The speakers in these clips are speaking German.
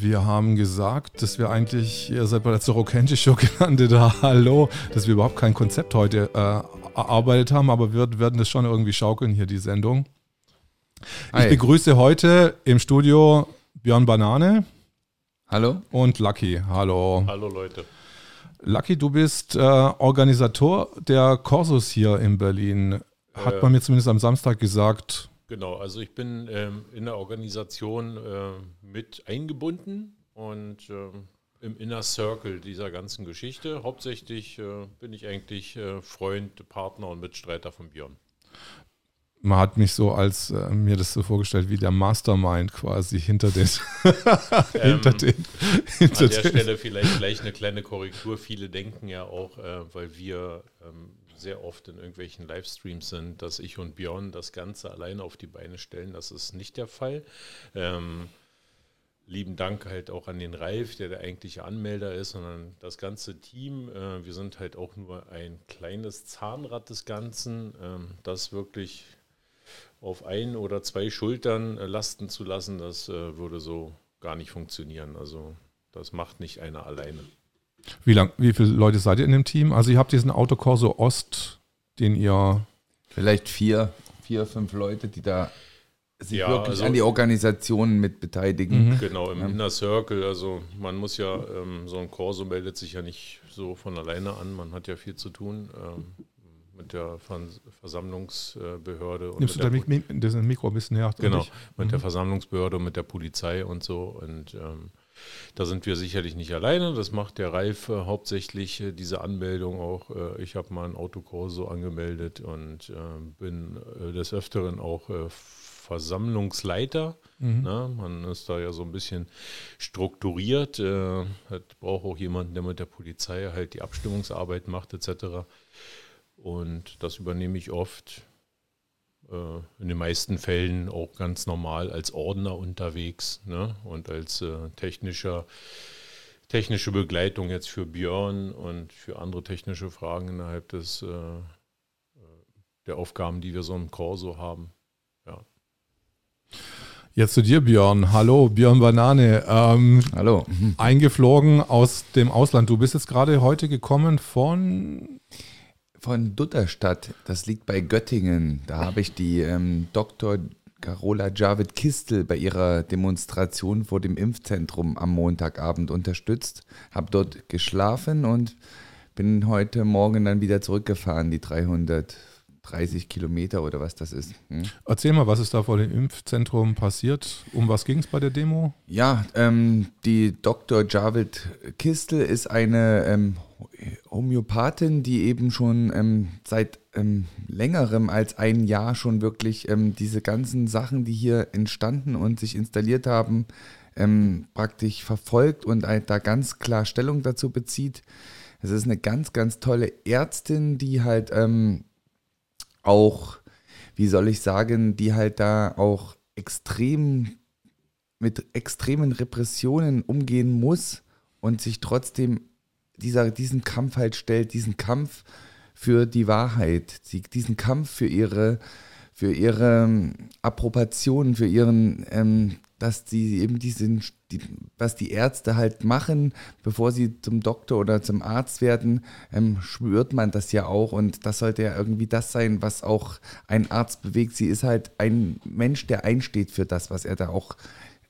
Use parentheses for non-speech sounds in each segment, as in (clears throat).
Wir haben gesagt, dass wir eigentlich, ihr seid bei der Zorro Kenji Show (laughs) gelandet, hallo, dass wir überhaupt kein Konzept heute äh, erarbeitet haben, aber wir werden das schon irgendwie schaukeln hier, die Sendung. Hi. Ich begrüße heute im Studio Björn Banane. Hallo. Und Lucky. Hallo. Hallo Leute. Lucky, du bist äh, Organisator der Corsos hier in Berlin. Hat äh, man mir zumindest am Samstag gesagt. Genau, also ich bin ähm, in der Organisation äh, mit eingebunden und ähm, im Inner Circle dieser ganzen Geschichte. Hauptsächlich äh, bin ich eigentlich äh, Freund, Partner und Mitstreiter von Björn man hat mich so als äh, mir das so vorgestellt wie der Mastermind quasi hinter den (laughs) (laughs) hinter ähm, den hinter an der den. Stelle vielleicht gleich eine kleine Korrektur viele denken ja auch äh, weil wir ähm, sehr oft in irgendwelchen Livestreams sind dass ich und Björn das Ganze alleine auf die Beine stellen das ist nicht der Fall ähm, lieben Dank halt auch an den Ralf der der eigentliche Anmelder ist sondern das ganze Team äh, wir sind halt auch nur ein kleines Zahnrad des Ganzen ähm, das wirklich auf ein oder zwei Schultern äh, lasten zu lassen, das äh, würde so gar nicht funktionieren. Also das macht nicht einer alleine. Wie, lang, wie viele Leute seid ihr in dem Team? Also ihr habt diesen Autokorso Ost, den ihr... Vielleicht vier, vier, fünf Leute, die da sich ja, wirklich also, an die Organisation mit beteiligen. Mhm. Genau, im ja. Inner Circle. Also man muss ja, ähm, so ein Corso meldet sich ja nicht so von alleine an. Man hat ja viel zu tun. Ähm, mit der Versammlungsbehörde. Und Nimmst du da Mik das Mikro ein bisschen näher? Genau, mit mhm. der Versammlungsbehörde und mit der Polizei und so. Und ähm, da sind wir sicherlich nicht alleine. Das macht der Ralf äh, hauptsächlich, äh, diese Anmeldung auch. Äh, ich habe mal ein Autokorso angemeldet und äh, bin äh, des Öfteren auch äh, Versammlungsleiter. Mhm. Na, man ist da ja so ein bisschen strukturiert. Äh, braucht auch jemanden, der mit der Polizei halt die Abstimmungsarbeit macht etc. Und das übernehme ich oft, in den meisten Fällen auch ganz normal als Ordner unterwegs ne? und als äh, technischer, technische Begleitung jetzt für Björn und für andere technische Fragen innerhalb des, äh, äh der Aufgaben, die wir so im Corso haben. Ja. Jetzt zu dir, Björn. Hallo, Björn Banane. Ähm, Hallo. (laughs) Eingeflogen aus dem Ausland. Du bist jetzt gerade heute gekommen von von Dutterstadt, das liegt bei Göttingen. Da habe ich die ähm, Dr. Carola Javid Kistel bei ihrer Demonstration vor dem Impfzentrum am Montagabend unterstützt, habe dort geschlafen und bin heute Morgen dann wieder zurückgefahren, die 300 30 Kilometer oder was das ist. Hm? Erzähl mal, was ist da vor dem Impfzentrum passiert? Um was ging es bei der Demo? Ja, ähm, die Dr. Javid Kistel ist eine ähm, Homöopathin, die eben schon ähm, seit ähm, längerem als ein Jahr schon wirklich ähm, diese ganzen Sachen, die hier entstanden und sich installiert haben, ähm, praktisch verfolgt und halt da ganz klar Stellung dazu bezieht. Es ist eine ganz, ganz tolle Ärztin, die halt auch, wie soll ich sagen, die halt da auch extrem mit extremen Repressionen umgehen muss und sich trotzdem dieser, diesen Kampf halt stellt, diesen Kampf für die Wahrheit, diesen Kampf für ihre, für ihre ähm, Approbation, für ihren ähm, dass sie eben diesen, die, was die Ärzte halt machen, bevor sie zum Doktor oder zum Arzt werden, ähm, spürt man das ja auch und das sollte ja irgendwie das sein, was auch ein Arzt bewegt. Sie ist halt ein Mensch, der einsteht für das, was er da auch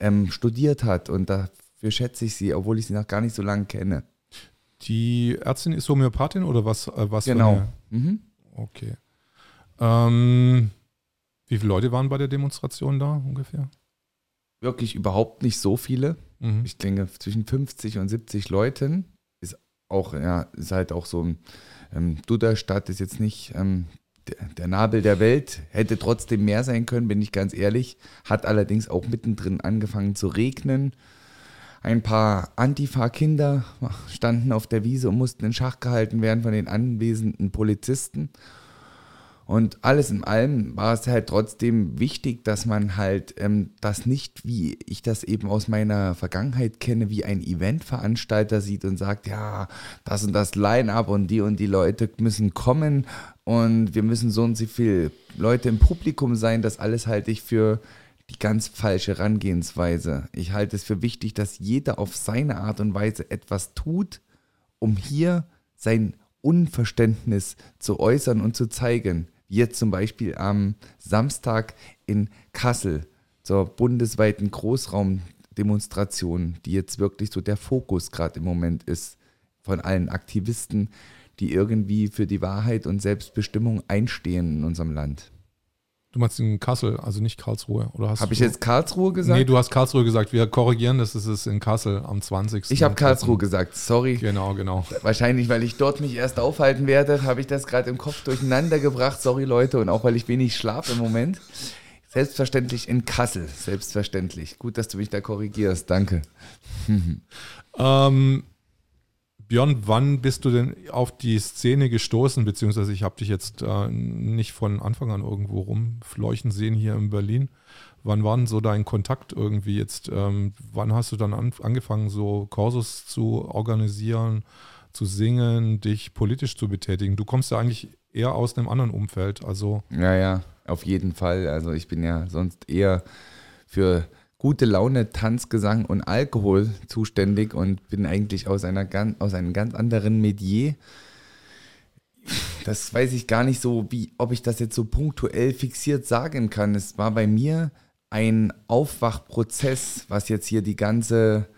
ähm, studiert hat und dafür schätze ich sie, obwohl ich sie noch gar nicht so lange kenne. Die Ärztin ist Homöopathin oder was? Äh, was genau. Mhm. Okay. Ähm, wie viele Leute waren bei der Demonstration da ungefähr? Wirklich überhaupt nicht so viele. Mhm. Ich denke, zwischen 50 und 70 Leuten ist auch, ja, ist halt auch so ein ähm, Duderstadt ist jetzt nicht ähm, der, der, Nabel der Welt, hätte trotzdem mehr sein können, bin ich ganz ehrlich. Hat allerdings auch mittendrin angefangen zu regnen. Ein paar Antifa-Kinder standen auf der Wiese und mussten in Schach gehalten werden von den anwesenden Polizisten. Und alles in allem war es halt trotzdem wichtig, dass man halt ähm, das nicht, wie ich das eben aus meiner Vergangenheit kenne, wie ein Eventveranstalter sieht und sagt, ja, das und das Line-up und die und die Leute müssen kommen und wir müssen so und so viele Leute im Publikum sein. Das alles halte ich für die ganz falsche Herangehensweise. Ich halte es für wichtig, dass jeder auf seine Art und Weise etwas tut, um hier sein Unverständnis zu äußern und zu zeigen. Wie jetzt zum Beispiel am Samstag in Kassel zur bundesweiten Großraumdemonstration, die jetzt wirklich so der Fokus gerade im Moment ist von allen Aktivisten, die irgendwie für die Wahrheit und Selbstbestimmung einstehen in unserem Land. Du meinst in Kassel, also nicht Karlsruhe, oder hast Habe ich jetzt Karlsruhe gesagt? Nee, du hast Karlsruhe gesagt. Wir korrigieren das, ist es in Kassel am 20. Ich habe Karlsruhe gesagt, sorry. Genau, genau. Wahrscheinlich, weil ich dort mich erst aufhalten werde, habe ich das gerade im Kopf durcheinander gebracht. Sorry, Leute, und auch weil ich wenig schlafe im Moment. Selbstverständlich in Kassel, selbstverständlich. Gut, dass du mich da korrigierst, danke. ähm, Björn, wann bist du denn auf die Szene gestoßen? Beziehungsweise ich habe dich jetzt äh, nicht von Anfang an irgendwo rumfleuchen sehen hier in Berlin. Wann war denn so dein Kontakt irgendwie jetzt? Ähm, wann hast du dann an, angefangen, so Kursus zu organisieren, zu singen, dich politisch zu betätigen? Du kommst ja eigentlich eher aus einem anderen Umfeld. Also ja, ja, auf jeden Fall. Also ich bin ja sonst eher für gute Laune, Tanz, Gesang und Alkohol zuständig und bin eigentlich aus, einer, aus einem ganz anderen Medier. Das weiß ich gar nicht so, wie, ob ich das jetzt so punktuell fixiert sagen kann. Es war bei mir ein Aufwachprozess, was jetzt hier die ganze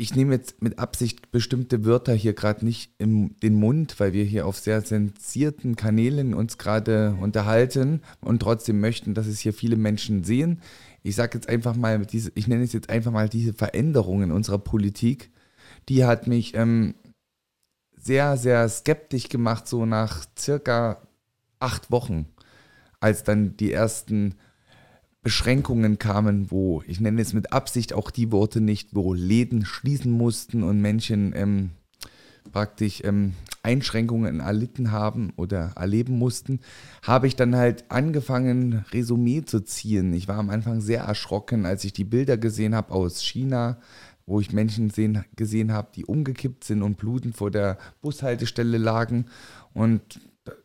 ich nehme jetzt mit Absicht bestimmte Wörter hier gerade nicht in den Mund, weil wir hier auf sehr sensierten Kanälen uns gerade unterhalten und trotzdem möchten, dass es hier viele Menschen sehen ich sage jetzt einfach mal, diese, ich nenne es jetzt einfach mal diese Veränderung in unserer Politik, die hat mich ähm, sehr, sehr skeptisch gemacht, so nach circa acht Wochen, als dann die ersten Beschränkungen kamen, wo, ich nenne es mit Absicht auch die Worte nicht, wo Läden schließen mussten und Menschen ähm, praktisch ähm, Einschränkungen erlitten haben oder erleben mussten, habe ich dann halt angefangen, Resümee zu ziehen. Ich war am Anfang sehr erschrocken, als ich die Bilder gesehen habe aus China, wo ich Menschen sehen, gesehen habe, die umgekippt sind und blutend vor der Bushaltestelle lagen. Und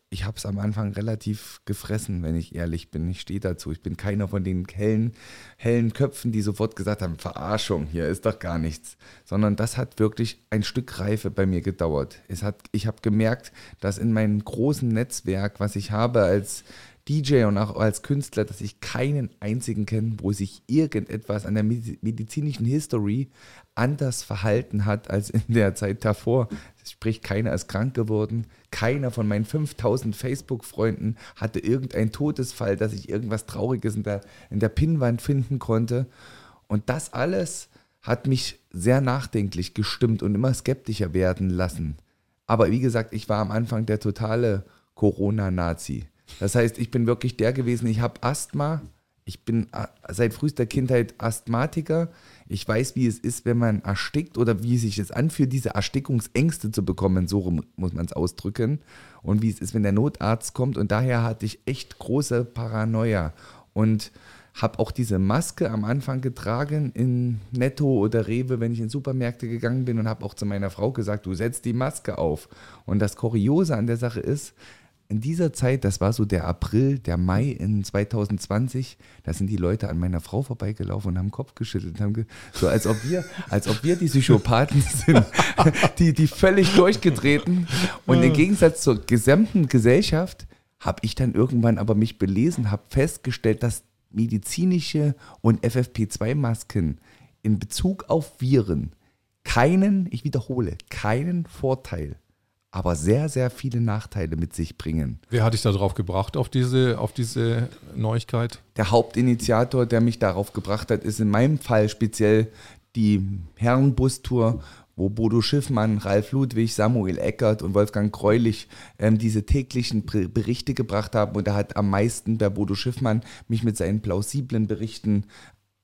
ich habe es am Anfang relativ gefressen, wenn ich ehrlich bin. Ich stehe dazu. Ich bin keiner von den hellen, hellen Köpfen, die sofort gesagt haben, Verarschung, hier ist doch gar nichts. Sondern das hat wirklich ein Stück Reife bei mir gedauert. Es hat, ich habe gemerkt, dass in meinem großen Netzwerk, was ich habe als DJ und auch als Künstler, dass ich keinen einzigen kenne, wo sich irgendetwas an der medizinischen History anders verhalten hat als in der Zeit davor. Sprich, keiner ist krank geworden, keiner von meinen 5000 Facebook-Freunden hatte irgendeinen Todesfall, dass ich irgendwas Trauriges in der, in der Pinnwand finden konnte. Und das alles hat mich sehr nachdenklich gestimmt und immer skeptischer werden lassen. Aber wie gesagt, ich war am Anfang der totale Corona-Nazi. Das heißt, ich bin wirklich der gewesen, ich habe Asthma, ich bin äh, seit frühester Kindheit Asthmatiker. Ich weiß, wie es ist, wenn man erstickt oder wie sich es anfühlt, diese Erstickungsängste zu bekommen, so muss man es ausdrücken. Und wie es ist, wenn der Notarzt kommt. Und daher hatte ich echt große Paranoia. Und habe auch diese Maske am Anfang getragen in Netto oder Rewe, wenn ich in Supermärkte gegangen bin und habe auch zu meiner Frau gesagt, du setzt die Maske auf. Und das Kuriose an der Sache ist, in dieser Zeit, das war so der April, der Mai in 2020, da sind die Leute an meiner Frau vorbeigelaufen und haben Kopf geschüttelt, haben so als ob wir, als ob wir die Psychopathen (laughs) sind, die, die völlig durchgetreten. Und im Gegensatz zur gesamten Gesellschaft habe ich dann irgendwann aber mich belesen, habe festgestellt, dass medizinische und FFP2-Masken in Bezug auf Viren keinen, ich wiederhole, keinen Vorteil aber sehr, sehr viele Nachteile mit sich bringen. Wer hat dich da drauf gebracht, auf diese, auf diese Neuigkeit? Der Hauptinitiator, der mich darauf gebracht hat, ist in meinem Fall speziell die Herrenbustour, wo Bodo Schiffmann, Ralf Ludwig, Samuel Eckert und Wolfgang Greulich ähm, diese täglichen Berichte gebracht haben. Und da hat am meisten der Bodo Schiffmann mich mit seinen plausiblen Berichten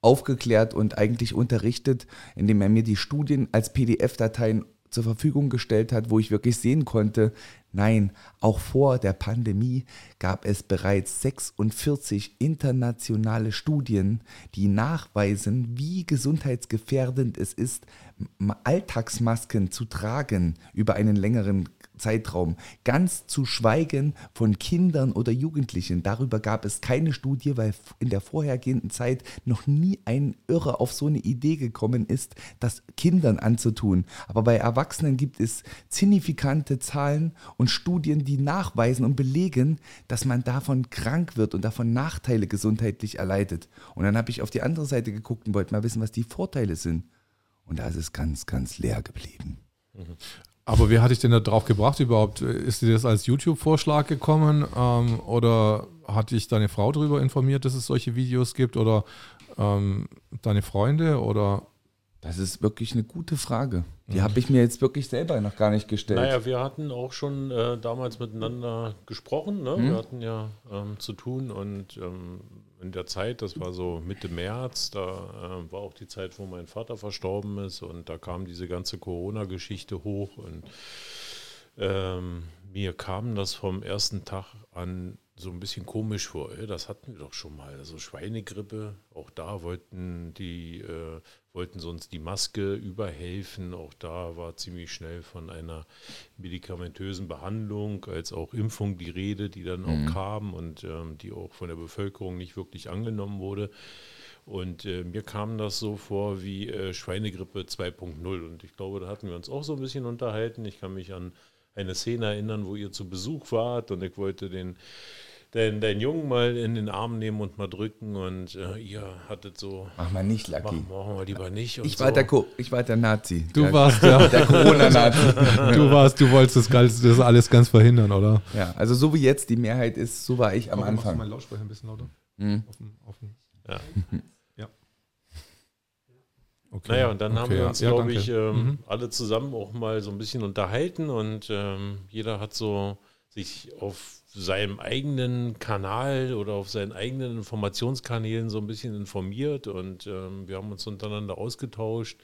aufgeklärt und eigentlich unterrichtet, indem er mir die Studien als PDF-Dateien zur Verfügung gestellt hat, wo ich wirklich sehen konnte, nein, auch vor der Pandemie gab es bereits 46 internationale Studien, die nachweisen, wie gesundheitsgefährdend es ist, Alltagsmasken zu tragen über einen längeren Zeitraum. Ganz zu schweigen von Kindern oder Jugendlichen. Darüber gab es keine Studie, weil in der vorhergehenden Zeit noch nie ein Irrer auf so eine Idee gekommen ist, das Kindern anzutun. Aber bei Erwachsenen gibt es signifikante Zahlen und Studien, die nachweisen und belegen, dass man davon krank wird und davon Nachteile gesundheitlich erleidet. Und dann habe ich auf die andere Seite geguckt und wollte mal wissen, was die Vorteile sind. Und da ist es ganz, ganz leer geblieben. Aber wie hatte ich denn da drauf gebracht überhaupt? Ist dir das als YouTube-Vorschlag gekommen ähm, oder hat dich deine Frau darüber informiert, dass es solche Videos gibt oder ähm, deine Freunde oder? Das ist wirklich eine gute Frage. Die habe ich mir jetzt wirklich selber noch gar nicht gestellt. Naja, wir hatten auch schon äh, damals miteinander gesprochen. Ne? Mhm. Wir hatten ja ähm, zu tun und ähm, in der Zeit, das war so Mitte März, da äh, war auch die Zeit, wo mein Vater verstorben ist und da kam diese ganze Corona-Geschichte hoch und ähm, mir kam das vom ersten Tag an so ein bisschen komisch vor. Das hatten wir doch schon mal. Also Schweinegrippe, auch da wollten die, äh, wollten sonst die Maske überhelfen. Auch da war ziemlich schnell von einer medikamentösen Behandlung als auch Impfung die Rede, die dann mhm. auch kam und ähm, die auch von der Bevölkerung nicht wirklich angenommen wurde. Und äh, mir kam das so vor wie äh, Schweinegrippe 2.0. Und ich glaube, da hatten wir uns auch so ein bisschen unterhalten. Ich kann mich an eine Szene erinnern, wo ihr zu Besuch wart und ich wollte den deinen, deinen Jungen mal in den Arm nehmen und mal drücken und äh, ihr hattet so. Mach mal nicht, Lucky. Machen, machen wir lieber nicht. ich, war so. der ich war der Nazi. Du der, warst (laughs) ja. der Corona-Nazi. (laughs) du warst, du wolltest das, das, alles ganz verhindern, oder? Ja, also so wie jetzt die Mehrheit ist, so war ich am Warum Anfang. Machst du meinen Lautsprecher ein bisschen lauter? Mhm. Auf. Ja. (laughs) ja. Okay. Naja, und dann okay, haben wir uns, ja, glaube ich, ähm, mhm. alle zusammen auch mal so ein bisschen unterhalten und ähm, jeder hat so sich auf seinem eigenen Kanal oder auf seinen eigenen Informationskanälen so ein bisschen informiert und ähm, wir haben uns untereinander ausgetauscht,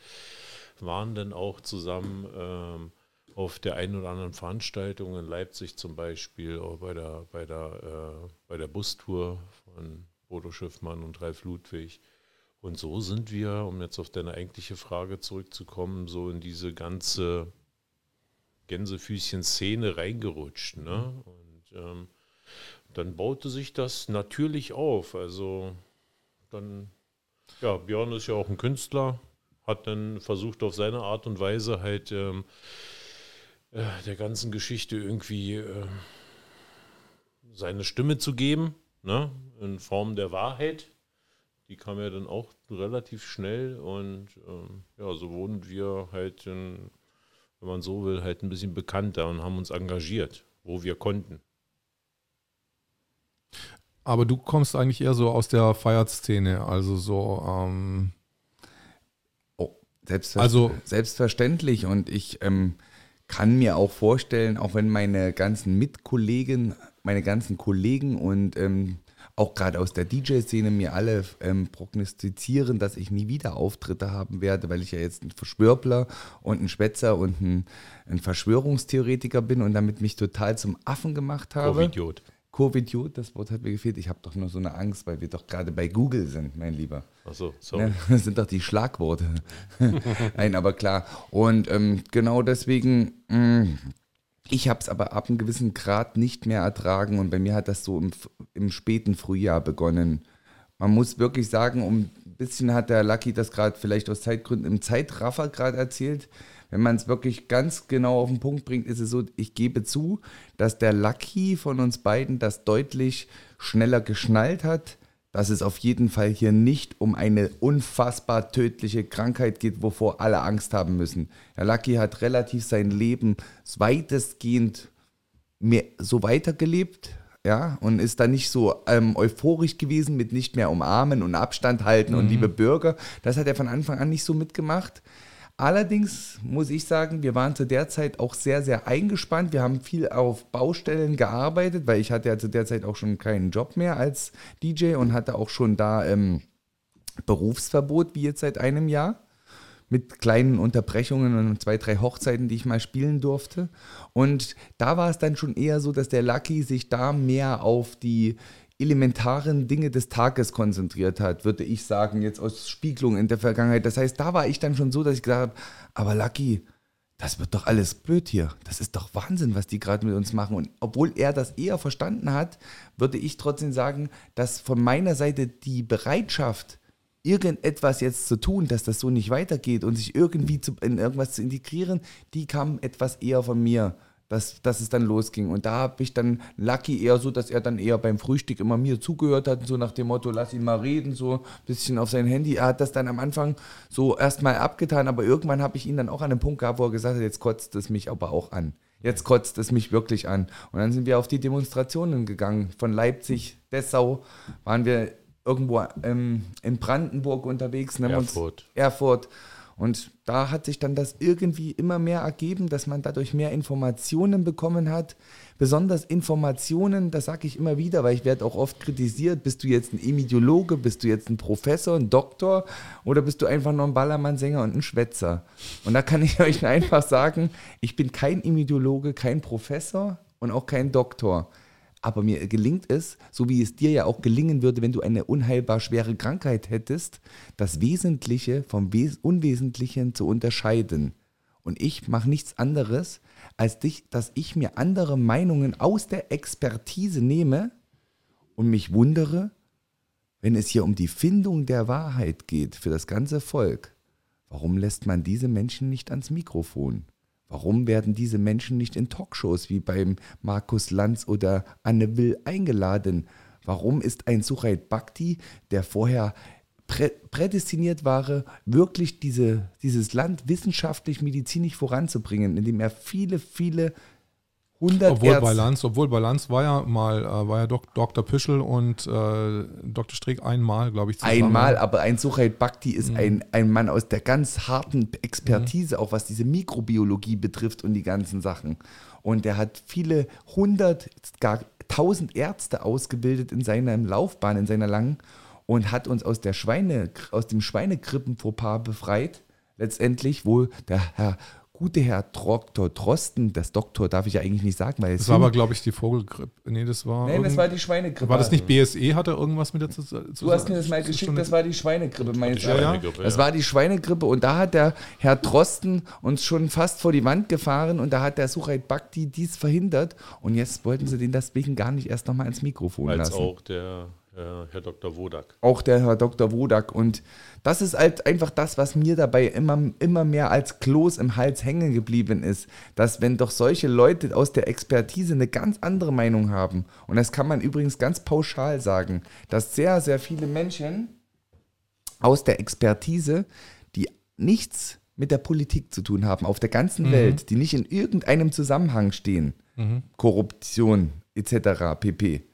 waren dann auch zusammen ähm, auf der einen oder anderen Veranstaltung in Leipzig zum Beispiel, auch bei der, bei der, äh, bei der Bustour von Bodo Schiffmann und Ralf Ludwig. Und so sind wir, um jetzt auf deine eigentliche Frage zurückzukommen, so in diese ganze Gänsefüßchen-Szene reingerutscht. Ne? Und ähm, dann baute sich das natürlich auf. Also dann, ja, Björn ist ja auch ein Künstler, hat dann versucht auf seine Art und Weise halt ähm, äh, der ganzen Geschichte irgendwie äh, seine Stimme zu geben, ne? in Form der Wahrheit. Die kam ja dann auch relativ schnell und ähm, ja, so wurden wir halt, in, wenn man so will, halt ein bisschen bekannter und haben uns engagiert, wo wir konnten. Aber du kommst eigentlich eher so aus der Feierszene, also so. Ähm oh, selbstver also, selbstverständlich. Und ich ähm, kann mir auch vorstellen, auch wenn meine ganzen Mitkollegen, meine ganzen Kollegen und ähm, auch gerade aus der DJ-Szene mir alle ähm, prognostizieren, dass ich nie wieder Auftritte haben werde, weil ich ja jetzt ein Verschwörbler und ein Schwätzer und ein, ein Verschwörungstheoretiker bin und damit mich total zum Affen gemacht habe. Idiot. Covid, das Wort hat mir gefehlt. Ich habe doch nur so eine Angst, weil wir doch gerade bei Google sind, mein Lieber. Ach so, sorry. Ja, (laughs) das sind doch die Schlagworte. (laughs) Nein, aber klar. Und ähm, genau deswegen, mh, mm, ich habe es aber ab einem gewissen Grad nicht mehr ertragen und bei mir hat das so im, im späten Frühjahr begonnen. Man muss wirklich sagen, um ein bisschen hat der Lucky das gerade vielleicht aus Zeitgründen im Zeitraffer gerade erzählt wenn man es wirklich ganz genau auf den Punkt bringt, ist es so, ich gebe zu, dass der Lucky von uns beiden das deutlich schneller geschnallt hat, dass es auf jeden Fall hier nicht um eine unfassbar tödliche Krankheit geht, wovor alle Angst haben müssen. Der Lucky hat relativ sein Leben weitestgehend mehr so weitergelebt, ja, und ist da nicht so ähm, euphorisch gewesen mit nicht mehr umarmen und Abstand halten mhm. und liebe Bürger. Das hat er von Anfang an nicht so mitgemacht. Allerdings muss ich sagen, wir waren zu der Zeit auch sehr, sehr eingespannt. Wir haben viel auf Baustellen gearbeitet, weil ich hatte ja zu der Zeit auch schon keinen Job mehr als DJ und hatte auch schon da ähm, Berufsverbot, wie jetzt seit einem Jahr. Mit kleinen Unterbrechungen und zwei, drei Hochzeiten, die ich mal spielen durfte. Und da war es dann schon eher so, dass der Lucky sich da mehr auf die elementaren Dinge des Tages konzentriert hat, würde ich sagen, jetzt aus Spiegelung in der Vergangenheit. Das heißt, da war ich dann schon so, dass ich gesagt habe, aber Lucky, das wird doch alles blöd hier. Das ist doch Wahnsinn, was die gerade mit uns machen. Und obwohl er das eher verstanden hat, würde ich trotzdem sagen, dass von meiner Seite die Bereitschaft, irgendetwas jetzt zu tun, dass das so nicht weitergeht und sich irgendwie zu, in irgendwas zu integrieren, die kam etwas eher von mir dass, dass es dann losging. Und da habe ich dann Lucky eher so, dass er dann eher beim Frühstück immer mir zugehört hat, so nach dem Motto, lass ihn mal reden, so ein bisschen auf sein Handy. Er hat das dann am Anfang so erstmal abgetan, aber irgendwann habe ich ihn dann auch an einem Punkt gehabt, wo er gesagt hat, jetzt kotzt es mich aber auch an. Jetzt kotzt es mich wirklich an. Und dann sind wir auf die Demonstrationen gegangen. Von Leipzig, Dessau waren wir irgendwo ähm, in Brandenburg unterwegs. Erfurt. Erfurt. Und da hat sich dann das irgendwie immer mehr ergeben, dass man dadurch mehr Informationen bekommen hat. Besonders Informationen, das sage ich immer wieder, weil ich werde auch oft kritisiert, bist du jetzt ein Emidiologe, bist du jetzt ein Professor, ein Doktor oder bist du einfach nur ein Ballermann-Sänger und ein Schwätzer? Und da kann ich (laughs) euch einfach sagen, ich bin kein Emidiologe, kein Professor und auch kein Doktor. Aber mir gelingt es, so wie es dir ja auch gelingen würde, wenn du eine unheilbar schwere Krankheit hättest, das Wesentliche vom Wes Unwesentlichen zu unterscheiden. Und ich mache nichts anderes, als dich, dass ich mir andere Meinungen aus der Expertise nehme und mich wundere, wenn es hier um die Findung der Wahrheit geht für das ganze Volk. Warum lässt man diese Menschen nicht ans Mikrofon? Warum werden diese Menschen nicht in Talkshows wie beim Markus Lanz oder Anne Will eingeladen? Warum ist ein Suchait Bhakti, der vorher prä prädestiniert war, wirklich diese, dieses Land wissenschaftlich, medizinisch voranzubringen, indem er viele, viele 100 obwohl Ärzte. Balance, obwohl Balance war ja mal, äh, war ja Dok Dr. Püschel und äh, Dr. Strick einmal, glaube ich, zusammen. Einmal, aber ein Suchait Bhakti ist mhm. ein, ein Mann aus der ganz harten Expertise, mhm. auch was diese Mikrobiologie betrifft und die ganzen Sachen. Und er hat viele hundert, gar tausend Ärzte ausgebildet in seiner Laufbahn, in seiner langen und hat uns aus der Schweine, aus dem Schweinegrippenfauxpas befreit letztendlich, wo der Herr gute Herr Dr. Drosten, das Doktor darf ich ja eigentlich nicht sagen, weil es. Das war aber, glaube ich, die Vogelgrippe. Nee, das war. Nein, das war die Schweinegrippe. War das nicht BSE? Hat er irgendwas mit dazu zu Du hast mir das mal geschickt, das war die Schweinegrippe, meinst du? Ja, ja. Das war die Schweinegrippe und da hat der Herr Drosten uns schon fast vor die Wand gefahren und da hat der Suchait Bhakti dies verhindert und jetzt wollten sie den deswegen gar nicht erst nochmal ins Mikrofon Als lassen. Als auch der Herr Dr. Wodak. Auch der Herr Dr. Wodak. Und das ist halt einfach das, was mir dabei immer, immer mehr als Kloß im Hals hängen geblieben ist. Dass wenn doch solche Leute aus der Expertise eine ganz andere Meinung haben, und das kann man übrigens ganz pauschal sagen, dass sehr, sehr viele Menschen aus der Expertise, die nichts mit der Politik zu tun haben, auf der ganzen mhm. Welt, die nicht in irgendeinem Zusammenhang stehen, mhm. Korruption etc. pp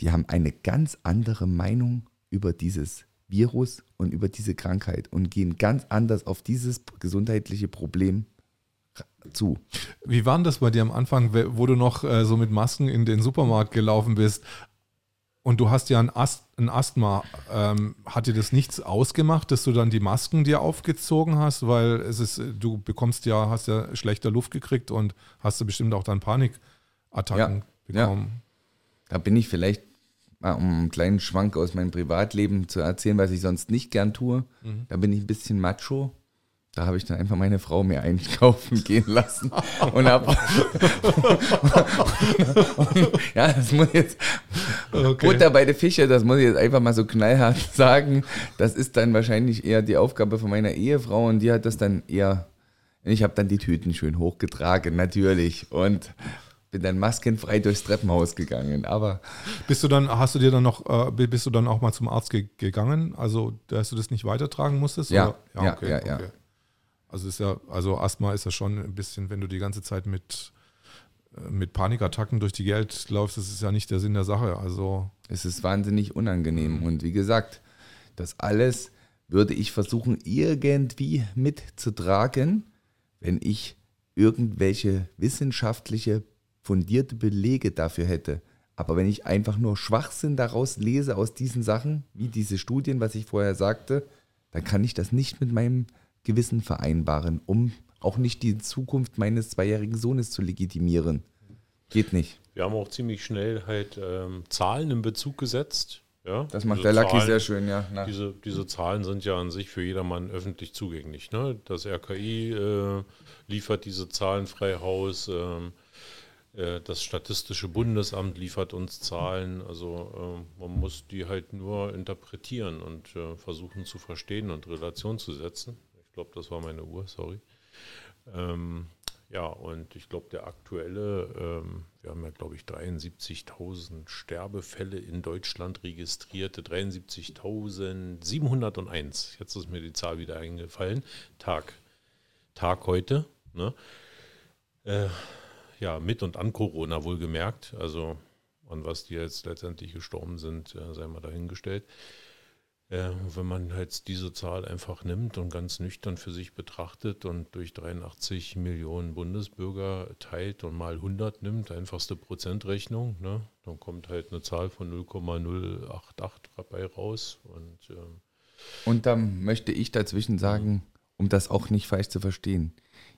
die haben eine ganz andere Meinung über dieses Virus und über diese Krankheit und gehen ganz anders auf dieses gesundheitliche Problem zu. Wie war denn das bei dir am Anfang, wo du noch äh, so mit Masken in den Supermarkt gelaufen bist? Und du hast ja ein, Ast, ein Asthma. Ähm, hat dir das nichts ausgemacht, dass du dann die Masken dir aufgezogen hast? Weil es ist, du bekommst ja, hast ja schlechter Luft gekriegt und hast du bestimmt auch dann Panikattacken ja, bekommen. Ja. Da bin ich vielleicht um einen kleinen Schwank aus meinem Privatleben zu erzählen, was ich sonst nicht gern tue. Mhm. Da bin ich ein bisschen macho. Da habe ich dann einfach meine Frau mir einkaufen (laughs) gehen lassen und habe (laughs) ja, das muss jetzt okay. Butter bei den Fische, das muss ich jetzt einfach mal so knallhart (laughs) sagen. Das ist dann wahrscheinlich eher die Aufgabe von meiner Ehefrau und die hat das dann eher ich habe dann die Tüten schön hochgetragen, natürlich. Und bin dann maskenfrei durchs Treppenhaus gegangen. Aber bist du dann, hast du dir dann noch, äh, bist du dann auch mal zum Arzt ge gegangen? Also, dass du das nicht weitertragen musstest? Ja, ja, ja, okay, ja, ja. Okay. Also ist ja, also Asthma ist ja schon ein bisschen, wenn du die ganze Zeit mit, äh, mit Panikattacken durch die Geld läufst, das ist ja nicht der Sinn der Sache. Also es ist wahnsinnig unangenehm. Und wie gesagt, das alles würde ich versuchen, irgendwie mitzutragen, wenn ich irgendwelche wissenschaftliche fundierte Belege dafür hätte. Aber wenn ich einfach nur Schwachsinn daraus lese aus diesen Sachen, wie diese Studien, was ich vorher sagte, dann kann ich das nicht mit meinem Gewissen vereinbaren, um auch nicht die Zukunft meines zweijährigen Sohnes zu legitimieren. Geht nicht. Wir haben auch ziemlich schnell halt ähm, Zahlen in Bezug gesetzt. Ja? Das macht diese der Lucky Zahlen, sehr schön, ja. Diese, diese Zahlen sind ja an sich für jedermann öffentlich zugänglich. Ne? Das RKI äh, liefert diese Zahlen frei Haus. Ähm, äh, das Statistische Bundesamt liefert uns Zahlen. Also äh, man muss die halt nur interpretieren und äh, versuchen zu verstehen und Relation zu setzen. Ich glaube, das war meine Uhr, sorry. Ähm, ja, und ich glaube, der aktuelle, ähm, wir haben ja, glaube ich, 73.000 Sterbefälle in Deutschland registrierte, 73.701. Jetzt ist mir die Zahl wieder eingefallen. Tag, Tag heute. Ne? Äh, ja, mit und an Corona wohlgemerkt. Also an was die jetzt letztendlich gestorben sind, äh, sei mal dahingestellt. Äh, wenn man halt diese Zahl einfach nimmt und ganz nüchtern für sich betrachtet und durch 83 Millionen Bundesbürger teilt und mal 100 nimmt, einfachste Prozentrechnung, ne, dann kommt halt eine Zahl von 0,088 dabei raus. Und, ähm, und dann möchte ich dazwischen sagen, um das auch nicht falsch zu verstehen,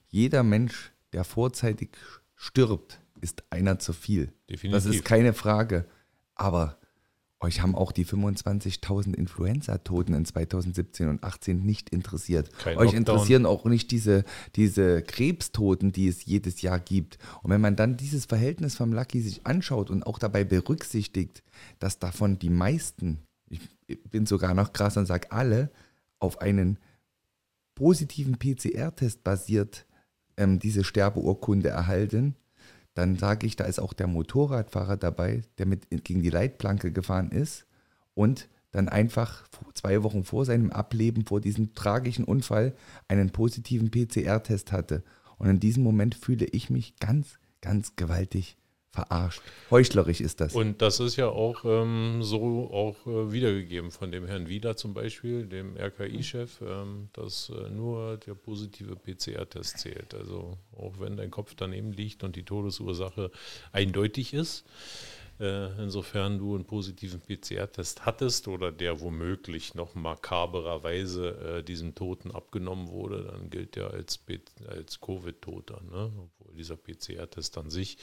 jeder Mensch, der vorzeitig stirbt, ist einer zu viel. Definitiv. Das ist keine Frage. Aber euch haben auch die 25.000 Influenza-Toten in 2017 und 2018 nicht interessiert. Kein Euch Lockdown. interessieren auch nicht diese, diese Krebstoten, die es jedes Jahr gibt. Und wenn man dann dieses Verhältnis vom Lucky sich anschaut und auch dabei berücksichtigt, dass davon die meisten, ich bin sogar noch krass und sage alle, auf einen positiven PCR-Test basiert ähm, diese Sterbeurkunde erhalten, dann sage ich, da ist auch der Motorradfahrer dabei, der mit gegen die Leitplanke gefahren ist und dann einfach zwei Wochen vor seinem Ableben, vor diesem tragischen Unfall, einen positiven PCR-Test hatte. Und in diesem Moment fühle ich mich ganz, ganz gewaltig verarscht. Heuchlerisch ist das. Und das ist ja auch ähm, so auch äh, wiedergegeben von dem Herrn Wieder zum Beispiel, dem RKI-Chef, ähm, dass äh, nur der positive PCR-Test zählt. Also auch wenn dein Kopf daneben liegt und die Todesursache eindeutig ist, äh, insofern du einen positiven PCR-Test hattest oder der womöglich noch makabererweise äh, diesem Toten abgenommen wurde, dann gilt der als, als Covid-Toter, ne? obwohl dieser PCR-Test an sich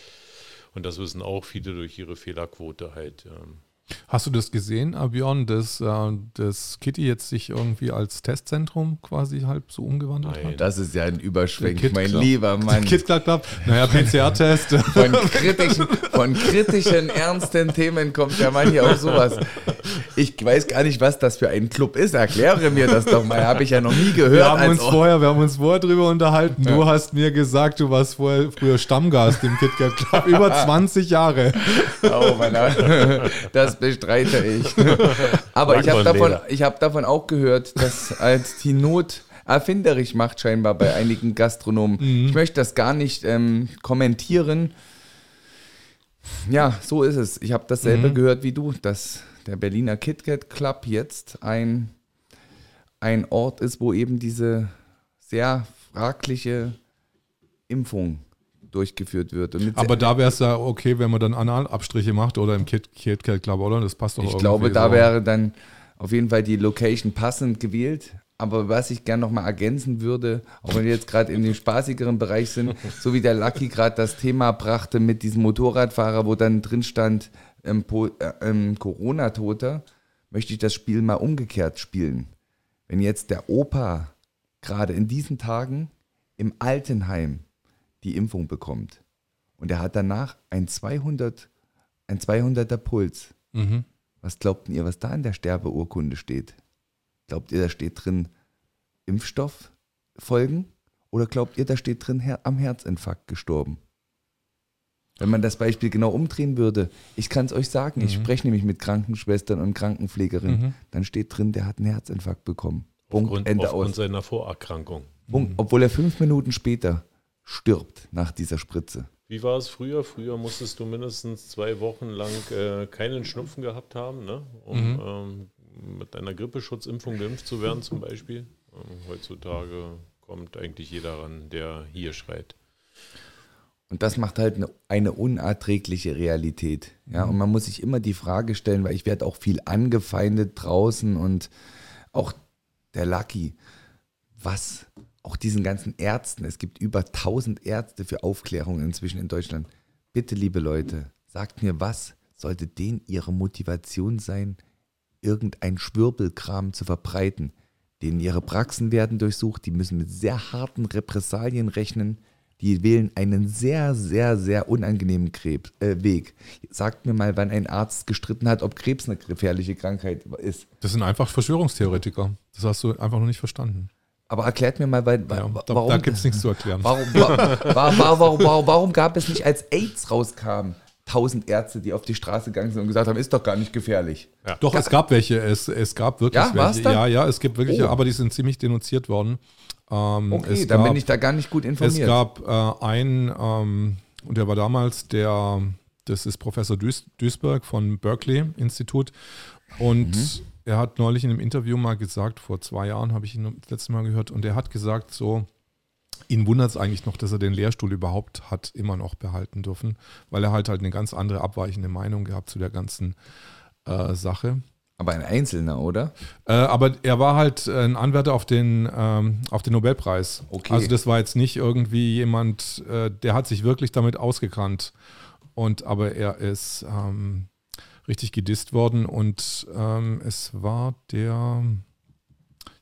und das wissen auch viele durch ihre Fehlerquote halt. Ähm, Hast du das gesehen, Björn, dass, äh, dass Kitty jetzt sich irgendwie als Testzentrum quasi halb so umgewandelt Nein. hat? Das ist ja ein Überschwenk, mein lieber Mann. Kit Club Club, naja, PCR-Test. Von kritischen, von kritischen, ernsten Themen kommt ja manchmal auch sowas. Ich weiß gar nicht, was das für ein Club ist. Erkläre mir das doch mal. Habe ich ja noch nie gehört. Wir haben, uns vorher, wir haben uns vorher drüber unterhalten. Ja. Du hast mir gesagt, du warst vorher, früher Stammgast im KitKat Club. Über (laughs) 20 Jahre. Oh, mein Das bestreite ich. (laughs) Aber ich habe davon, hab davon auch gehört, dass als die Not erfinderisch macht scheinbar bei einigen Gastronomen. Mhm. Ich möchte das gar nicht ähm, kommentieren. Ja, so ist es. Ich habe dasselbe mhm. gehört wie du, dass der Berliner KitKat Club jetzt ein, ein Ort ist, wo eben diese sehr fragliche Impfung durchgeführt wird. Aber da wäre es ja okay, wenn man dann Analabstriche macht oder im Kit, KitKat Club, oder? Das passt doch Ich glaube, da so. wäre dann auf jeden Fall die Location passend gewählt. Aber was ich gerne nochmal ergänzen würde, auch wenn wir jetzt gerade in dem spaßigeren Bereich sind, so wie der Lucky gerade das Thema brachte mit diesem Motorradfahrer, wo dann drin stand, ähm, äh, ähm, Corona-Toter, möchte ich das Spiel mal umgekehrt spielen. Wenn jetzt der Opa gerade in diesen Tagen im Altenheim die Impfung bekommt und er hat danach ein 200, ein 200er Puls. Mhm. Was glaubt ihr, was da in der Sterbeurkunde steht? Glaubt ihr, da steht drin Impfstofffolgen? Oder glaubt ihr, da steht drin her am Herzinfarkt gestorben? Wenn man das Beispiel genau umdrehen würde, ich kann es euch sagen, mhm. ich spreche nämlich mit Krankenschwestern und Krankenpflegerinnen, mhm. dann steht drin, der hat einen Herzinfarkt bekommen. Punkt, aufgrund, Ende aufgrund aus. seiner Vorerkrankung. Punkt, mhm. obwohl er fünf Minuten später stirbt nach dieser Spritze. Wie war es früher? Früher musstest du mindestens zwei Wochen lang äh, keinen Schnupfen gehabt haben, ne? um mhm. ähm, mit einer Grippeschutzimpfung geimpft zu werden zum Beispiel. Ähm, heutzutage kommt eigentlich jeder ran, der hier schreit. Und das macht halt eine, eine unerträgliche Realität. Ja, mhm. und man muss sich immer die Frage stellen, weil ich werde auch viel angefeindet draußen und auch der Lucky, was auch diesen ganzen Ärzten, es gibt über 1000 Ärzte für Aufklärung inzwischen in Deutschland. Bitte, liebe Leute, sagt mir, was sollte denen ihre Motivation sein, irgendein Schwirbelkram zu verbreiten. Denen ihre Praxen werden durchsucht, die müssen mit sehr harten Repressalien rechnen. Die wählen einen sehr, sehr, sehr unangenehmen Krebs, äh, Weg. Sagt mir mal, wann ein Arzt gestritten hat, ob Krebs eine gefährliche Krankheit ist. Das sind einfach Verschwörungstheoretiker. Das hast du einfach noch nicht verstanden. Aber erklärt mir mal, weil, Ja, da warum, da gibt es nichts zu erklären. warum, wa- wa- wa- warum, warum, warum gab es nicht, als AIDS rauskam, tausend Ärzte, die auf die Straße gegangen sind und gesagt haben, ist doch gar nicht gefährlich. Doch, es gab welche. Es, es gab wirklich Ja, war's welche. da? Ja, ja, es gibt wirklich, Oh. aber die sind ziemlich denunziert worden. Ähm, Okay, es dann gab, bin ich da gar nicht gut Es informiert. gab äh, einen, ähm, und der war damals der, das ist Professor Duis, Duisberg von Berkeley Institut. Und Mhm. Er hat neulich in einem Interview mal gesagt, vor zwei Jahren habe ich ihn das letzte Mal gehört, und er hat gesagt, so, ihn wundert es eigentlich noch, dass er den Lehrstuhl überhaupt hat immer noch behalten dürfen, weil er halt halt eine ganz andere abweichende Meinung gehabt zu der ganzen äh, Sache. Aber ein Einzelner, oder? Äh, aber er war halt äh, ein Anwärter auf den, ähm, auf den Nobelpreis. Okay. Also das war jetzt nicht irgendwie jemand, äh, der hat sich wirklich damit ausgekannt. Und aber er ist ähm, richtig gedisst worden und ähm, es war der,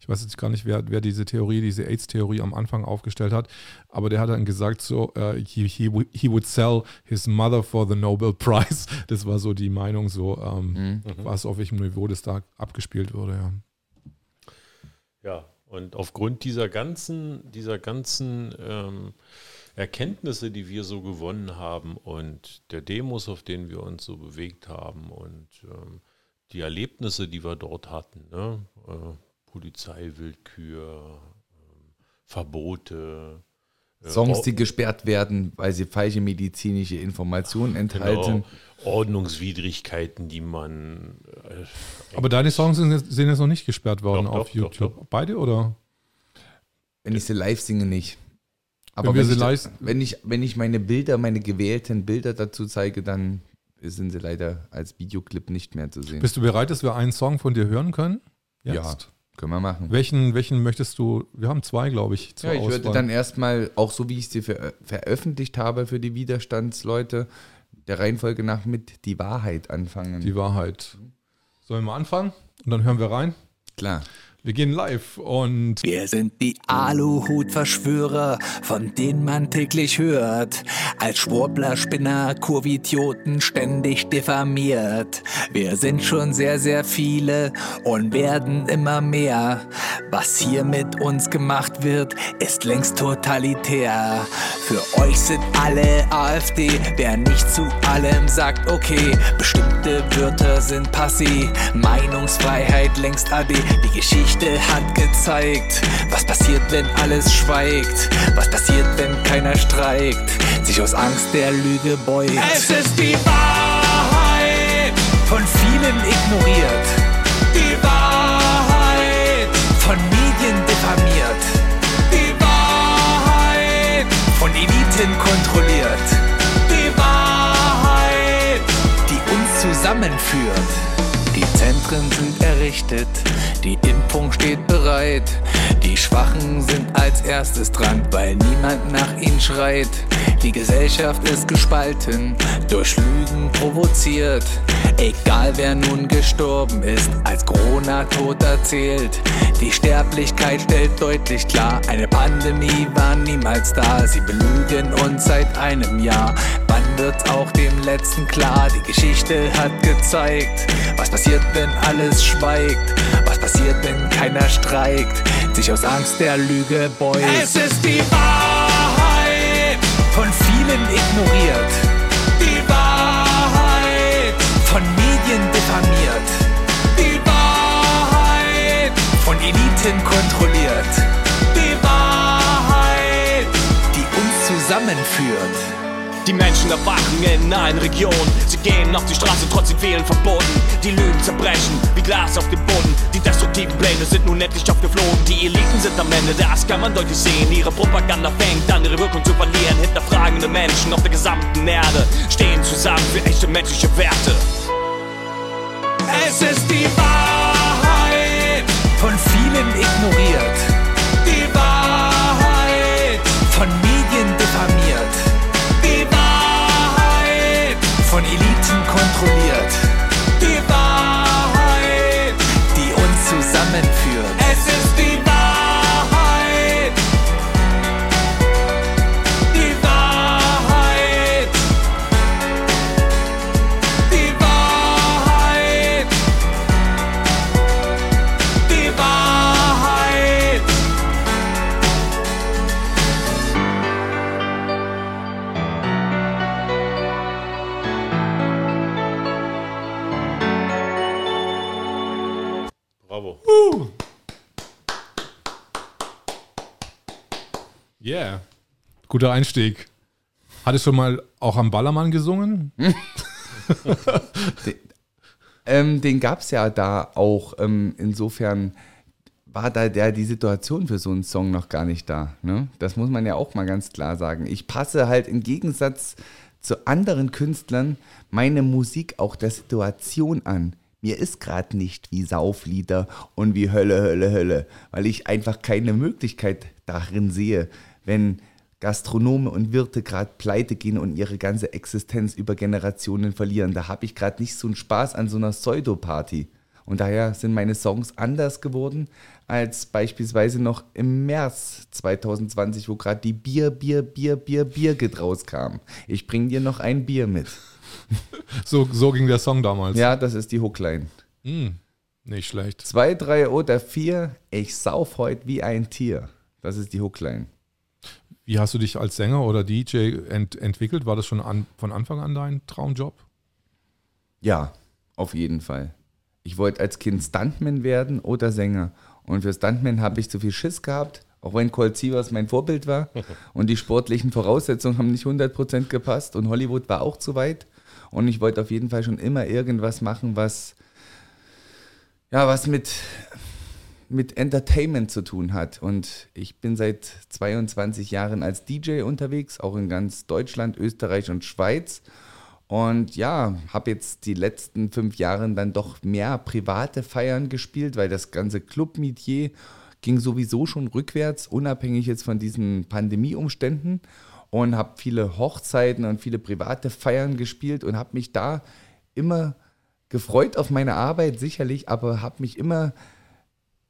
ich weiß jetzt gar nicht, wer, wer diese Theorie, diese AIDS-Theorie am Anfang aufgestellt hat, aber der hat dann gesagt, so, äh, he, he, he would sell his mother for the Nobel Prize. (laughs) Das war so die Meinung, so, ähm, was auf welchem Niveau das da abgespielt wurde, ja. Ja, und aufgrund dieser ganzen, dieser ganzen ähm, Erkenntnisse, die wir so gewonnen haben und der Demos, auf denen wir uns so bewegt haben und ähm, die Erlebnisse, die wir dort hatten, ne? äh, Polizeiwillkür, ähm, Verbote, äh, Songs, Or- die gesperrt werden, weil sie falsche medizinische Informationen enthalten. genau, Ordnungswidrigkeiten, die man äh, Aber deine Songs sind jetzt, sind jetzt noch nicht gesperrt worden Doch, auf doch, YouTube. doch, doch. Beide oder? Wenn ich sie live singe, nicht. Aber Wenn wenn, ich, wenn, ich, wenn ich meine Bilder, meine gewählten Bilder dazu zeige, dann sind sie leider als Videoclip nicht mehr zu sehen. Bist du bereit, dass wir einen Song von dir hören können? Ja, können wir machen. Welchen, welchen möchtest du? Wir haben zwei, glaube ich, zur Ja, ich würde Auswahl. dann erstmal, auch so wie ich sie ver veröffentlicht habe für die Widerstandsleute, der Reihenfolge nach mit Die Wahrheit anfangen. die Wahrheit. Sollen wir mal anfangen? Und dann hören wir rein. Klar. Wir gehen live und Wir sind die Aluhut-Verschwörer, von denen man täglich hört. Als Schwurbler, Spinner, Kurvidioten ständig diffamiert. Wir sind schon sehr, sehr viele und werden immer mehr. Was hier mit uns gemacht wird, ist längst totalitär. Für euch sind alle AfD, wer nicht zu allem sagt, okay. Bestimmte Wörter sind passé, Meinungsfreiheit längst AD. Die Geschichte hat gezeigt, was passiert, wenn alles schweigt. Was passiert, wenn keiner streikt, sich aus Angst der Lüge beugt. Es ist die Wahrheit, von vielen ignoriert. Die Wahrheit, von Medien diffamiert. Die Wahrheit, von Eliten kontrolliert. Die Wahrheit, die uns zusammenführt. Die Zentren sind errichtet, die Impfung steht bereit. Die Schwachen sind als erstes dran, weil niemand nach ihnen schreit. Die Gesellschaft ist gespalten, durch Lügen provoziert. Egal wer nun gestorben ist, als Corona-Tod erzählt. Die Sterblichkeit stellt deutlich klar, eine Pandemie war niemals da. Sie belügen uns seit einem Jahr. Wann wird's auch dem Letzten klar? Die Geschichte hat gezeigt, was passiert, wenn alles schweigt. Was passiert, wenn keiner streikt, sich aus Angst der Lüge beugt. Es ist die Wahrheit, von vielen ignoriert. Die Wahrheit, von Medien diffamiert. Die Wahrheit, von Eliten kontrolliert. Die Wahrheit, die uns zusammenführt. Die Menschen erwachen in allen Regionen. Gehen auf die Straße, trotzdem wählen verboten. Die Lügen zerbrechen wie Glas auf dem Boden. Die destruktiven Pläne sind nun endlich aufgeflogen. Die Eliten sind am Ende, das kann man deutlich sehen. Ihre Propaganda fängt an, ihre Wirkung zu verlieren. Hinterfragende Menschen auf der gesamten Erde stehen zusammen für echte menschliche Werte. Es ist die Wahrheit, von vielen ignoriert. Guter Einstieg. Hattest du mal auch am Ballermann gesungen? den ähm, den gab es ja da auch. Ähm, insofern war da der, die Situation für so einen Song noch gar nicht da. Ne? Das muss man ja auch mal ganz klar sagen. Ich passe halt im Gegensatz zu anderen Künstlern meine Musik auch der Situation an. Mir ist gerade nicht wie Sauflieder und wie Hölle, Hölle, Hölle, weil ich einfach keine Möglichkeit darin sehe, wenn Gastronome und Wirte gerade pleite gehen und ihre ganze Existenz über Generationen verlieren. Da habe ich gerade nicht so einen Spaß an so einer Pseudoparty. Und daher sind meine Songs anders geworden als beispielsweise noch im März 2020, wo gerade die Bier, Bier, Bier, Bier, Bier rauskam. Ich bring dir noch ein Bier mit. (laughs) So, so ging der Song damals. Ja, das ist die Hookline. Hm, nicht schlecht. Zwei, drei oder vier, ich sauf heute wie ein Tier. Das ist die Hookline. Wie hast du dich als Sänger oder DJ ent entwickelt? War das schon an, von Anfang an dein Traumjob? Ja, auf jeden Fall. Ich wollte als Kind Stuntman werden oder Sänger. Und für Stuntman habe ich zu viel Schiss gehabt, auch wenn Colt Sievers mein Vorbild war. (laughs) Und die sportlichen Voraussetzungen haben nicht 100% gepasst. Und Hollywood war auch zu weit. Und ich wollte auf jeden Fall schon immer irgendwas machen, was, ja, was mit, mit Entertainment zu tun hat. Und ich bin seit 22 Jahren als DJ unterwegs, auch in ganz Deutschland, Österreich und Schweiz. Und ja, habe jetzt die letzten fünf Jahre dann doch mehr private Feiern gespielt, weil das ganze Club-Metier ging sowieso schon rückwärts, unabhängig jetzt von diesen Pandemieumständen. Und habe viele Hochzeiten und viele private Feiern gespielt und habe mich da immer gefreut auf meine Arbeit, sicherlich, aber habe mich immer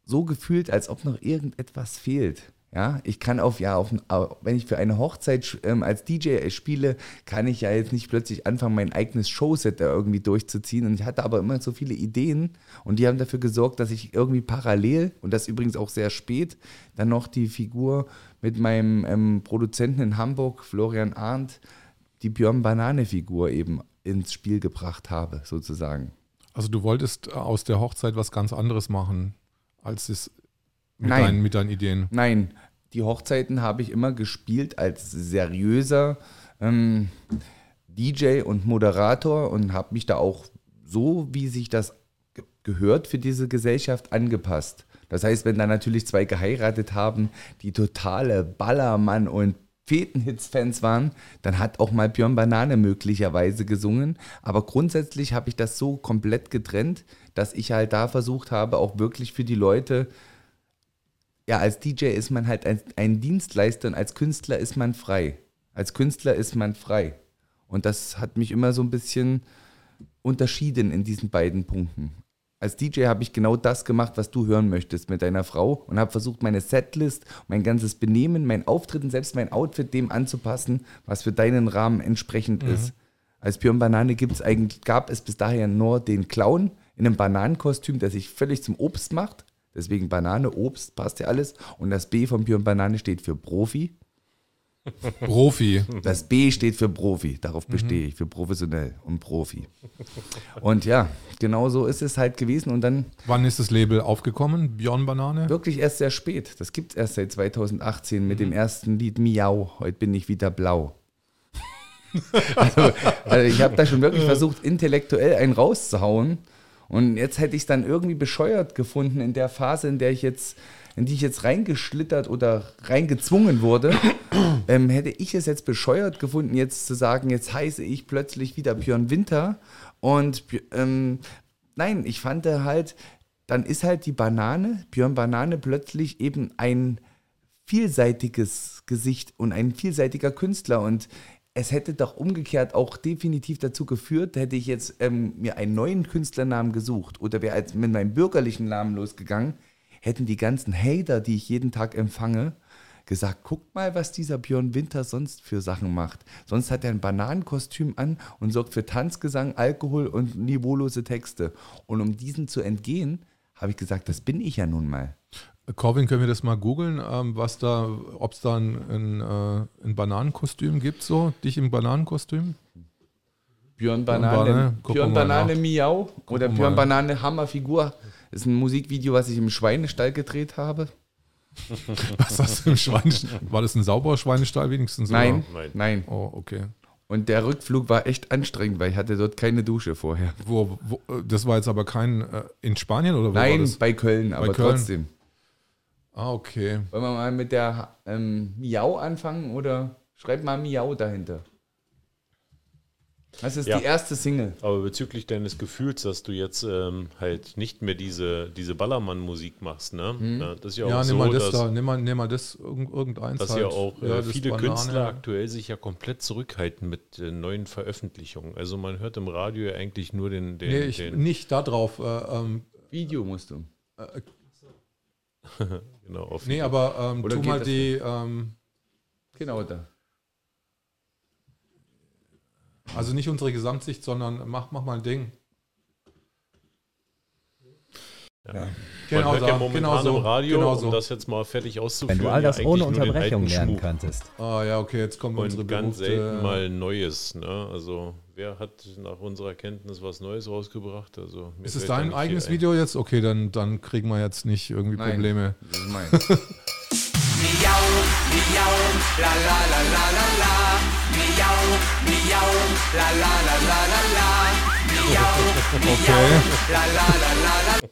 so gefühlt, als ob noch irgendetwas fehlt. Ja, ich kann auf, ja, auf, wenn ich für eine Hochzeit ähm, als DJ spiele, kann ich ja jetzt nicht plötzlich anfangen, mein eigenes Showset da irgendwie durchzuziehen. Und ich hatte aber immer so viele Ideen und die haben dafür gesorgt, dass ich irgendwie parallel, und das übrigens auch sehr spät, dann noch die Figur mit meinem ähm, Produzenten in Hamburg, Florian Arndt, die Björn Banane-Figur eben ins Spiel gebracht habe, sozusagen. Also du wolltest aus der Hochzeit was ganz anderes machen, als es mit, Nein. Deinen, mit deinen Ideen? Nein, die Hochzeiten habe ich immer gespielt als seriöser ähm, DJ und Moderator und habe mich da auch so, wie sich das gehört für diese Gesellschaft, angepasst. Das heißt, wenn da natürlich zwei geheiratet haben, die totale Ballermann- und Fetenhits-Fans waren, dann hat auch mal Björn Banane möglicherweise gesungen. Aber grundsätzlich habe ich das so komplett getrennt, dass ich halt da versucht habe, auch wirklich für die Leute ja, als DJ ist man halt ein, ein, Dienstleister und als Künstler ist man frei. Als Künstler ist man frei. Und das hat mich immer so ein bisschen unterschieden in diesen beiden Punkten. Als DJ habe ich genau das gemacht, was du hören möchtest mit deiner Frau und habe versucht, meine Setlist, mein ganzes Benehmen, mein Auftreten, selbst mein Outfit dem anzupassen, was für deinen Rahmen entsprechend mhm. ist. Als Björn Banane gibt's eigentlich, gab es bis dahin nur den Clown in einem Bananenkostüm, der sich völlig zum Obst macht Deswegen Banane, Obst, passt ja alles. Und das B von Björn Banane steht für Profi. Profi. Das B steht für Profi. Darauf mhm. bestehe ich, für professionell und Profi. Und ja, genau so ist es halt gewesen. Und dann. Wann ist das Label aufgekommen, Björn Banane? Wirklich erst sehr spät. Das gibt es erst seit 2018 mit mhm. dem ersten Lied Miau. Heute bin ich wieder blau. also, also ich habe da schon wirklich versucht, intellektuell einen rauszuhauen. Und jetzt hätte ich es dann irgendwie bescheuert gefunden in der Phase, in der ich jetzt, in die ich jetzt reingeschlittert oder reingezwungen wurde, (coughs) ähm, hätte ich es jetzt bescheuert gefunden, jetzt zu sagen, jetzt heiße ich plötzlich wieder Björn Winter. Und ähm, nein, ich fand halt, dann ist halt die Banane, Björn Banane, plötzlich eben ein vielseitiges Gesicht und ein vielseitiger Künstler. Und es hätte doch umgekehrt auch definitiv dazu geführt, hätte ich jetzt ähm, mir einen neuen Künstlernamen gesucht oder wäre als mit meinem bürgerlichen Namen losgegangen, hätten die ganzen Hater, die ich jeden Tag empfange, gesagt, guckt mal, was dieser Björn Winter sonst für Sachen macht. Sonst hat er ein Bananenkostüm an und sorgt für Tanzgesang, Alkohol und niveaulose Texte. Und um diesen zu entgehen, habe ich gesagt, das bin ich ja nun mal. Corvin, können wir das mal googeln, ähm, was da, ob es da ein, ein, äh, ein, Bananenkostüm gibt, so? Dich im Bananenkostüm? Björn Banane, Björn Banane Miau oder Björn Banane Hammerfigur. Das ist ein Musikvideo, was ich im Schweinestall gedreht habe. (laughs) Was hast du im Schweinestall? War das ein sauberer Schweinestall wenigstens? Nein, Nein. nein. Oh, okay. Und der Rückflug war echt anstrengend, weil ich hatte dort keine Dusche vorher. Wo, wo, das war jetzt aber kein äh, in Spanien oder wo war Nein, das? bei Köln, aber Köln. trotzdem. Ah, okay. Wollen wir mal mit der ähm, Miau anfangen oder schreib mal Miau dahinter. Das ist Ja. die erste Single. Aber bezüglich deines Gefühls, dass du jetzt ähm, halt nicht mehr diese, diese Ballermann-Musik machst, ne? Ja, Das ist ja auch Ja, nimm so, mal das dass, da, nimm mal, nimm mal das irgend, irgendeins dass halt. ja auch äh, Ja, viele Banane. Künstler aktuell sich ja komplett zurückhalten mit äh, neuen Veröffentlichungen. Also man hört im Radio ja eigentlich nur den, den, Nee, ich, den nicht da drauf. Äh, ähm, Video musst du. (laughs) genau, auf nee, aber ähm, tu geht mal die, ähm, Genau da. Also nicht unsere Gesamtsicht, sondern mach, mach mal ein Ding. Man Genau hört so, ja momentan genau so, im Radio, genau um so. das jetzt mal fertig auszuführen. Wenn du all ja das eigentlich ohne Unterbrechung lernen Schmuck. könntest. Ah ja, okay, jetzt kommt unsere Und ganz berühmte- selten mal Neues. Ne? Also wer hat nach unserer Kenntnis was Neues rausgebracht? Also, Ist es dein eigenes ein. Video jetzt? Okay, dann, dann kriegen wir jetzt nicht irgendwie Nein. Probleme. Das ist mein. (laughs) Miau, miau, la la la la la la. Miau, miau, la la la la la la. Miau, (laughs) Okay, la la la la la.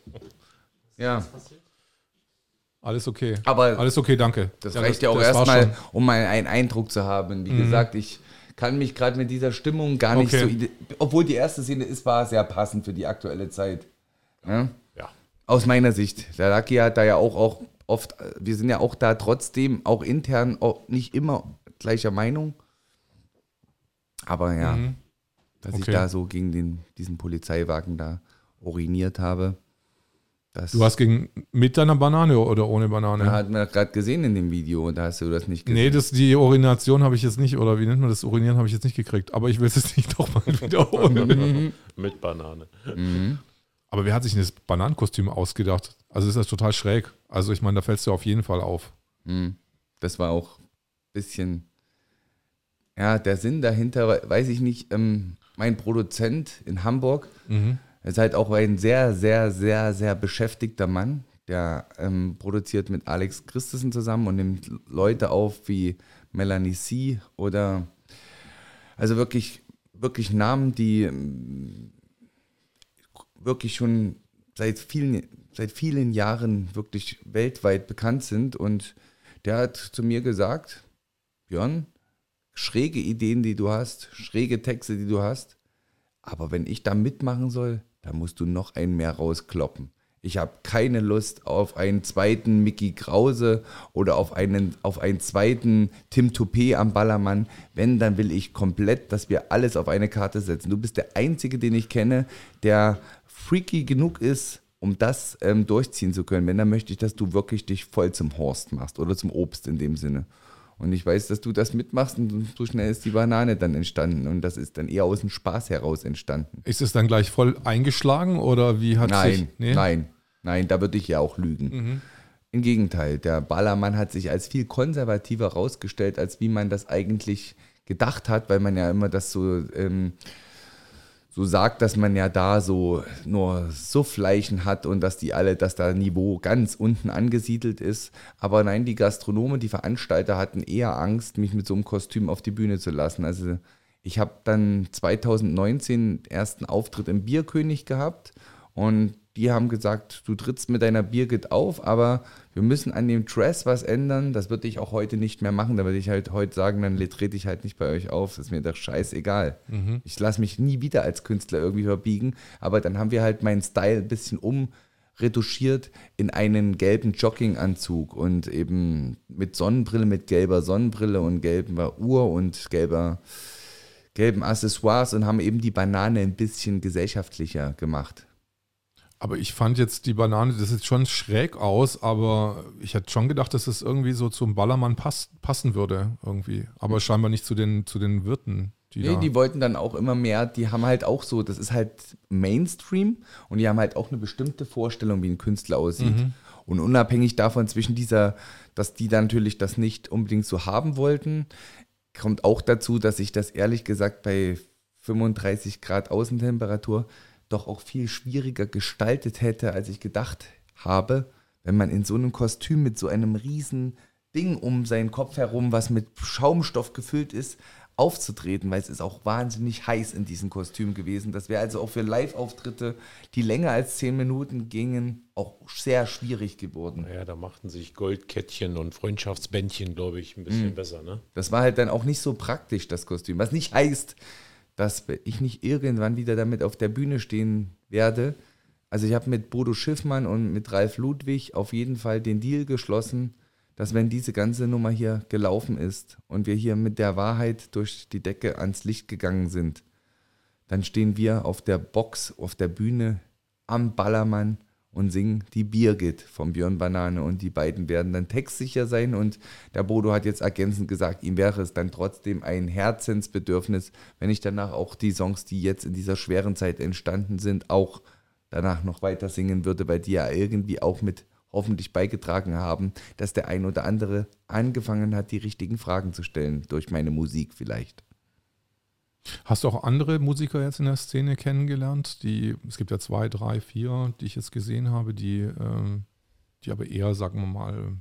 Ja, alles okay. aber Alles okay, danke. das Ja, reicht ja auch das erstmal, um mal einen Eindruck zu haben. Wie gesagt, ich kann mich gerade mit dieser Stimmung gar nicht Okay. so. Obwohl die erste Szene ist, war sehr passend für die aktuelle Zeit. Ja? Ja. Aus meiner Sicht. Der Lucky hat da ja auch, auch oft, wir sind ja auch da trotzdem, auch intern, auch nicht immer gleicher Meinung. Aber ja, dass ich Mhm. Okay. da so gegen den, diesen Polizeiwagen da uriniert habe. Das Du hast gegen mit deiner Banane oder ohne Banane? ja, hat man gerade gesehen in dem Video und da hast du das nicht gesehen. Nee, das, die Urination habe ich jetzt nicht, oder wie nennt man das? Urinieren habe ich jetzt nicht gekriegt. Aber ich will es jetzt nicht (laughs) nochmal wiederholen. Mit Banane. Aber wer hat sich das Bananenkostüm ausgedacht? Also ist das total schräg. Also ich meine, da fällst du auf jeden Fall auf. Hm, Das war auch ein bisschen, ja, der Sinn dahinter, weiß ich nicht. Ähm, mein Produzent in Hamburg ist halt auch ein sehr, sehr, sehr, sehr beschäftigter Mann. Der ähm, produziert mit Alex Christensen zusammen und nimmt Leute auf wie Melanie C. oder also wirklich, wirklich Namen, die ähm, wirklich schon seit vielen, seit vielen Jahren wirklich weltweit bekannt sind. Und der hat zu mir gesagt, Björn, schräge Ideen, die du hast, schräge Texte, die du hast, aber wenn ich da mitmachen soll, dann musst du noch einen mehr rauskloppen. Ich habe keine Lust auf einen zweiten Mickey Krause oder auf einen, auf einen zweiten Tim Toupé am Ballermann. Wenn, dann will ich komplett, dass wir alles auf eine Karte setzen. Du bist der Einzige, den ich kenne, der freaky genug ist, um das ähm, durchziehen zu können. Wenn, dann möchte ich, dass du wirklich dich voll zum Horst machst oder zum Obst in dem Sinne. Und ich weiß, dass du das mitmachst und so schnell ist die Banane dann entstanden. Und das ist dann eher aus dem Spaß heraus entstanden. Ist es dann gleich voll eingeschlagen oder wie hat Nein, sich. Nee? nein, nein, da würde ich ja auch lügen. Im Gegenteil, der Ballermann hat sich als viel konservativer rausgestellt, als wie man das eigentlich gedacht hat, weil man ja immer das so, ähm, so sagt, dass man ja da so nur Suffleichen hat und dass die alle, dass da Niveau ganz unten angesiedelt ist. Aber nein, die Gastronomen, die Veranstalter hatten eher Angst, mich mit so einem Kostüm auf die Bühne zu lassen. Also ich habe dann 2019 den ersten Auftritt im Bierkönig gehabt und die haben gesagt, du trittst mit deiner Birgit auf, aber wir müssen an dem Dress was ändern. Das würde ich auch heute nicht mehr machen. Da würde ich halt heute sagen, dann trete ich halt nicht bei euch auf. Das ist mir doch scheißegal. Ich lasse mich nie wieder als Künstler irgendwie verbiegen. Aber dann haben wir halt meinen Style ein bisschen umretuschiert in einen gelben Jogginganzug und eben mit Sonnenbrille, mit gelber Sonnenbrille und gelber Uhr und gelber gelben Accessoires und haben eben die Banane ein bisschen gesellschaftlicher gemacht. Aber ich fand jetzt die Banane, das sieht schon schräg aus, aber ich hätte schon gedacht, dass es irgendwie so zum Ballermann pass, passen würde irgendwie. Aber scheinbar nicht zu den, zu den Wirten, die Nee, die wollten dann auch immer mehr, die haben halt auch so, das ist halt Mainstream und die haben halt auch eine bestimmte Vorstellung, wie ein Künstler aussieht. Und unabhängig davon zwischen dieser, dass die dann natürlich das nicht unbedingt so haben wollten, kommt auch dazu, dass ich das ehrlich gesagt bei 35 Grad Außentemperatur doch auch viel schwieriger gestaltet hätte, als ich gedacht habe, wenn man in so einem Kostüm mit so einem riesen Ding um seinen Kopf herum, was mit Schaumstoff gefüllt ist, aufzutreten, weil es ist auch wahnsinnig heiß in diesem Kostüm gewesen. Das wäre also auch für Live-Auftritte, die länger als zehn Minuten gingen, auch sehr schwierig geworden. Ja, da machten sich Goldkettchen und Freundschaftsbändchen, glaube ich, ein bisschen Mhm. besser, ne? Das war halt dann auch nicht so praktisch, das Kostüm. Was nicht heißt, dass ich nicht irgendwann wieder damit auf der Bühne stehen werde. Also ich habe mit Bodo Schiffmann und mit Ralf Ludwig auf jeden Fall den Deal geschlossen, dass wenn diese ganze Nummer hier gelaufen ist und wir hier mit der Wahrheit durch die Decke ans Licht gegangen sind, dann stehen wir auf der Box, auf der Bühne am Ballermann und singen die Birgit von Björn Banane und die beiden werden dann textsicher sein und der Bodo hat jetzt ergänzend gesagt, ihm wäre es dann trotzdem ein Herzensbedürfnis, wenn ich danach auch die Songs, die jetzt in dieser schweren Zeit entstanden sind, auch danach noch weiter singen würde, weil die ja irgendwie auch mit hoffentlich beigetragen haben, dass der ein oder andere angefangen hat, die richtigen Fragen zu stellen, durch meine Musik vielleicht. Hast du auch andere Musiker jetzt in der Szene kennengelernt? Die, es gibt ja zwei, drei, vier, die ich jetzt gesehen habe, die, ähm, die aber eher, sagen wir mal,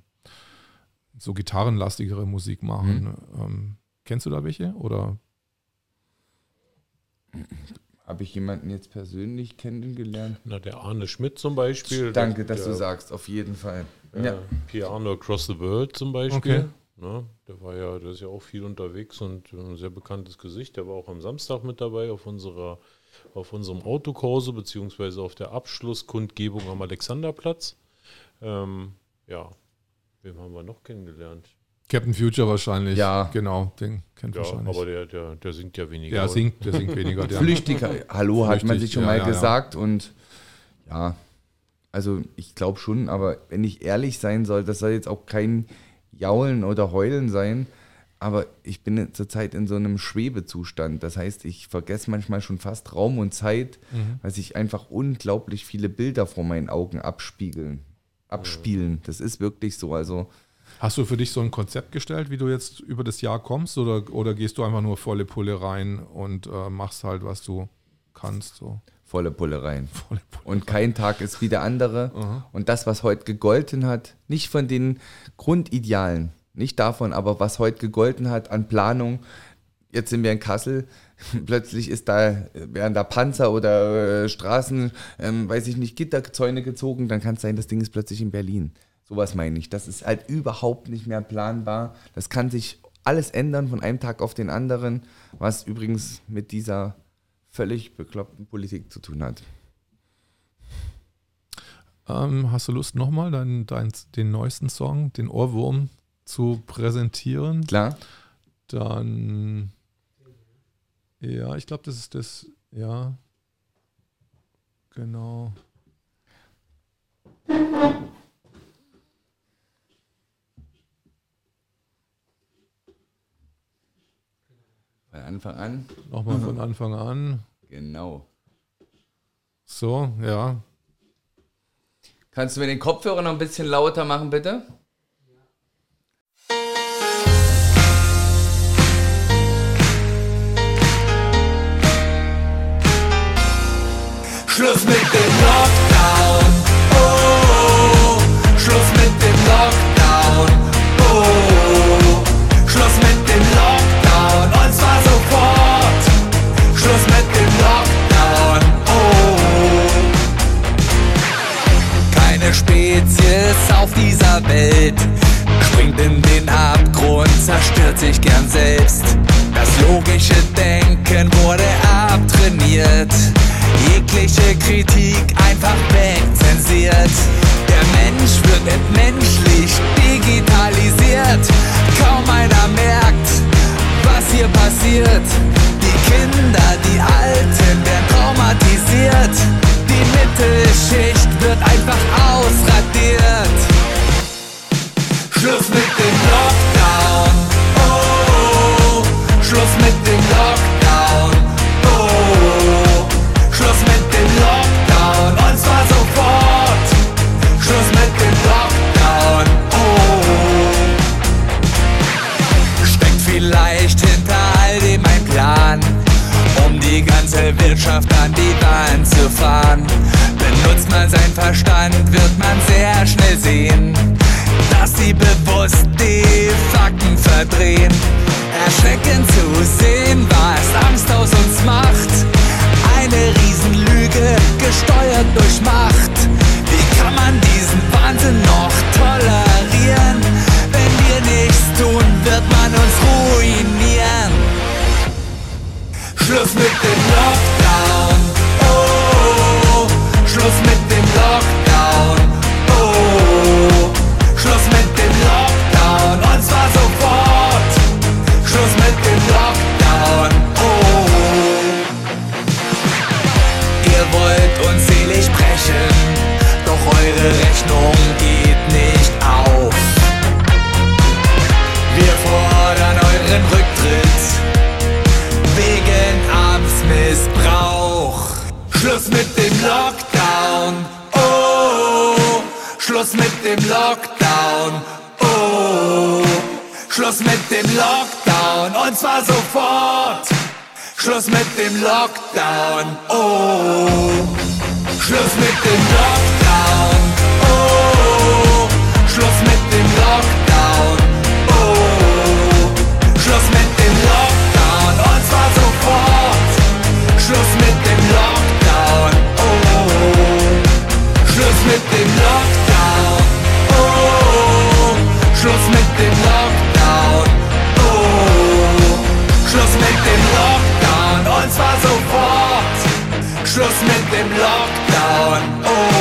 so gitarrenlastigere Musik machen. Ähm, kennst du da welche? Oder Habe ich jemanden jetzt persönlich kennengelernt? Na, der Arne Schmidt zum Beispiel. Danke, der, dass du sagst, auf jeden Fall. Ja. Piano Across the World zum Beispiel. Okay. Ne, der war ja, der ist ja auch viel unterwegs und ein sehr bekanntes Gesicht. Der war auch am Samstag mit dabei auf unserer, auf unserem Autokurse beziehungsweise auf der Abschlusskundgebung am Alexanderplatz. Ähm, ja, wem haben wir noch kennengelernt? Captain Future wahrscheinlich. Ja. Genau, den kennt Ja, wahrscheinlich. aber der, der, der singt ja weniger. der oder? singt, der singt weniger. Der, (laughs) Flüchtig, hallo, hat man Flüchtig, sich schon ja, mal ja, ja. gesagt und ja, also ich glaube schon, aber wenn ich ehrlich sein soll, das soll jetzt auch kein Jaulen oder Heulen sein, aber ich bin zurzeit in so einem Schwebezustand. Das heißt, ich vergesse manchmal schon fast Raum und Zeit, Mhm. weil sich einfach unglaublich viele Bilder vor meinen Augen abspiegeln, abspielen. Das ist wirklich so. Also Hast du für dich so ein Konzept gestellt, wie du jetzt über das Jahr kommst? Oder, oder gehst du einfach nur volle Pulle rein und äh, machst halt, was du kannst? So. Volle Pulle rein. (laughs) Volle Pulle. Und kein Tag ist wie der andere. Und das, was heute gegolten hat, nicht von den Grundidealen, nicht davon, aber was heute gegolten hat an Planung. Jetzt sind wir in Kassel, (laughs) plötzlich ist da, werden da Panzer oder äh, Straßen, ähm, weiß ich nicht, Gitterzäune gezogen, dann kann es sein, das Ding ist plötzlich in Berlin. Sowas meine ich. Das ist halt überhaupt nicht mehr planbar. Das kann sich alles ändern von einem Tag auf den anderen, was übrigens mit dieser völlig bekloppten Politik zu tun hat. Ähm, hast du Lust, nochmal dein, dein, den neuesten Song, den Ohrwurm, zu präsentieren? Klar? Dann. Ja, ich glaube, das ist das. Ja. Genau. Von Anfang an? Nochmal von Anfang an. Genau. So, ja. Kannst du mir den Kopfhörer noch ein bisschen lauter machen, bitte? Schluss mit dem Lockdown. Spezies auf dieser Welt springt in den Abgrund, zerstört sich gern selbst. Das logische Denken wurde abtrainiert. Jegliche Kritik einfach wegzensiert. Der Mensch wird entmenschlicht, digitalisiert. Kaum einer merkt, was hier passiert. Die Kinder, die Alten werden traumatisiert. Die Mittelschicht wird einfach ausradiert. Schluss mit dem Lockdown. Oh, Schluss mit dem Lockdown. Oh, Schluss mit dem Lockdown. Und zwar sofort. Schluss mit dem Lockdown. Oh. Steckt vielleicht hinter all dem ein Plan. um die ganze Wirtschaft an die Wand zu fahren. Benutzt man seinen Verstand, wird man sehr schnell sehen, dass sie bewusst die Fakten verdrehen. Erschreckend zu sehen, was Angst aus uns macht. Eine Riesenlüge, gesteuert durch Macht. Wie kann man diesen Wahnsinn noch tolerieren? Wenn wir nichts tun, wird man uns ruinieren. Schluss mit dem Lockdown. Oh, Schluss mit dem Lockdown. Oh, Schluss mit dem Lockdown. Und zwar sofort. Schluss mit dem Lockdown. Oh, Schluss mit dem Lockdown. Oh, Schluss mit Schluss mit dem Lockdown. Oh.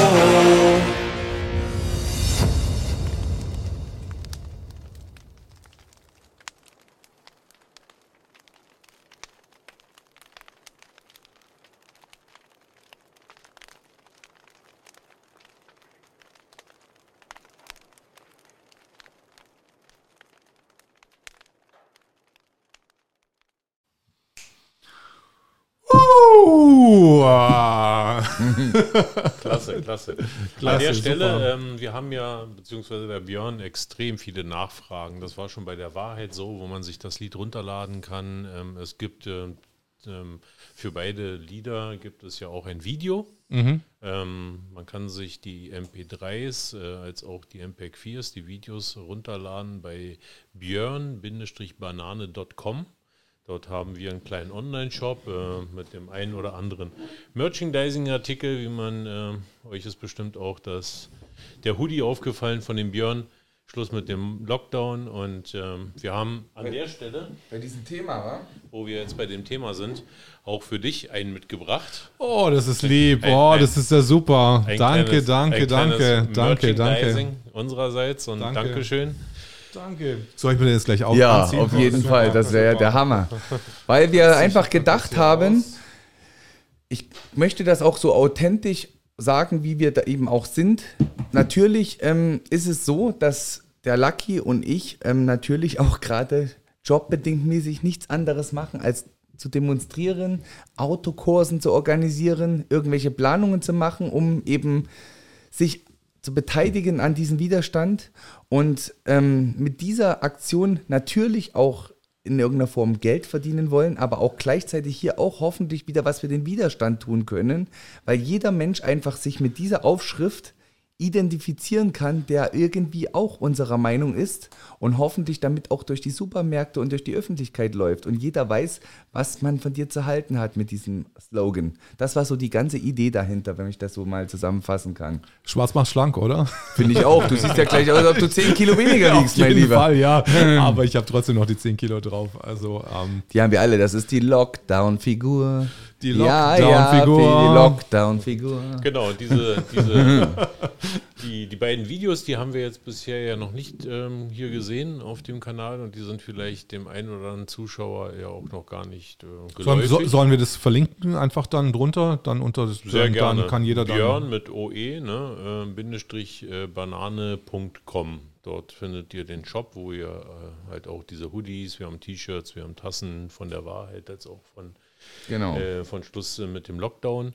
Uh, ah. (laughs) Klasse, klasse. An Klasse, der Stelle, ähm, wir haben ja, beziehungsweise der Björn, extrem viele Nachfragen. Das war schon bei der Wahrheit so, wo man sich das Lied runterladen kann. Ähm, es gibt äh, ähm, für beide Lieder gibt es ja auch ein Video. Mhm. Ähm, man kann sich die MP3s äh, als auch die MPEG-4s, die Videos runterladen bei björn-banane.com. Dort haben wir einen kleinen Online-Shop äh, mit dem einen oder anderen Merchandising-Artikel, wie man, äh, euch ist bestimmt auch das, der Hoodie aufgefallen von dem Björn. Schluss mit dem Lockdown und ähm, wir haben an der Stelle, Bei diesem Thema, wa? wo wir jetzt bei dem Thema sind, auch für dich einen mitgebracht. Oh, das ist lieb. Ein- Oh, ein- das ist ja super. Ein Danke, kleines- danke, danke, danke, danke. Merchandising unsererseits und Danke. Dankeschön. Danke. Soll ich mir den jetzt gleich auch Ja, anziehen? auf jeden Fall. Das wäre ja der Hammer. (laughs) Weil wir einfach gedacht haben, ich möchte das auch so authentisch sagen, wie wir da eben auch sind. Natürlich ähm, ist es so, dass der Lucky und ich ähm, natürlich auch gerade jobbedingt mäßig nichts anderes machen, als zu demonstrieren, Autokursen zu organisieren, irgendwelche Planungen zu machen, um eben sich zu beteiligen an diesem Widerstand und ähm, mit dieser Aktion natürlich auch in irgendeiner Form Geld verdienen wollen, aber auch gleichzeitig hier auch hoffentlich wieder was für den Widerstand tun können, weil jeder Mensch einfach sich mit dieser Aufschrift identifizieren kann, der irgendwie auch unserer Meinung ist und hoffentlich damit auch durch die Supermärkte und durch die Öffentlichkeit läuft und jeder weiß, was man von dir zu halten hat mit diesem Slogan. Das war so die ganze Idee dahinter, wenn ich das so mal zusammenfassen kann. Schwarz macht schlank, oder? Finde ich auch. Du siehst ja gleich aus, als ob du 10 Kilo weniger liegst, Auf mein jeden Lieber. Fall, ja. Aber ich habe trotzdem noch die 10 Kilo drauf. Also, ähm, Die haben wir alle. Das ist die Lockdown-Figur. Die Ja, Lockdown-Figur. Ja, die Lockdown-Figur. Genau, diese, diese (laughs) die, die beiden Videos, die haben wir jetzt bisher ja noch nicht ähm, hier gesehen auf dem Kanal und die sind vielleicht dem einen oder anderen Zuschauer ja auch noch gar nicht äh, sollen, so, sollen wir das verlinken einfach dann drunter? Dann unter das Sehr dann, gerne. dann kann jeder dann. Björn mit OE, ne, äh, Bindestrich äh, banane.com. Dort findet ihr den Shop, wo ihr äh, halt auch diese Hoodies, wir haben T-Shirts, wir haben Tassen von der Wahrheit, als auch von Genau. äh, von Schluss äh, mit dem Lockdown.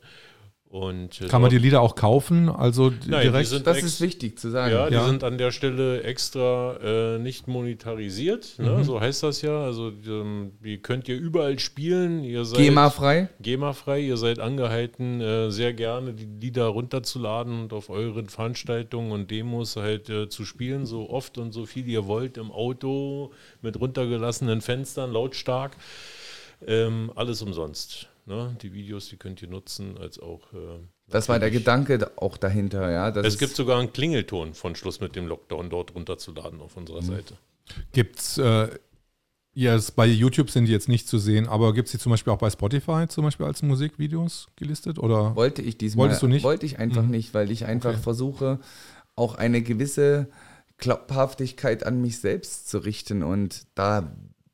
Und, äh, Kann man die Lieder auch kaufen? Also Nein, die direkt? sind Das ist wichtig zu sagen. Ja, die Ja. sind an der Stelle extra äh, nicht monetarisiert, Mhm. ne? so heißt das ja. Also ähm, die könnt ihr überall spielen. Ihr seid GEMA-frei. GEMA-frei. Ihr seid angehalten, äh, sehr gerne die Lieder runterzuladen und auf euren Veranstaltungen und Demos halt äh, zu spielen, so oft und so viel ihr wollt im Auto mit runtergelassenen Fenstern, lautstark. Ähm, alles umsonst. Ne? Die Videos, die könnt ihr nutzen, als auch. Äh, Das war der Gedanke da- auch dahinter, ja. Das Es gibt sogar einen Klingelton von Schluss mit dem Lockdown dort runterzuladen auf unserer Seite. Gibt's, äh, ja, es- bei YouTube sind die jetzt nicht zu sehen, aber gibt es die zum Beispiel auch bei Spotify zum Beispiel als Musikvideos gelistet? Oder? Wollte ich diesmal. Wolltest du nicht? Wollte ich einfach Mhm. nicht, weil ich einfach Okay. versuche, auch eine gewisse Glaubhaftigkeit an mich selbst zu richten. Und da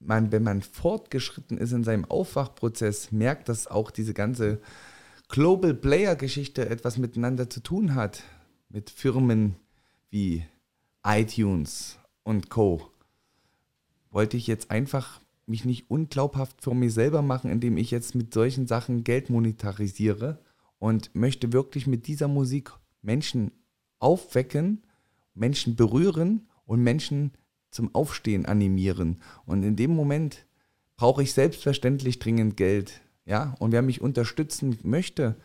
man, wenn man fortgeschritten ist in seinem Aufwachprozess, merkt, dass auch diese ganze Global Player Geschichte etwas miteinander zu tun hat. Mit Firmen wie iTunes und Co. Wollte ich jetzt einfach mich nicht unglaubhaft vor mir selber machen, indem ich jetzt mit solchen Sachen Geld monetarisiere und möchte wirklich mit dieser Musik Menschen aufwecken, Menschen berühren und Menschen zum Aufstehen animieren. Und in dem Moment brauche ich selbstverständlich dringend Geld. Ja, und wer mich unterstützen möchte,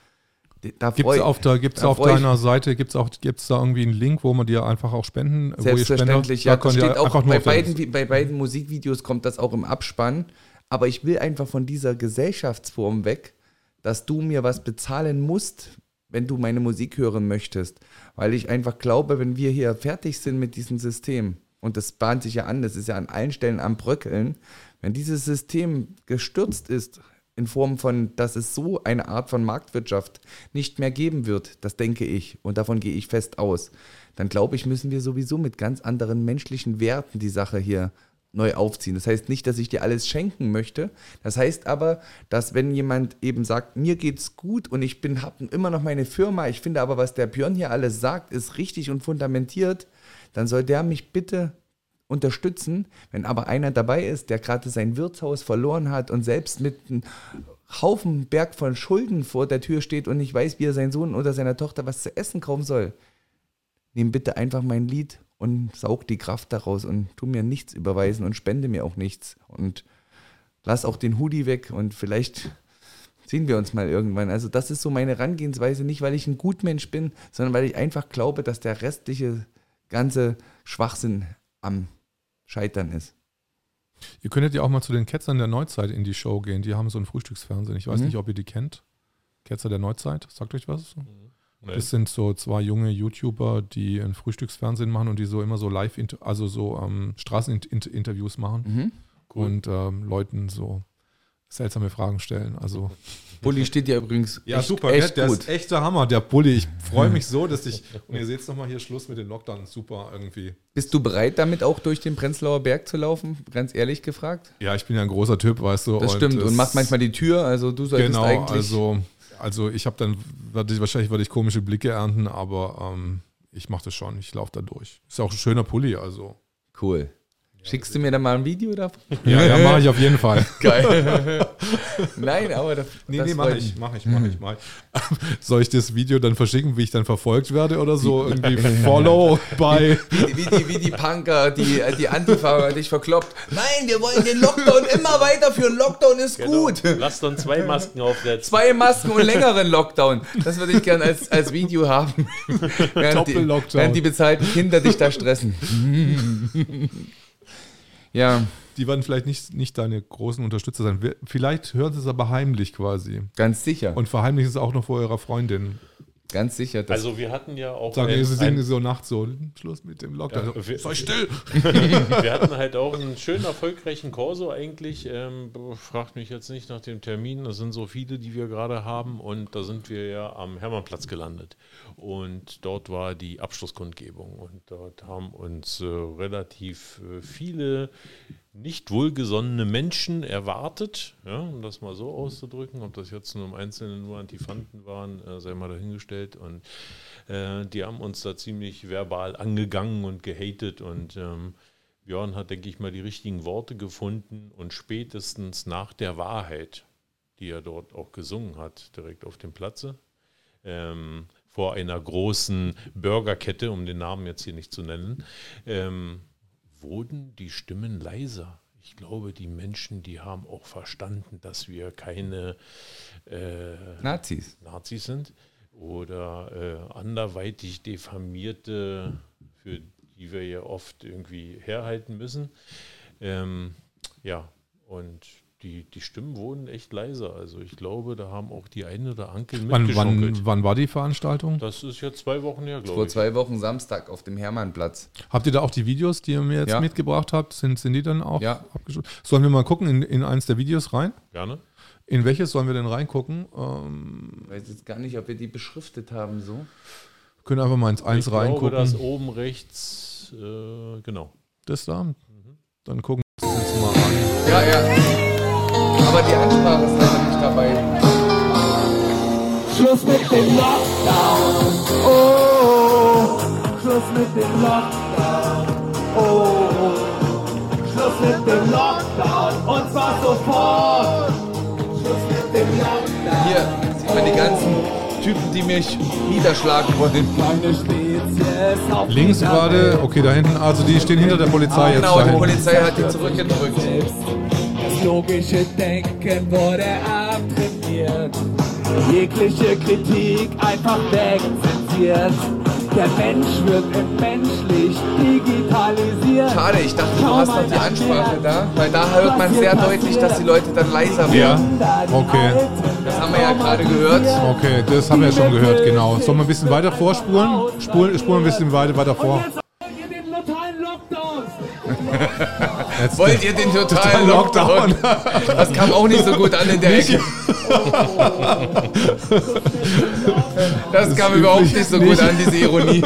da Gibt es auf, der, gibt's da auf freu ich- deiner Seite, gibt es auch, gibt's da irgendwie einen Link, wo man dir einfach auch spenden, Selbstverständlich, ja. Da steht auch bei beiden, bei beiden Musikvideos kommt das auch im Abspann. Aber ich will einfach von dieser Gesellschaftsform weg, dass du mir was bezahlen musst, wenn du meine Musik hören möchtest. Weil ich einfach glaube, wenn wir hier fertig sind mit diesem System, und das bahnt sich ja an, das ist ja an allen Stellen am Bröckeln, wenn dieses System gestürzt ist, in Form von, dass es so eine Art von Marktwirtschaft nicht mehr geben wird, das denke ich und davon gehe ich fest aus, dann glaube ich, müssen wir sowieso mit ganz anderen menschlichen Werten die Sache hier neu aufziehen. Das heißt nicht, dass ich dir alles schenken möchte. Das heißt aber, dass wenn jemand eben sagt, mir geht's gut und ich bin habe immer noch meine Firma, ich finde aber, was der Björn hier alles sagt, ist richtig und fundamentiert, dann soll der mich bitte unterstützen. Wenn aber einer dabei ist, der gerade sein Wirtshaus verloren hat und selbst mit einem Haufen Berg von Schulden vor der Tür steht und nicht weiß, wie er seinen Sohn oder seiner Tochter was zu essen kaufen soll, nimm bitte einfach mein Lied und saug die Kraft daraus und tu mir nichts überweisen und spende mir auch nichts. Und lass auch den Hoodie weg und vielleicht sehen wir uns mal irgendwann. Also das ist so meine Herangehensweise, nicht weil ich ein Gutmensch bin, sondern weil ich einfach glaube, dass der restliche ganze Schwachsinn am Scheitern ist. Ihr könntet ja auch mal zu den Ketzern der Neuzeit in die Show gehen. Die haben so ein Frühstücksfernsehen. Ich weiß Mhm. nicht, ob ihr die kennt. Ketzer der Neuzeit, sagt euch was? Nee. Das sind so zwei junge YouTuber, die ein Frühstücksfernsehen machen und die so immer so live, also so ähm, Straßeninterviews machen Mhm. und ähm, Leuten so seltsame Fragen stellen. Also Bulli steht ja übrigens Ja, echt, super, echt der gut. ist echt der Hammer, der Bulli. Ich freue mich so, dass ich. Und ihr seht es nochmal hier Schluss mit den Lockdown. Super irgendwie. Bist du bereit, damit auch durch den Prenzlauer Berg zu laufen? Ganz ehrlich gefragt. Ja, ich bin ja ein großer Typ, weißt du. Das stimmt. Und macht manchmal die Tür. Also du solltest Genau, eigentlich. also, also ich habe dann, wahrscheinlich werde ich komische Blicke ernten, aber ähm, ich mache das schon. Ich laufe da durch. Ist auch ein schöner Pulli, also. cool. Schickst du mir dann mal ein Video davon? (laughs) Ja, ja, mache ich auf jeden Fall. (laughs) Geil. (laughs) Nein, aber das, Nee, das nee, mache wollte ich, mache ich, mache ich, mach ich. Soll ich das Video dann verschicken, wie ich dann verfolgt werde oder so? Irgendwie Follow bei. Wie, wie, die, wie die Punker, die, die Antifa dich verkloppt. Nein, wir wollen den Lockdown immer weiterführen. Lockdown ist Genau. gut. Lass dann zwei Masken aufsetzen. Zwei Masken und längeren Lockdown. Das würde ich gerne als, als Video haben. Doppel-Lockdown. während die bezahlten Kinder dich da stressen. Ja, Die werden vielleicht nicht, nicht deine großen Unterstützer sein. Vielleicht hören sie es aber heimlich quasi. ganz sicher. Und verheimlichen es auch noch vor eurer Freundin. Ganz sicher. Also wir hatten ja auch Sagen, ein, sie singen ein, so nachts so, Schluss mit dem Lockdown. Ja, wir- Sei still! (laughs) wir hatten halt auch einen schönen erfolgreichen Corso eigentlich. Ähm, fragt mich jetzt nicht nach dem Termin. Das sind so viele, die wir gerade haben und da sind wir ja am Hermannplatz gelandet. Und dort war die Abschlusskundgebung und dort haben uns äh, relativ äh, viele nicht wohlgesonnene Menschen erwartet, ja, um das mal so auszudrücken. Ob das jetzt nur im Einzelnen nur Antifanten waren, äh, sei mal dahingestellt. Und äh, die haben uns da ziemlich verbal angegangen und gehatet. Und ähm, Björn hat, denke ich mal, die richtigen Worte gefunden. Und spätestens nach der Wahrheit, die er dort auch gesungen hat, direkt auf dem Platze, ähm, vor einer großen Burgerkette, um den Namen jetzt hier nicht zu nennen, ähm, wurden die Stimmen leiser. Ich glaube, die Menschen, die haben auch verstanden, dass wir keine äh, Nazis. Nazis sind oder äh, anderweitig diffamierte, für die wir ja oft irgendwie herhalten müssen. Ähm, ja, und die, die Stimmen wurden echt leiser. Also ich glaube, da haben auch die eine oder Ankel Wann, wann, wann war die Veranstaltung? Das ist jetzt zwei Wochen her, glaube Vor ich. zwei Wochen Samstag auf dem Hermannplatz. Habt ihr da auch die Videos, die ihr mir jetzt Ja. mitgebracht habt? Sind, sind die dann auch Ja. abgeschlossen? Sollen wir mal gucken in, in eins der Videos rein? Gerne. In welches sollen wir denn reingucken? Ähm, Ich weiß jetzt gar nicht, ob wir die beschriftet haben so. können einfach mal ins eins ich reingucken. glaube, das oben rechts, äh, genau. das da? Dann gucken wir uns mal an. Ja, ja. Aber die Ansprache ist leider nicht dabei. Schluss mit dem Lockdown. Oh, Schluss mit dem Lockdown. Oh, Schluss mit dem Lockdown. Und zwar sofort. Schluss mit dem Lockdown. Hier sieht man die ganzen Typen, die mich niederschlagen wollen. Links gerade, okay, da hinten, also die stehen hinter der Polizei jetzt Genau, die. Polizei hat die zurückgedrückt. Das logische Denken wurde abtrainiert. Jegliche Kritik einfach wegzensiert. Der Mensch wird entmenschlich digitalisiert. Schade, ich dachte, du hast noch die Ansprache da, weil da hört man sehr deutlich, dass die Leute dann leiser Ja, werden. okay, Das haben wir ja gerade gehört. okay, das haben wir ja schon gehört, genau. Sollen wir ein bisschen weiter vorspulen? Spulen, spulen ein bisschen weiter, weiter vor. Jetzt wollen wir den totalen Lockdown. (laughs) Jetzt, Wollt ihr den (laughs) totalen Lockdown? Lockdown? Das kam auch nicht so gut an in der Ecke. Das kam überhaupt nicht so gut an, diese Ironie.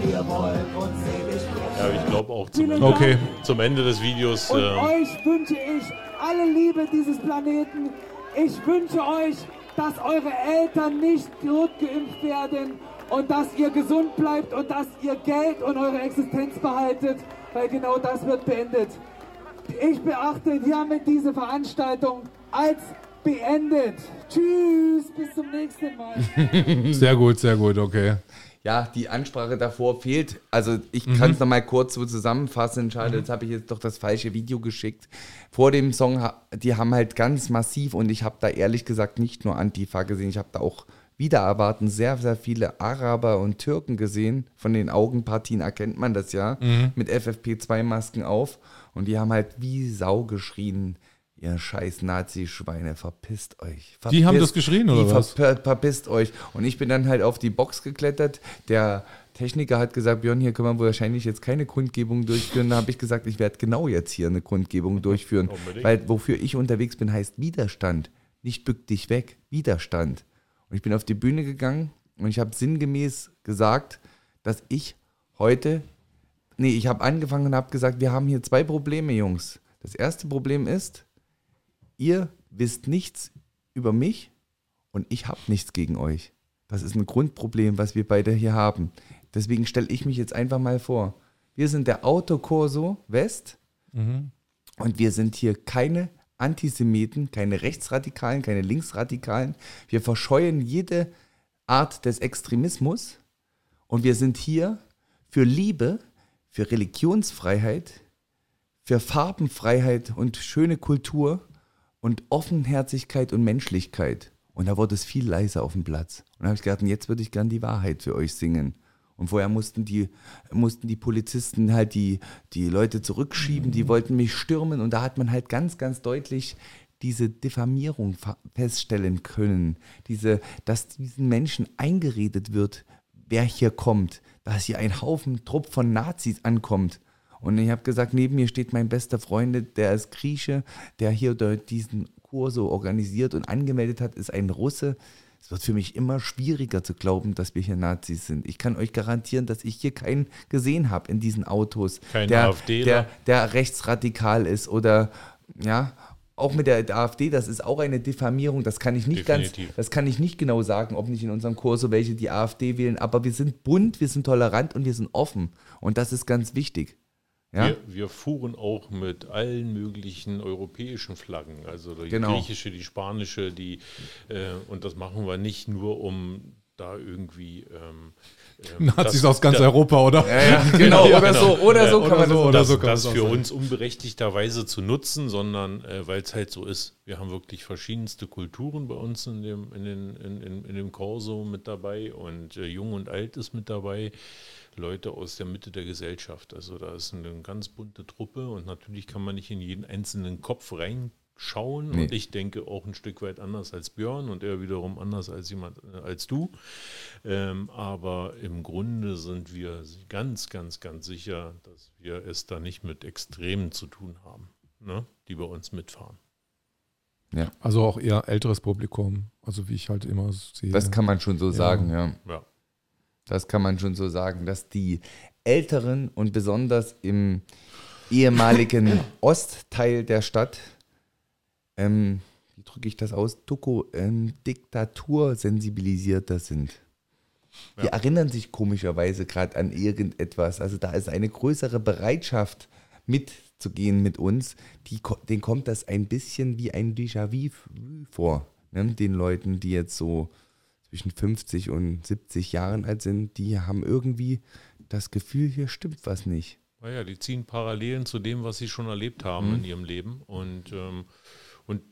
Wir wollen uns ewig Ja, ich glaube auch zum Ende, Okay, zum Ende des Videos. Und Äh, euch wünsche ich alle Liebe dieses Planeten. Ich wünsche euch, dass eure Eltern nicht geimpft werden und dass ihr gesund bleibt und dass ihr Geld und eure Existenz behaltet, weil genau das wird beendet. Ich beachte hiermit diese Veranstaltung als beendet. Tschüss, bis zum nächsten Mal. (laughs) sehr gut, sehr gut, okay. Ja, die Ansprache davor fehlt. Also ich kann es nochmal kurz so zusammenfassen. Schade, jetzt habe ich jetzt doch das falsche Video geschickt. Vor dem Song, die haben halt ganz massiv und ich habe da ehrlich gesagt nicht nur Antifa gesehen, ich habe da auch wieder erwarten sehr, sehr viele Araber und Türken gesehen. Von den Augenpartien erkennt man das ja. Mit FFP2-Masken auf. Und die haben halt wie Sau geschrien. Ihr scheiß Nazi-Schweine, verpisst euch. Verpisst, Die haben das geschrien, oder die was? Ver, verpisst euch. Und ich bin dann halt auf die Box geklettert. Der Techniker hat gesagt, Björn, hier können wir wahrscheinlich jetzt keine Kundgebung durchführen. Da habe ich gesagt, ich werde genau jetzt hier eine Kundgebung (laughs) durchführen. Unbedingt. Weil wofür ich unterwegs bin, heißt Widerstand. Nicht bück dich weg, Widerstand. Und ich bin auf die Bühne gegangen und ich habe sinngemäß gesagt, dass ich heute, nee, ich habe angefangen und habe gesagt, wir haben hier zwei Probleme, Jungs. Das erste Problem ist, ihr wisst nichts über mich und ich habe nichts gegen euch. Das ist ein Grundproblem, was wir beide hier haben. Deswegen stelle ich mich jetzt einfach mal vor. Wir sind der Autokorso West und wir sind hier keine Antisemiten, keine Rechtsradikalen, keine Linksradikalen. Wir verscheuen jede Art des Extremismus und wir sind hier für Liebe, für Religionsfreiheit, für Farbenfreiheit und schöne Kultur und Offenherzigkeit und Menschlichkeit. Und da wurde es viel leiser auf dem Platz. Und da habe ich gedacht, jetzt würde ich gern die Wahrheit für euch singen. Und vorher mussten die, mussten die Polizisten halt die, die Leute zurückschieben, die wollten mich stürmen. Und da hat man halt ganz, ganz deutlich diese Diffamierung fa- feststellen können. Diese, dass diesen Menschen eingeredet wird, wer hier kommt, dass hier ein Haufen Trupp von Nazis ankommt. Und ich habe gesagt, neben mir steht mein bester Freund, der ist Grieche, der hier diesen Kurs so organisiert und angemeldet hat, ist ein Russe. Es wird für mich immer schwieriger zu glauben, dass wir hier Nazis sind. Ich kann euch garantieren, dass ich hier keinen gesehen habe in diesen Autos, Kein der, AfDler. der, der rechtsradikal ist oder ja, auch mit der, der AfD, das ist auch eine Diffamierung, das kann ich nicht Definitiv. ganz, das kann ich nicht genau sagen, ob nicht in unserem Kurs so welche die AfD wählen, aber wir sind bunt, wir sind tolerant und wir sind offen und das ist ganz wichtig. Ja? Wir, wir fuhren auch mit allen möglichen europäischen Flaggen, also die Genau. griechische, die spanische, die äh, und das machen wir nicht nur, um da irgendwie ähm, ähm, (laughs) Nazis das- aus ganz da- Europa, oder? Ja, ja, (laughs) genau, Ja, oder genau. so, oder so Ja, kann man so, das das, so das auch für uns unberechtigterweise zu nutzen, sondern äh, weil es halt so ist. Wir haben wirklich verschiedenste Kulturen bei uns in dem, in den, in, in, in dem Corso mit dabei und äh, Jung und Alt ist mit dabei. Leute aus der Mitte der Gesellschaft. Also da ist eine ganz bunte Truppe und natürlich kann man nicht in jeden einzelnen Kopf reinschauen. Nee. Und ich denke auch ein Stück weit anders als Björn und er wiederum anders als jemand äh, als du. Ähm, aber im Grunde sind wir ganz, ganz, ganz sicher, dass wir es da nicht mit Extremen zu tun haben, ne? die bei uns mitfahren. Also auch eher älteres Publikum, also wie ich halt immer sehe. Das kann man schon so sagen, ja. Ja. Das kann man schon so sagen, dass die Älteren und besonders im ehemaligen (coughs) Ostteil der Stadt, ähm, wie drücke ich das aus, Tuko, ähm, Diktatur sensibilisierter sind. Die Ja. erinnern sich komischerweise gerade an irgendetwas. Also da ist eine größere Bereitschaft mitzugehen mit uns. Die, denen kommt das ein bisschen wie ein Déjà-vu vor. Ne? Den Leuten, die jetzt so zwischen 50 und 70 Jahren alt sind, die haben irgendwie das Gefühl, hier stimmt was nicht. Naja, die ziehen Parallelen zu dem, was sie schon erlebt haben in ihrem Leben. Und, ähm, und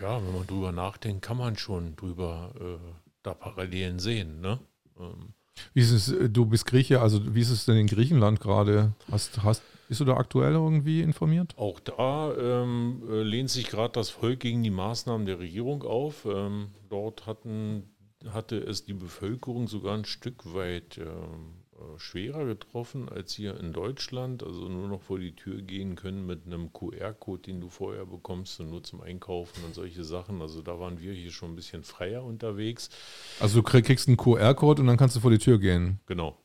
ja, wenn man drüber nachdenkt, kann man schon drüber äh, da Parallelen sehen. Ne? Ähm, Wie ist es, äh, du bist Grieche, also wie ist es denn in Griechenland gerade? Hast, hast, bist du da aktuell irgendwie informiert? Auch da ähm, äh, lehnt sich gerade das Volk gegen die Maßnahmen der Regierung auf. Ähm, dort hatten, hatte es die Bevölkerung sogar ein Stück weit ähm, äh, schwerer getroffen als hier in Deutschland. Also nur noch vor die Tür gehen können mit einem QR-Code, den du vorher bekommst und nur zum Einkaufen und solche Sachen. Also da waren wir hier schon ein bisschen freier unterwegs. Also du krieg- kriegst einen QR-Code und dann kannst du vor die Tür gehen. Genau.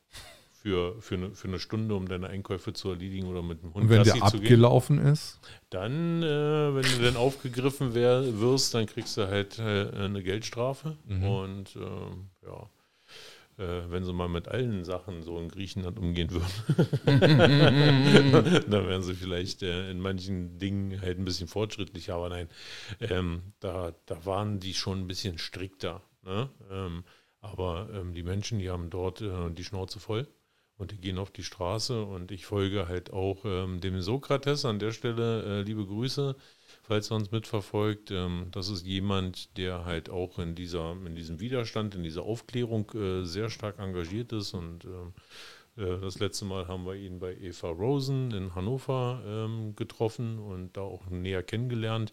Für, für, eine, für eine Stunde, um deine Einkäufe zu erledigen oder mit dem Hund Und wenn Gassi der zu gehen. abgelaufen ist? Dann, äh, wenn du dann aufgegriffen wär, wirst, dann kriegst du halt äh, eine Geldstrafe. Und ähm, ja, äh, wenn sie mal mit allen Sachen so in Griechenland umgehen würden, (laughs) dann wären sie vielleicht äh, in manchen Dingen halt ein bisschen fortschrittlicher. Aber nein, ähm, da, da waren die schon ein bisschen strikter. Ne? Ähm, aber ähm, die Menschen, die haben dort äh, die Schnauze voll und die gehen auf die Straße und ich folge halt auch ähm, dem Sokrates an der Stelle. Äh, liebe Grüße, falls er uns mitverfolgt. Ähm, das ist jemand, der halt auch in, dieser, in diesem Widerstand, in dieser Aufklärung äh, sehr stark engagiert ist und ähm, äh, das letzte Mal haben wir ihn bei Eva Rosen in Hannover ähm, getroffen und da auch näher kennengelernt.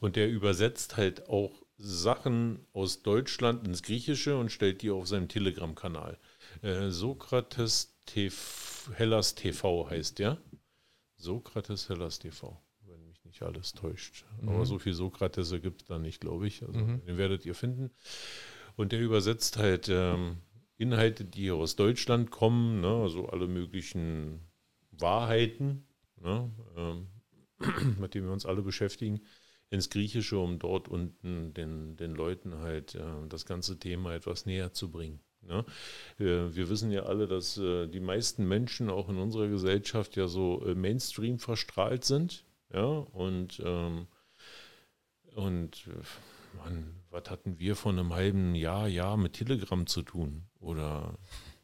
Und der übersetzt halt auch Sachen aus Deutschland ins Griechische und stellt die auf seinem Telegram-Kanal. Äh, Sokrates TV, Hellas TV heißt der. Sokrates Hellas TV, wenn mich nicht alles täuscht. Aber so viel Sokrates gibt es da nicht, glaube ich. Also, Den werdet ihr finden. Und der übersetzt halt ähm, Inhalte, die aus Deutschland kommen, ne? also alle möglichen Wahrheiten, ne? ähm, (clears throat) mit denen wir uns alle beschäftigen, ins Griechische, um dort unten den, den Leuten halt äh, das ganze Thema etwas näher zu bringen. Ne? Wir wissen ja alle, dass äh, die meisten Menschen auch in unserer Gesellschaft ja so äh, Mainstream verstrahlt sind. Ja, und, ähm, und äh, Mann, was hatten wir vor einem halben Jahr, Jahr mit Telegram zu tun? Oder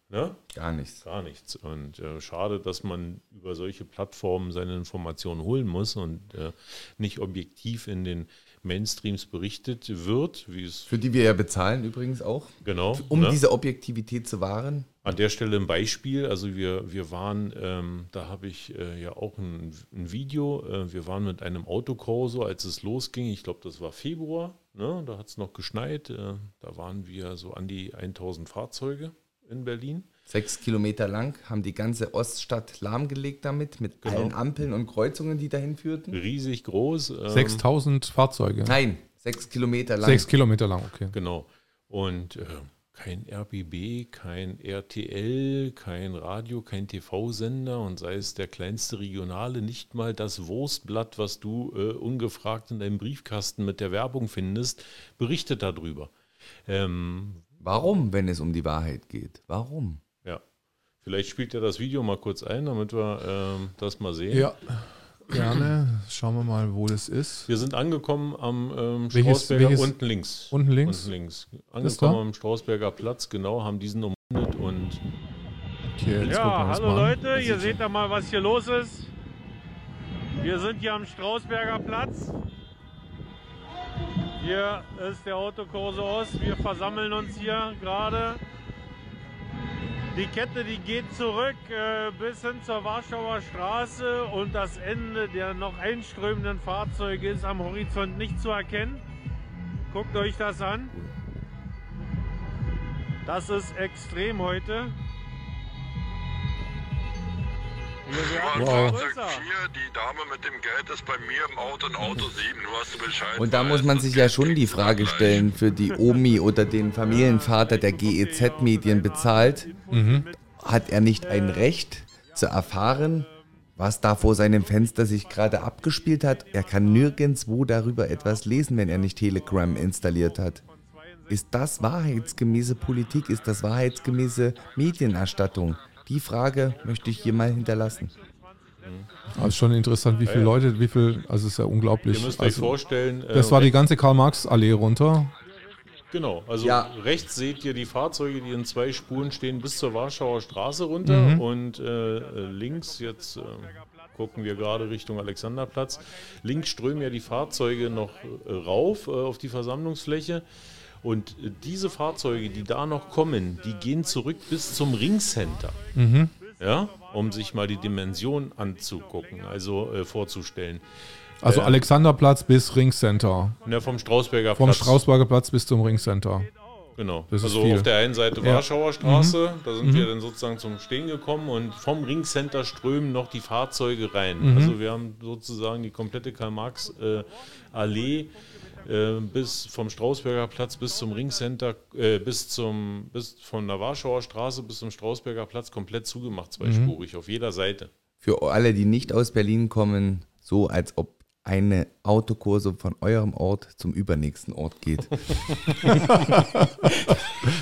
ne? Gar nichts. Gar nichts. Und äh, schade, dass man über solche Plattformen seine Informationen holen muss und äh, nicht objektiv in den Mainstreams berichtet wird, wie es Für die wir ja bezahlen übrigens auch, genau. um ne? diese Objektivität zu wahren. An der Stelle ein Beispiel. Also wir, wir waren, ähm, da habe ich äh, ja auch ein, ein Video, äh, wir waren mit einem Autokorso, als es losging, ich glaube, das war Februar, ne? da hat es noch geschneit, äh, da waren wir so an die 1000 Fahrzeuge in Berlin. Sechs Kilometer lang, haben die ganze Oststadt lahmgelegt damit, mit Genau. allen Ampeln und Kreuzungen, die dahin führten. Riesig groß. ähm, 6000 Fahrzeuge. Nein, sechs Kilometer lang. Sechs Kilometer lang, okay. Genau. Und äh, kein RBB, kein RTL, kein Radio, kein TV-Sender und sei es der kleinste regionale, nicht mal das Wurstblatt, was du äh, ungefragt in deinem Briefkasten mit der Werbung findest, berichtet darüber. Ähm, Warum, wenn es um die Wahrheit geht? Warum? Vielleicht spielt er das Video mal kurz ein, damit wir ähm, das mal sehen. Ja, gerne. Schauen wir mal, wo das ist. Wir sind angekommen am ähm, Welches- Strausberger welches- unten links. Unten links? Unten links. Angekommen am Strausberger Platz, genau, haben diesen umrundet und Okay, jetzt wir Ja, uns hallo mal an. Leute, ihr seht da mal, was hier los ist. Wir sind hier am Strausberger Platz. Hier ist der Autokurse Ost. Wir versammeln uns hier gerade. Die Kette, die geht zurück äh, bis hin zur Warschauer Straße und das Ende der noch einströmenden Fahrzeuge ist am Horizont nicht zu erkennen. Guckt euch das an. Das ist extrem heute. Wow. die Dame mit dem Geld ist bei mir im Auto in Auto (laughs) 7, nur hast du Bescheid. Und da muss man sich ja schon die Frage stellen, für die Omi oder den Familienvater, der GEZ-Medien bezahlt, hat er nicht ein Recht zu erfahren, was da vor seinem Fenster sich gerade abgespielt hat? Er kann nirgendwo darüber etwas lesen, wenn er nicht Telegram installiert hat. Ist das wahrheitsgemäße Politik? Ist das wahrheitsgemäße Medienerstattung? Die Frage möchte ich hier mal hinterlassen. Also schon interessant, wie viele Leute, wie viel, also es ist ja unglaublich. ihr müsst euch also, vorstellen. äh, das war die ganze Karl-Marx-Allee runter. Genau, also Ja. rechts seht ihr die Fahrzeuge, die in zwei Spuren stehen, bis zur Warschauer Straße runter und äh, äh, links, jetzt äh, gucken wir gerade Richtung Alexanderplatz, links strömen ja die Fahrzeuge noch äh, rauf äh, auf die Versammlungsfläche und äh, diese Fahrzeuge, die da noch kommen, die gehen zurück bis zum Ringcenter. Ja, um sich mal die Dimension anzugucken, also äh, vorzustellen. Also Äh, Alexanderplatz bis Ringcenter. Ja, vom Strausberger Vom Platz. Strausberger Platz bis zum Ringcenter. Genau. Das also auf der einen Seite Ja. Warschauer Straße, da sind wir dann sozusagen zum Stehen gekommen und vom Ringcenter strömen noch die Fahrzeuge rein. Also wir haben sozusagen die komplette Karl-Marx-Allee äh, bis vom Strausberger Platz bis zum Ringcenter, äh, bis zum, bis von der Warschauer Straße bis zum Strausberger Platz komplett zugemacht, zweispurig auf jeder Seite. Für alle, die nicht aus Berlin kommen, so als ob eine Autokurse von eurem Ort zum übernächsten Ort geht. (laughs)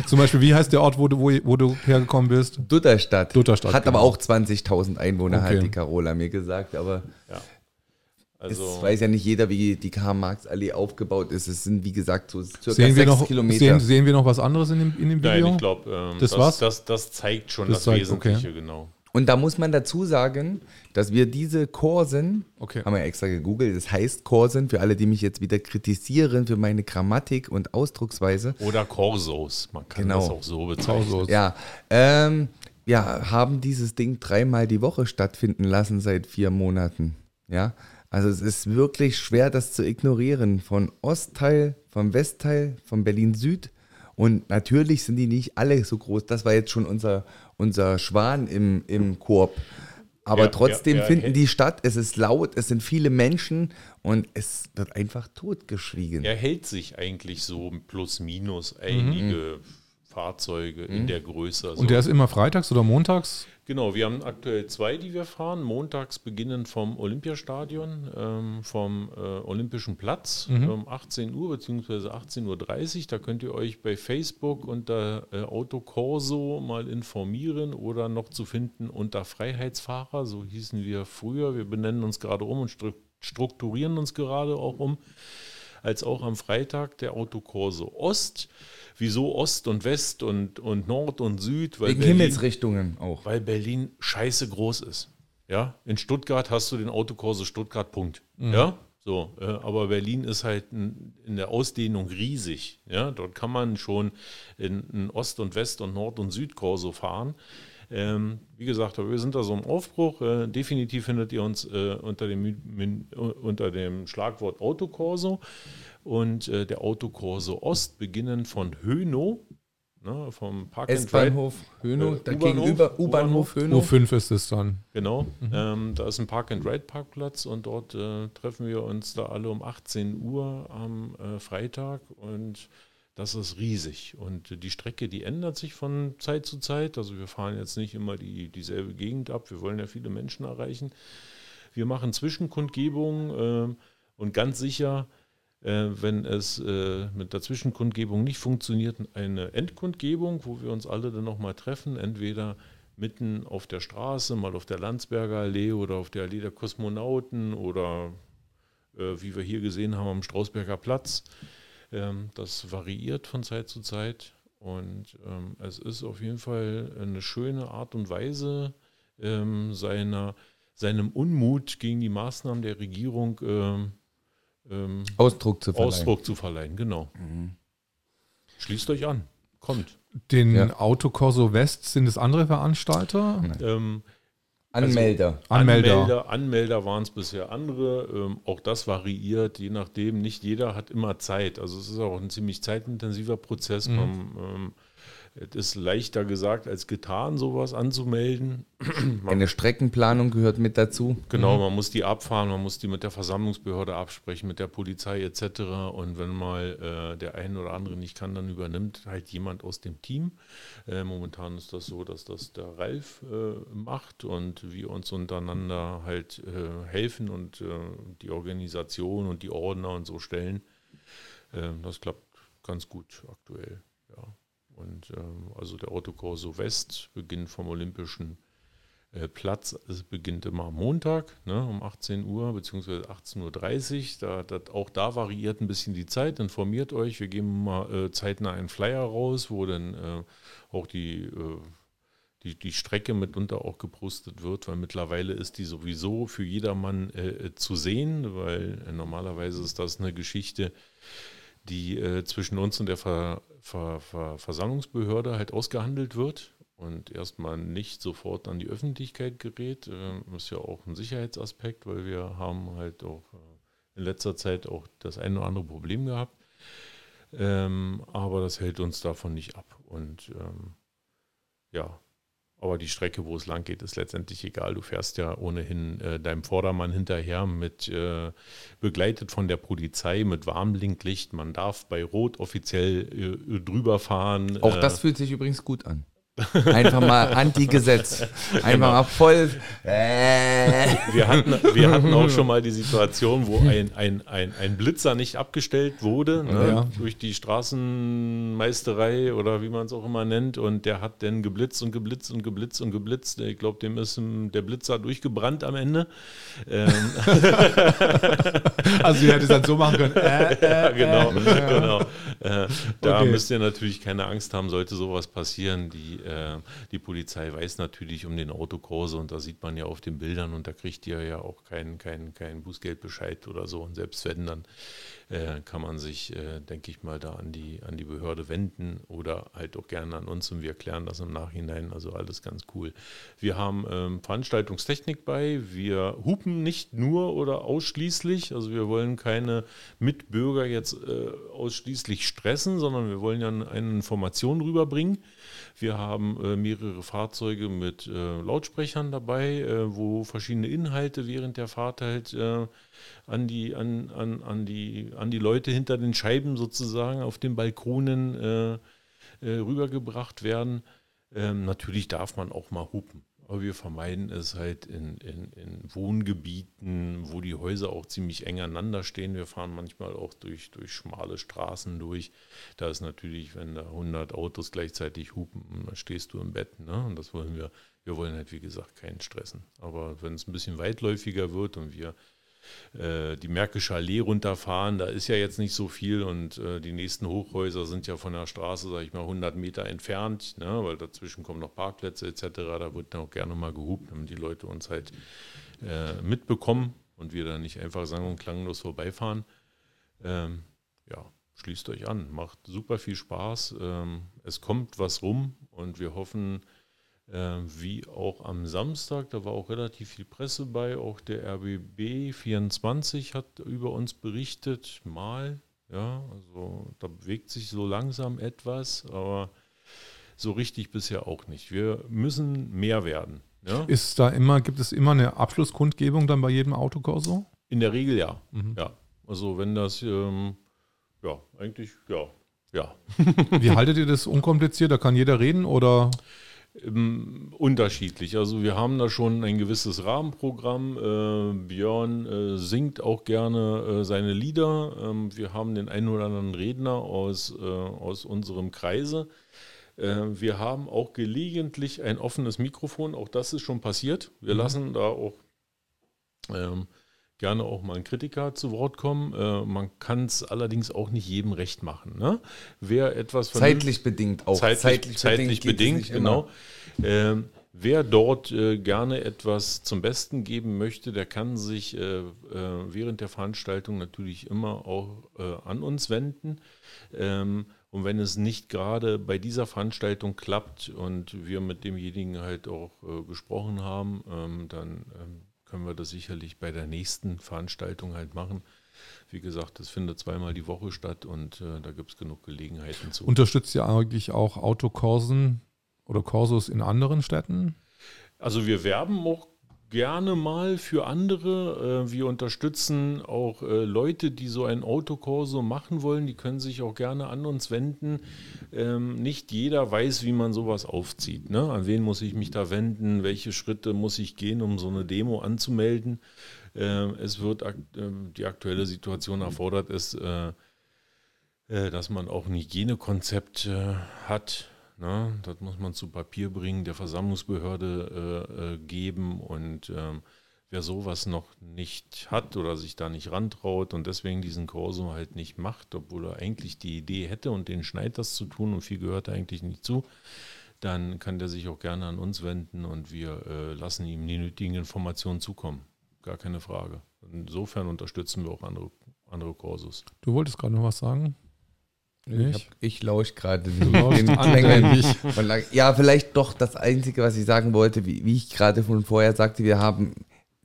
Zum Beispiel, wie heißt der Ort, wo du, wo, wo du hergekommen bist? Dutterstadt. Dutterstadt, Hat aber genau. auch 20.000 Einwohner, Okay. hat die Carola mir gesagt. Aber Also es weiß ja nicht jeder, wie die Karl-Marx-Allee aufgebaut ist. Es sind, wie gesagt, so circa Sehen wir, sechs noch, Kilometer. sehen, sehen wir noch was anderes in dem, in dem Video? Nein, ich glaube, ähm, Das das, das, das, zeigt schon Das das, zeigt, okay. Wesentliche, genau. Und da muss man dazu sagen, dass wir diese Kursen, Okay. haben wir extra gegoogelt, das heißt Kursen, für alle, die mich jetzt wieder kritisieren für meine Grammatik und Ausdrucksweise, Oder Corsos, man kann Genau. das auch so bezeichnen. Pausos. Ja, ähm, ja, haben dieses Ding dreimal die Woche stattfinden lassen seit vier Monaten. Ja, also es ist wirklich schwer, das zu ignorieren. Von Ostteil, vom Westteil, von Berlin Süd. Und natürlich sind die nicht alle so groß. Das war jetzt schon unser, unser Schwan im, im Korb. Aber Ja, trotzdem ja, ja, finden die statt. Es ist laut, es sind viele Menschen und es wird einfach totgeschwiegen. Er hält sich eigentlich so plus minus einige Fahrzeuge in der Größe. Also Und der ist immer freitags oder montags? Genau, wir haben aktuell zwei, die wir fahren. Montags beginnen vom Olympiastadion, ähm, vom äh, Olympischen Platz um 18 Uhr bzw. 18.30 Uhr. Da könnt ihr euch bei Facebook unter äh, Autocorso mal informieren oder noch zu finden unter Freiheitsfahrer. So hießen wir früher. Wir benennen uns gerade um und stru strukturieren uns gerade auch um als auch am Freitag der Autokorso Ost. Wieso Ost und West und, und Nord und Süd? Weil Wegen Berlin, Himmelsrichtungen auch. weil Berlin scheiße groß ist. Ja, in Stuttgart hast du den Autokorso Stuttgart, Punkt. Ja, so, äh, aber Berlin ist halt in, in der Ausdehnung riesig. Ja, dort kann man schon in, in Ost- und West- und Nord- und Südkorso fahren. Ähm, wie gesagt, wir sind da so im Aufbruch. Äh, definitiv findet ihr uns äh, unter, dem, Min- unter dem Schlagwort Autokorso. Und äh, der Autokorso Ost beginnen von Hönow, ne, vom Park and Ride. S-Bahnhof Hönow, Äh, gegenüber U-Bahnhof Hönow. U5 ist es dann. Genau, ähm, da ist ein Park-and-Ride-Parkplatz und dort äh, treffen wir uns da alle um 18 Uhr am äh, Freitag und das ist riesig. Und äh, die Strecke, die ändert sich von Zeit zu Zeit. Also wir fahren jetzt nicht immer die, dieselbe Gegend ab, wir wollen ja viele Menschen erreichen. Wir machen Zwischenkundgebungen ähm, und ganz sicher, äh, wenn es äh, mit der Zwischenkundgebung nicht funktioniert, eine Endkundgebung, wo wir uns alle dann nochmal treffen, entweder mitten auf der Straße, mal auf der Landsberger Allee oder auf der Allee der Kosmonauten oder äh, wie wir hier gesehen haben am Strausberger Platz. Ähm, das variiert von Zeit zu Zeit und ähm, es ist auf jeden Fall eine schöne Art und Weise ähm, seiner, seinem Unmut gegen die Maßnahmen der Regierung ähm, Ausdruck zu verleihen. Ausdruck zu verleihen, genau. Schließt euch an, kommt. Den Ja. Autokorso West sind es andere Veranstalter? Ähm, Anmelder. Anmelder. Anmelder, Anmelder waren es bisher andere. Ähm, auch das variiert, je nachdem. Nicht jeder hat immer Zeit. Also es ist auch ein ziemlich zeitintensiver Prozess. Man, ähm, es ist leichter gesagt als getan, sowas anzumelden. (clears throat) Eine Streckenplanung gehört mit dazu. Genau, man muss die abfahren, man muss die mit der Versammlungsbehörde absprechen, mit der Polizei etc. Und wenn mal äh, der eine oder andere nicht kann, dann übernimmt halt jemand aus dem Team. Äh, momentan ist das so, dass das der Ralf äh, macht und wir uns untereinander halt äh, helfen und äh, die Organisation und die Ordner und so stellen. Ähm, das klappt ganz gut aktuell. Und ähm, also der Autokorso West beginnt vom Olympischen äh, Platz. Es beginnt immer am Montag ne, um 18 Uhr bzw. 18.30 Uhr. Da, das, auch da variiert ein bisschen die Zeit. Informiert euch. Wir geben mal äh, zeitnah einen Flyer raus, wo dann äh, auch die, äh, die, die Strecke mitunter auch gepostet wird, weil mittlerweile ist die sowieso für jedermann äh, zu sehen, weil äh, normalerweise ist das eine Geschichte, die äh, zwischen uns und der Ver, Ver, Ver, Versammlungsbehörde halt ausgehandelt wird und erstmal nicht sofort an die Öffentlichkeit gerät. Ähm, ist ja auch ein Sicherheitsaspekt, weil wir haben halt auch äh, in letzter Zeit auch das eine oder andere Problem gehabt. Ähm, aber das hält uns davon nicht ab. Und ähm, ja, aber die Strecke, wo es lang geht, ist letztendlich egal. Du fährst ja ohnehin äh, deinem Vordermann hinterher mit äh, begleitet von der Polizei mit Warnblinklicht. Man darf bei Rot offiziell äh, drüber fahren. Auch Äh, das fühlt sich übrigens gut an. Einfach mal Anti-Gesetz. Einfach mal voll. Äh. wir, hatten, wir hatten auch schon mal die Situation, wo ein, ein, ein, ein Blitzer nicht abgestellt wurde ne, Ja. durch die Straßenmeisterei oder wie man es auch immer nennt. Und der hat dann geblitzt und geblitzt und geblitzt und geblitzt. Ich glaube, dem ist der Blitzer durchgebrannt am Ende. Ähm, Also ihr hättet es dann so machen können. Äh, (laughs) ja, genau, äh. genau. Äh, da Okay. müsst ihr natürlich keine Angst haben, sollte sowas passieren. Die, äh, die Polizei weiß natürlich um den Autokurse und da sieht man ja auf den Bildern und da kriegt ihr ja auch keinen kein, kein Bußgeldbescheid oder so. Und selbst wenn, dann äh, kann man sich, äh, denke ich mal, da an die, an die Behörde wenden oder halt auch gerne an uns und wir klären das im Nachhinein. Also alles ganz cool. Wir haben ähm, Veranstaltungstechnik bei. Wir hupen nicht nur oder ausschließlich. Also wir wollen keine Mitbürger jetzt äh, ausschließlich stressen, sondern wir wollen ja eine Information rüberbringen. Wir haben äh, mehrere Fahrzeuge mit äh, Lautsprechern dabei, äh, wo verschiedene Inhalte während der Fahrt halt äh, an, die, an, an, an, die, an die Leute hinter den Scheiben sozusagen auf den Balkonen äh, äh, rübergebracht werden. Ähm, natürlich darf man auch mal hupen. Aber wir vermeiden es halt in, in, in Wohngebieten, wo die Häuser auch ziemlich eng aneinander stehen. Wir fahren manchmal auch durch, durch schmale Straßen durch. Da ist natürlich, wenn da 100 Autos gleichzeitig hupen, dann stehst du im Bett. Ne? Und das wollen wir, wir wollen halt, wie gesagt, keinen stressen. Aber wenn es ein bisschen weitläufiger wird und wir äh, die Märkische Allee runterfahren, da ist ja jetzt nicht so viel und äh, die nächsten Hochhäuser sind ja von der Straße, sage ich mal, 100 Meter entfernt, ne, weil dazwischen kommen noch Parkplätze etc. Da wird dann auch gerne mal gehupt, damit die Leute uns halt äh, mitbekommen und wir dann nicht einfach sang- und klanglos vorbeifahren. Ähm, ja, schließt euch an, macht super viel Spaß. Ähm, es kommt was rum und wir hoffen, wie auch am Samstag, da war auch relativ viel Presse bei, auch der RBB 24 hat über uns berichtet, mal, ja, also da bewegt sich so langsam etwas, aber so richtig bisher auch nicht. Wir müssen mehr werden. Ja? Ist da immer, gibt es immer eine Abschlusskundgebung dann bei jedem Autokorso? In der Regel ja. Mhm. Ja. Also wenn das, ähm, ja, eigentlich, ja, ja. (laughs) Wie haltet ihr das unkompliziert? Da kann jeder reden oder? Ähm, unterschiedlich. Also wir haben da schon ein gewisses Rahmenprogramm. Äh, Björn äh, singt auch gerne äh, seine Lieder. Ähm, wir haben den einen oder anderen Redner aus, äh, aus unserem Kreise. Äh, wir haben auch gelegentlich ein offenes Mikrofon, auch das ist schon passiert. Wir Mhm. lassen da auch ähm, gerne auch mal ein Kritiker zu Wort kommen. Äh, man kann es allerdings auch nicht jedem recht machen. Ne? Wer etwas Zeitlich bedingt auch. zeitlich, zeitlich, es bedingt, immer. genau. Ähm, wer dort äh, gerne etwas zum Besten geben möchte, der kann sich äh, äh, während der Veranstaltung natürlich immer auch äh, an uns wenden. Ähm, und wenn es nicht gerade bei dieser Veranstaltung klappt und wir mit demjenigen halt auch äh, gesprochen haben, ähm, dann ähm, können wir das sicherlich bei der nächsten Veranstaltung halt machen. Wie gesagt, das findet zweimal die Woche statt und äh, da gibt es genug Gelegenheiten zu. Unterstützt ihr eigentlich auch Autokorsen oder Korsos in anderen Städten? Also wir werben auch gerne mal für andere. Äh, Wir unterstützen auch äh, Leute, die so ein Autokorso machen wollen. Die können sich auch gerne an uns wenden. Ähm, Nicht jeder weiß, wie man sowas aufzieht. Ne? An wen muss ich mich da wenden? Welche Schritte muss ich gehen, um so eine Demo anzumelden? Ähm, Es wird ähm, die aktuelle Situation erfordert es, äh, dass man auch ein Hygienekonzept hat. Ne? Das muss man zu Papier bringen, der Versammlungsbehörde äh, äh, geben und ähm, wer sowas noch nicht hat oder sich da nicht rantraut und deswegen diesen Korso halt nicht macht, obwohl er eigentlich die Idee hätte und den schneit das zu tun und viel gehört eigentlich nicht zu, dann kann der sich auch gerne an uns wenden und wir äh, lassen ihm die nötigen Informationen zukommen. Gar keine Frage. Insofern unterstützen wir auch andere, andere Kursus. Du wolltest gerade noch was sagen? Ich, Nicht? ich lausche gerade (laughs) den, von lang- Ja, vielleicht doch das Einzige, was ich sagen wollte, wie, wie ich gerade von vorher sagte, wir haben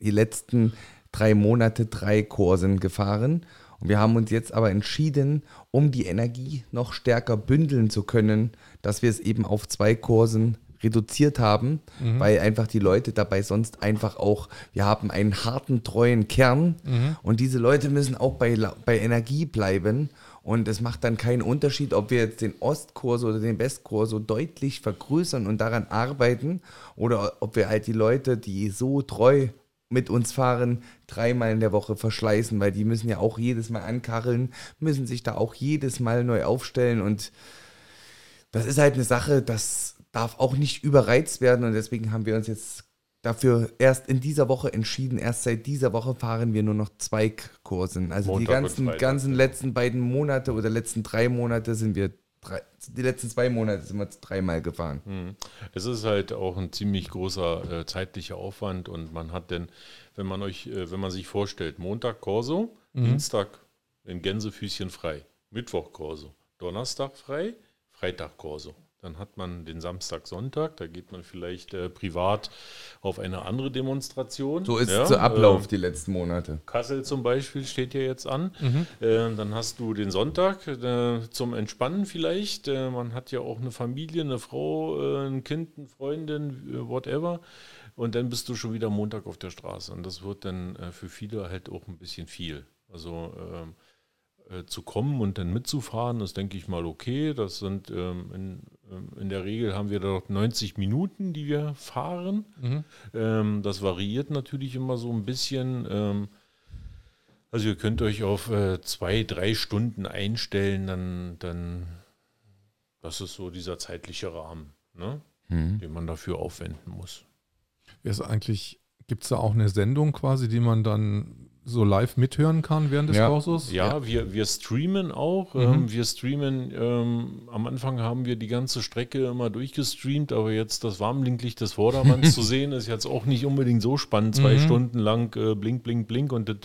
die letzten drei Monate drei Kursen gefahren. Und wir haben uns jetzt aber entschieden, um die Energie noch stärker bündeln zu können, dass wir es eben auf zwei Kursen reduziert haben, weil einfach die Leute dabei sonst einfach auch, wir haben einen harten, treuen Kern. Und diese Leute müssen auch bei, bei Energie bleiben und es macht dann keinen Unterschied, ob wir jetzt den Ostkurs oder den Westkurs so deutlich vergrößern und daran arbeiten oder ob wir halt die Leute, die so treu mit uns fahren, dreimal in der Woche verschleißen, weil die müssen ja auch jedes Mal ankarren, müssen sich da auch jedes Mal neu aufstellen. Und das ist halt eine Sache, das darf auch nicht überreizt werden. Und deswegen haben wir uns jetzt dafür erst in dieser Woche entschieden. Erst seit dieser Woche fahren wir nur noch Zweigkursen. Also die Montag und ganzen, Freitag, ganzen ja. letzten beiden Monate oder letzten drei Monate sind wir drei, die letzten zwei Monate sind wir dreimal gefahren. Mhm. Es ist halt auch ein ziemlich großer äh, zeitlicher Aufwand und man hat denn, wenn man euch, äh, wenn man sich vorstellt, Montag Corso, Dienstag in Gänsefüßchen frei, Mittwoch Corso, Donnerstag frei, Freitag Corso. Dann hat man den Samstag, Sonntag, da geht man vielleicht äh, privat auf eine andere Demonstration. So ist Ja, der Ablauf äh, die letzten Monate. Kassel zum Beispiel steht ja jetzt an. Äh, dann hast du den Sonntag äh, zum Entspannen vielleicht. Äh, man hat ja auch eine Familie, eine Frau, äh, ein Kind, eine Freundin, äh, whatever. Und dann bist du schon wieder Montag auf der Straße. Und das wird dann äh, für viele halt auch ein bisschen viel. Also ähm, äh, zu kommen und dann mitzufahren, ist, denke ich mal, okay. Das sind ähm, in, in der Regel haben wir dort 90 Minuten, die wir fahren. Ähm, das variiert natürlich immer so ein bisschen. Ähm, also ihr könnt euch auf äh, zwei, drei Stunden einstellen, dann, dann das ist so dieser zeitliche Rahmen, ne? den man dafür aufwenden muss. Ist eigentlich, gibt es da auch eine Sendung quasi, die man dann so live mithören kann während des Ja. Kurses? Ja, Wir, wir streamen auch. Mhm. Ähm, wir streamen, ähm, am Anfang haben wir die ganze Strecke immer durchgestreamt, aber jetzt das Warmblinklicht des Vordermanns (laughs) zu sehen, ist jetzt auch nicht unbedingt so spannend. Zwei Mhm. Stunden lang äh, blink, blink, blink und das,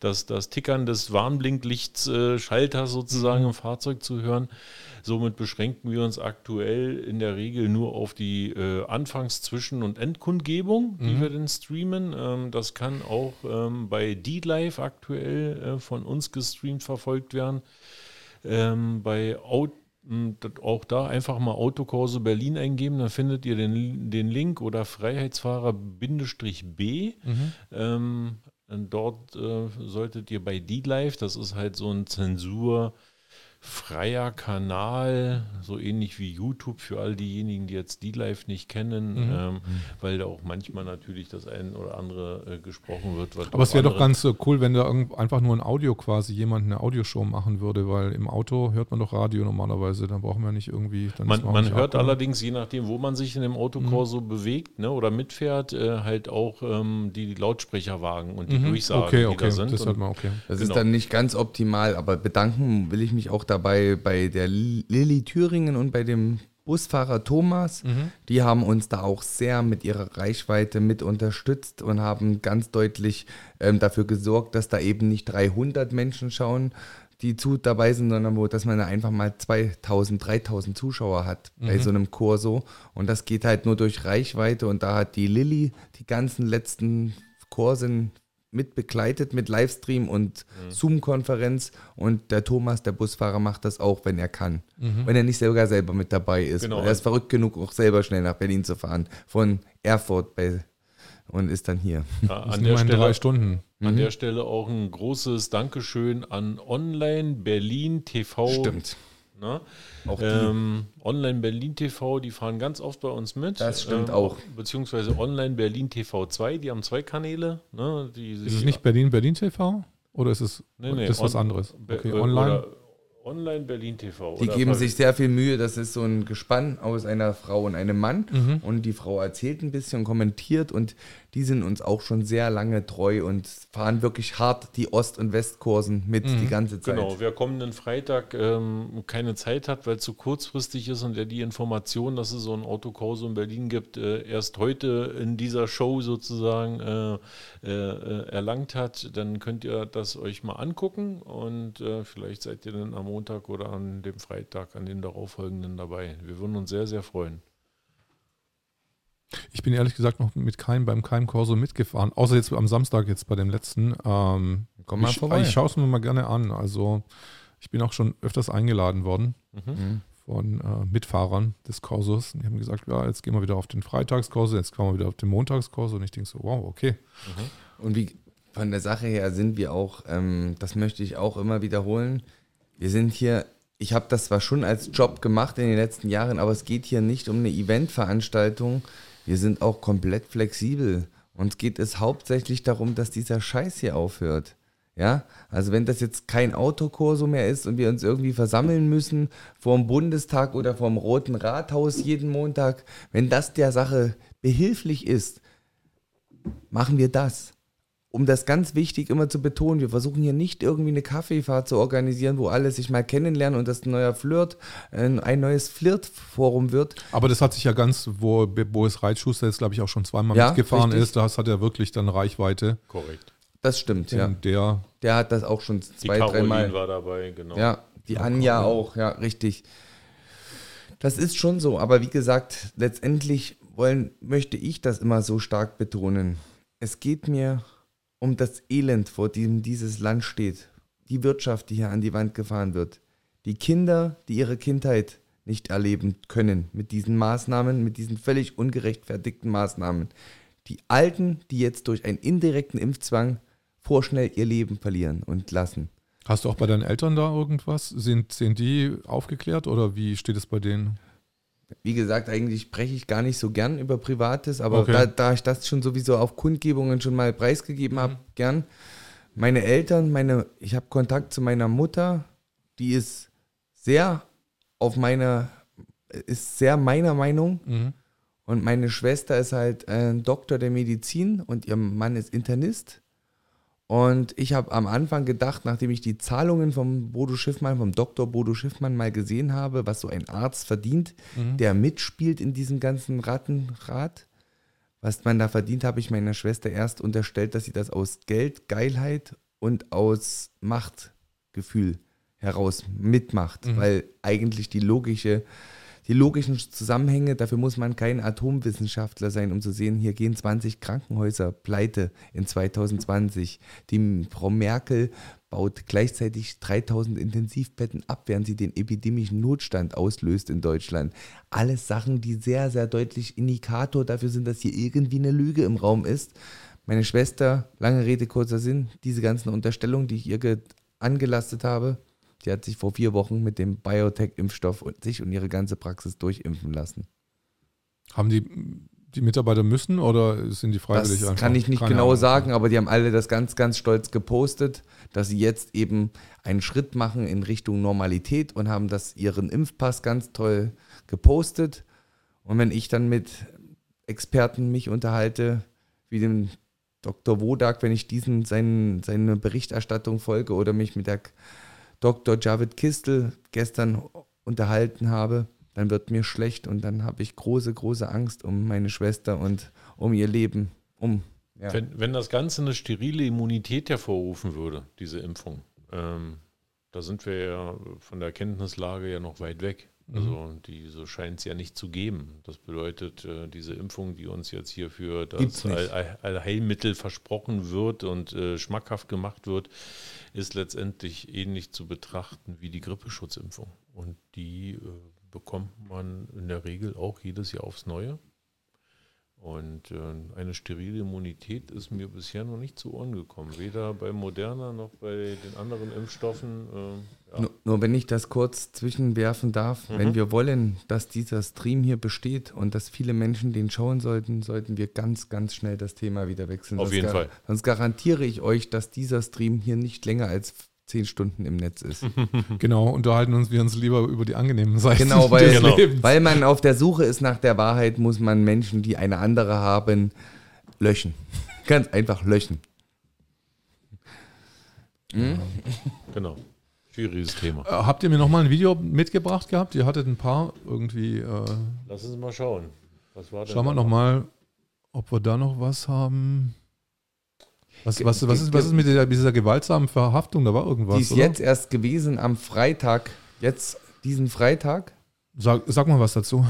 das, das Tickern des Warnblinklichts äh, Schalters sozusagen im Fahrzeug zu hören. Somit beschränken wir uns aktuell in der Regel nur auf die äh, Anfangs-, Zwischen- und Endkundgebung, die wir dann streamen. Ähm, das kann auch ähm, bei D-Live aktuell äh, von uns gestreamt verfolgt werden. Ähm, bei Out auch da einfach mal Autokurse Berlin eingeben, dann findet ihr den, den Link oder Freiheitsfahrer-B. Ähm, und dort äh, solltet ihr bei D-Live, das ist halt so ein Zensur, freier Kanal, so ähnlich wie YouTube für all diejenigen, die jetzt die live nicht kennen, Mhm. ähm, weil da auch manchmal natürlich das ein oder andere äh, gesprochen wird. was Aber es wäre doch ganz äh, cool, wenn da irgend- einfach nur ein Audio quasi jemand eine Audioshow machen würde, weil im Auto hört man doch Radio normalerweise, dann brauchen wir nicht irgendwie. Dann Man, man nicht hört allerdings, je nachdem, wo man sich in dem Autokorso Mhm. bewegt ne, oder mitfährt, äh, halt auch ähm, die Lautsprecherwagen und die Mhm. Durchsagen, Okay, die okay, da sind. das Und hört man, okay. Das Genau. ist dann nicht ganz optimal, aber bedanken will ich mich auch dabei bei der Lilly Thüringen und bei dem Busfahrer Thomas. Mhm. Die haben uns da auch sehr mit ihrer Reichweite mit unterstützt und haben ganz deutlich ähm, dafür gesorgt, dass da eben nicht 300 Menschen schauen, die zu dabei sind, sondern wo, dass man da einfach mal 2000, 3000 Zuschauer hat bei Mhm. so einem Korso. Und das geht halt nur durch Reichweite. Und da hat die Lilly die ganzen letzten Kursen mit begleitet mit Livestream und Zoom-Konferenz. Und der Thomas, der Busfahrer, macht das auch, wenn er kann. Mhm. Wenn er nicht sogar selber mit dabei ist. Genau. Er ist verrückt genug, auch selber schnell nach Berlin zu fahren. Von Erfurt bei, und ist dann hier. Ja, an der Stelle drei Stunden. An Mhm. der Stelle auch ein großes Dankeschön an Online Berlin TV. Stimmt. Ne? Auch die. Ähm, Online Berlin TV, die fahren ganz oft bei uns mit. Das stimmt ähm, auch. Beziehungsweise Online Berlin TV 2, die haben zwei Kanäle. Ne, die Ist es nicht Berlin, Berlin TV? Oder ist es Nee, nee, das ist was on- anderes? Be- Okay, online. Online Berlin TV. Die oder geben sich sehr viel Mühe. Das ist so ein Gespann aus einer Frau und einem Mann. Mhm. Und die Frau erzählt ein bisschen und kommentiert. Und die sind uns auch schon sehr lange treu und fahren wirklich hart die Ost- und Westkursen mit Mhm. die ganze Zeit. Genau, wer kommenden Freitag ähm, keine Zeit hat, weil es zu kurzfristig ist und der die Information, dass es so ein Autokorso in Berlin gibt, äh, erst heute in dieser Show sozusagen äh, äh, erlangt hat, dann könnt ihr das euch mal angucken und äh, vielleicht seid ihr dann am Montag oder an dem Freitag, an den darauffolgenden dabei. Wir würden uns sehr, sehr freuen. Ich bin ehrlich gesagt noch mit keinem beim Keim Corso mitgefahren, außer jetzt am Samstag jetzt bei dem letzten. Ähm, Komm mal ich, vorbei. Ich schaue es mir mal gerne an. Also ich bin auch schon öfters eingeladen worden Mhm. von äh, Mitfahrern des Kursos. Die haben gesagt, ja, jetzt gehen wir wieder auf den Freitagskurso, jetzt kommen wir wieder auf den Montagskurso. Und ich denke so, wow, okay. Und wie von der Sache her sind wir auch, ähm, das möchte ich auch immer wiederholen. Wir sind hier, ich habe das zwar schon als Job gemacht in den letzten Jahren, aber es geht hier nicht um eine Eventveranstaltung. Wir sind auch komplett flexibel. Uns geht es hauptsächlich darum, dass dieser Scheiß hier aufhört. Ja, also wenn das jetzt kein Autokorso mehr ist und wir uns irgendwie versammeln müssen vorm Bundestag oder vorm Roten Rathaus jeden Montag, wenn das der Sache behilflich ist, machen wir das. Um das ganz wichtig immer zu betonen, wir versuchen hier nicht irgendwie eine Kaffeefahrt zu organisieren, wo alle sich mal kennenlernen und das ein neuer Flirt, ein, neues Flirt-Forum wird. Aber das hat sich ja ganz, wo Boris Reitschuster jetzt, glaube ich, auch schon zweimal Ja, mitgefahren richtig. ist, das hat er wirklich dann Reichweite. Korrekt. Das stimmt, ja. Und der, Der hat das auch schon Die zwei, Caroline dreimal. war dabei, genau. Ja, die Anja auch, ja, richtig. Das ist schon so, aber wie gesagt, letztendlich wollen, möchte ich das immer so stark betonen. Es geht mir um das Elend, vor dem dieses Land steht. Die Wirtschaft, die hier an die Wand gefahren wird. Die Kinder, die ihre Kindheit nicht erleben können mit diesen Maßnahmen, mit diesen völlig ungerechtfertigten Maßnahmen. Die Alten, die jetzt durch einen indirekten Impfzwang vorschnell ihr Leben verlieren und lassen. hast du auch bei deinen Eltern da irgendwas? Sind, sind die aufgeklärt oder wie steht es bei denen? Wie gesagt, eigentlich spreche ich gar nicht so gern über Privates, aber Okay. da, da ich das schon sowieso auf Kundgebungen schon mal preisgegeben habe, gern. Meine Eltern, meine, ich habe Kontakt zu meiner Mutter, die ist sehr auf meiner, ist sehr meiner Meinung. Mhm. Und meine Schwester ist halt ein Doktor der Medizin und ihr Mann ist Internist. Und ich habe am Anfang gedacht, nachdem ich die Zahlungen vom Bodo Schiffmann, vom Dr. Bodo Schiffmann mal gesehen habe, was so ein Arzt verdient, der mitspielt in diesem ganzen Rattenrad, was man da verdient, habe ich meiner Schwester erst unterstellt, dass sie das aus Geld, Geilheit und aus Machtgefühl heraus mitmacht, weil eigentlich die logische die logischen Zusammenhänge, dafür muss man kein Atomwissenschaftler sein, um zu sehen, hier gehen 20 Krankenhäuser pleite in 2020. Die Frau Merkel baut gleichzeitig 3000 Intensivbetten ab, während sie den epidemischen Notstand auslöst in Deutschland. Alles Sachen, die sehr, sehr deutlich Indikator dafür sind, dass hier irgendwie eine Lüge im Raum ist. Meine Schwester, lange Rede, kurzer Sinn, diese ganzen Unterstellungen, die ich ihr ge- angelastet habe, Die hat sich vor vier Wochen mit dem Biotech-Impfstoff und sich und ihre ganze Praxis durchimpfen lassen. Haben die, die Mitarbeiter müssen oder sind die freiwillig Das kann ich nicht Keine genau Ahnung. sagen, aber die haben alle das ganz, ganz stolz gepostet, dass sie jetzt eben einen Schritt machen in Richtung Normalität und haben das ihren Impfpass ganz toll gepostet. Und wenn ich dann mit Experten mich unterhalte, wie dem Dr. Wodak, wenn ich diesen seinen, seine Berichterstattung folge oder mich mit der Dr. Javid Kistel gestern unterhalten habe, dann wird mir schlecht und dann habe ich große, große Angst um meine Schwester und um ihr Leben. Um, ja. Wenn, wenn das Ganze eine sterile Immunität hervorrufen würde, diese Impfung, ähm, da sind wir ja von der Erkenntnislage ja noch weit weg. Also die so scheint es ja nicht zu geben. Das bedeutet, äh, diese Impfung, die uns jetzt hier für das. All- Allheilmittel versprochen wird und äh, schmackhaft gemacht wird, ist letztendlich ähnlich zu betrachten wie die Grippeschutzimpfung. Und die äh, bekommt man in der Regel auch jedes Jahr aufs Neue. Und äh, eine sterile Immunität ist mir bisher noch nicht zu Ohren gekommen. Weder bei Moderna noch bei den anderen Impfstoffen. Äh, ja. Nur, nur wenn ich das kurz zwischenwerfen darf, Mhm. wenn wir wollen, dass dieser Stream hier besteht und dass viele Menschen den schauen sollten, sollten wir ganz, ganz schnell das Thema wieder wechseln. Auf Sonst jeden Fall. Sonst garantiere ich euch, dass dieser Stream hier nicht länger als zehn Stunden im Netz ist. (laughs) Genau, unterhalten uns wir uns lieber über die angenehmen Seiten Genau, weil, des Genau. Lebens. weil man auf der Suche ist nach der Wahrheit, muss man Menschen, die eine andere haben, löschen. Ganz einfach löschen. Genau. Schwieriges Thema. Äh, Habt ihr mir nochmal ein Video mitgebracht gehabt? Ihr hattet ein paar irgendwie. Äh, Lass uns mal schauen. Was war denn schauen wir nochmal, ob wir da noch was haben. Was, was, was, ist, was ist mit dieser, dieser gewaltsamen Verhaftung? Da war irgendwas. Die ist oder? jetzt erst gewesen am Freitag. Jetzt diesen Freitag. Sag, sag mal was dazu.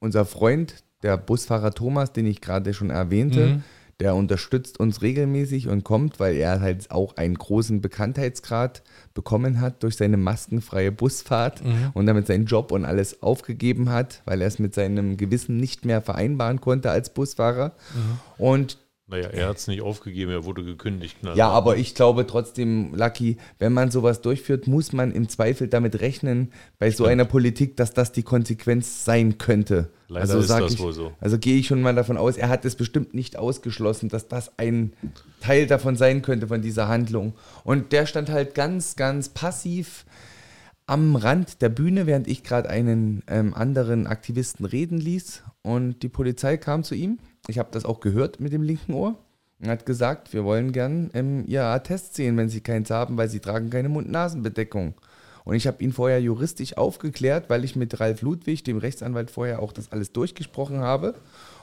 unser Freund, der Busfahrer Thomas, den ich gerade schon erwähnte, Mhm. der unterstützt uns regelmäßig und kommt, weil er halt auch einen großen Bekanntheitsgrad bekommen hat durch seine maskenfreie Busfahrt Mhm. und damit seinen Job und alles aufgegeben hat, weil er es mit seinem Gewissen nicht mehr vereinbaren konnte als Busfahrer. Mhm. Und Naja, er hat es nicht aufgegeben, er wurde gekündigt. Also knallhart. ja, aber ich glaube trotzdem, Lucky, wenn man sowas durchführt, muss man im Zweifel damit rechnen, bei so einer Politik, dass das die Konsequenz sein könnte. Leider also ist das ich, wohl so. Also gehe ich schon mal davon aus, er hat es bestimmt nicht ausgeschlossen, dass das ein Teil davon sein könnte, von dieser Handlung. Und der stand halt ganz, ganz passiv am Rand der Bühne, während ich gerade einen ähm, anderen Aktivisten reden ließ. Und die Polizei kam zu ihm. Ich habe das auch gehört mit dem linken Ohr. Und hat gesagt, wir wollen gern ähm, ihr Attest sehen, wenn sie keins haben, weil sie tragen keine Mund-Nasen-Bedeckung. Und ich habe ihn vorher juristisch aufgeklärt, weil ich mit Ralf Ludwig, dem Rechtsanwalt, vorher auch das alles durchgesprochen habe.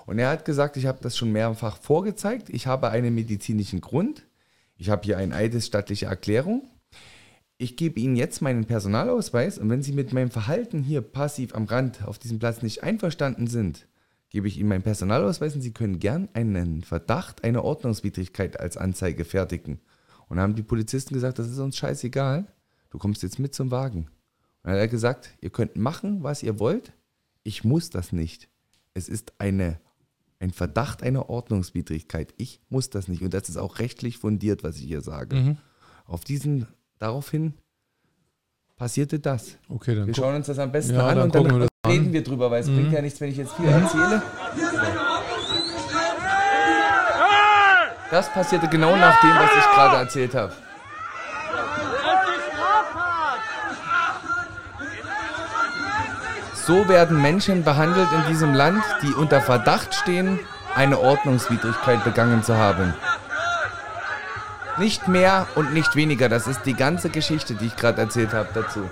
Und er hat gesagt, ich habe das schon mehrfach vorgezeigt. Ich habe einen medizinischen Grund. Ich habe hier eine eidesstattliche Erklärung. Ich gebe Ihnen jetzt meinen Personalausweis und wenn Sie mit meinem Verhalten hier passiv am Rand auf diesem Platz nicht einverstanden sind, gebe ich Ihnen meinen Personalausweis und Sie können gern einen Verdacht, eine Ordnungswidrigkeit als Anzeige fertigen. Und haben die Polizisten gesagt, das ist uns scheißegal, du kommst jetzt mit zum Wagen. Und dann hat er gesagt, ihr könnt machen, was ihr wollt, ich muss das nicht. Es ist eine, ein Verdacht einer Ordnungswidrigkeit. Ich muss das nicht. Und das ist auch rechtlich fundiert, was ich hier sage. Mhm. Auf diesen, daraufhin passierte das. Okay, dann Wir schauen uns das am besten Ja, an dann und dann wir reden an. wir drüber, weil es Mhm. bringt ja nichts, wenn ich jetzt viel erzähle. Das passierte genau nach dem, was ich gerade erzählt habe. So werden Menschen behandelt in diesem Land, die unter Verdacht stehen, eine Ordnungswidrigkeit begangen zu haben. Nicht mehr und nicht weniger. Das ist die ganze Geschichte, die ich gerade erzählt habe dazu.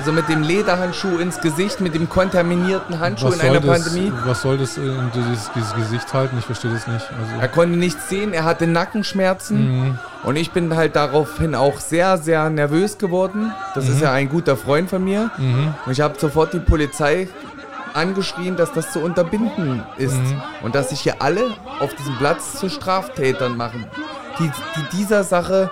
Also mit dem Lederhandschuh ins Gesicht, mit dem kontaminierten Handschuh was, in einer das, Pandemie. was soll das in dieses, dieses Gesicht halten? Ich verstehe das nicht. Er Also, konnte nichts sehen, er hatte Nackenschmerzen. Und ich bin halt daraufhin auch sehr, sehr nervös geworden. Das ist ja ein guter Freund von mir. Und ich habe sofort die Polizei angeschrien, dass das zu unterbinden ist. Und dass sich hier alle auf diesem Platz zu Straftätern machen, die, die dieser Sache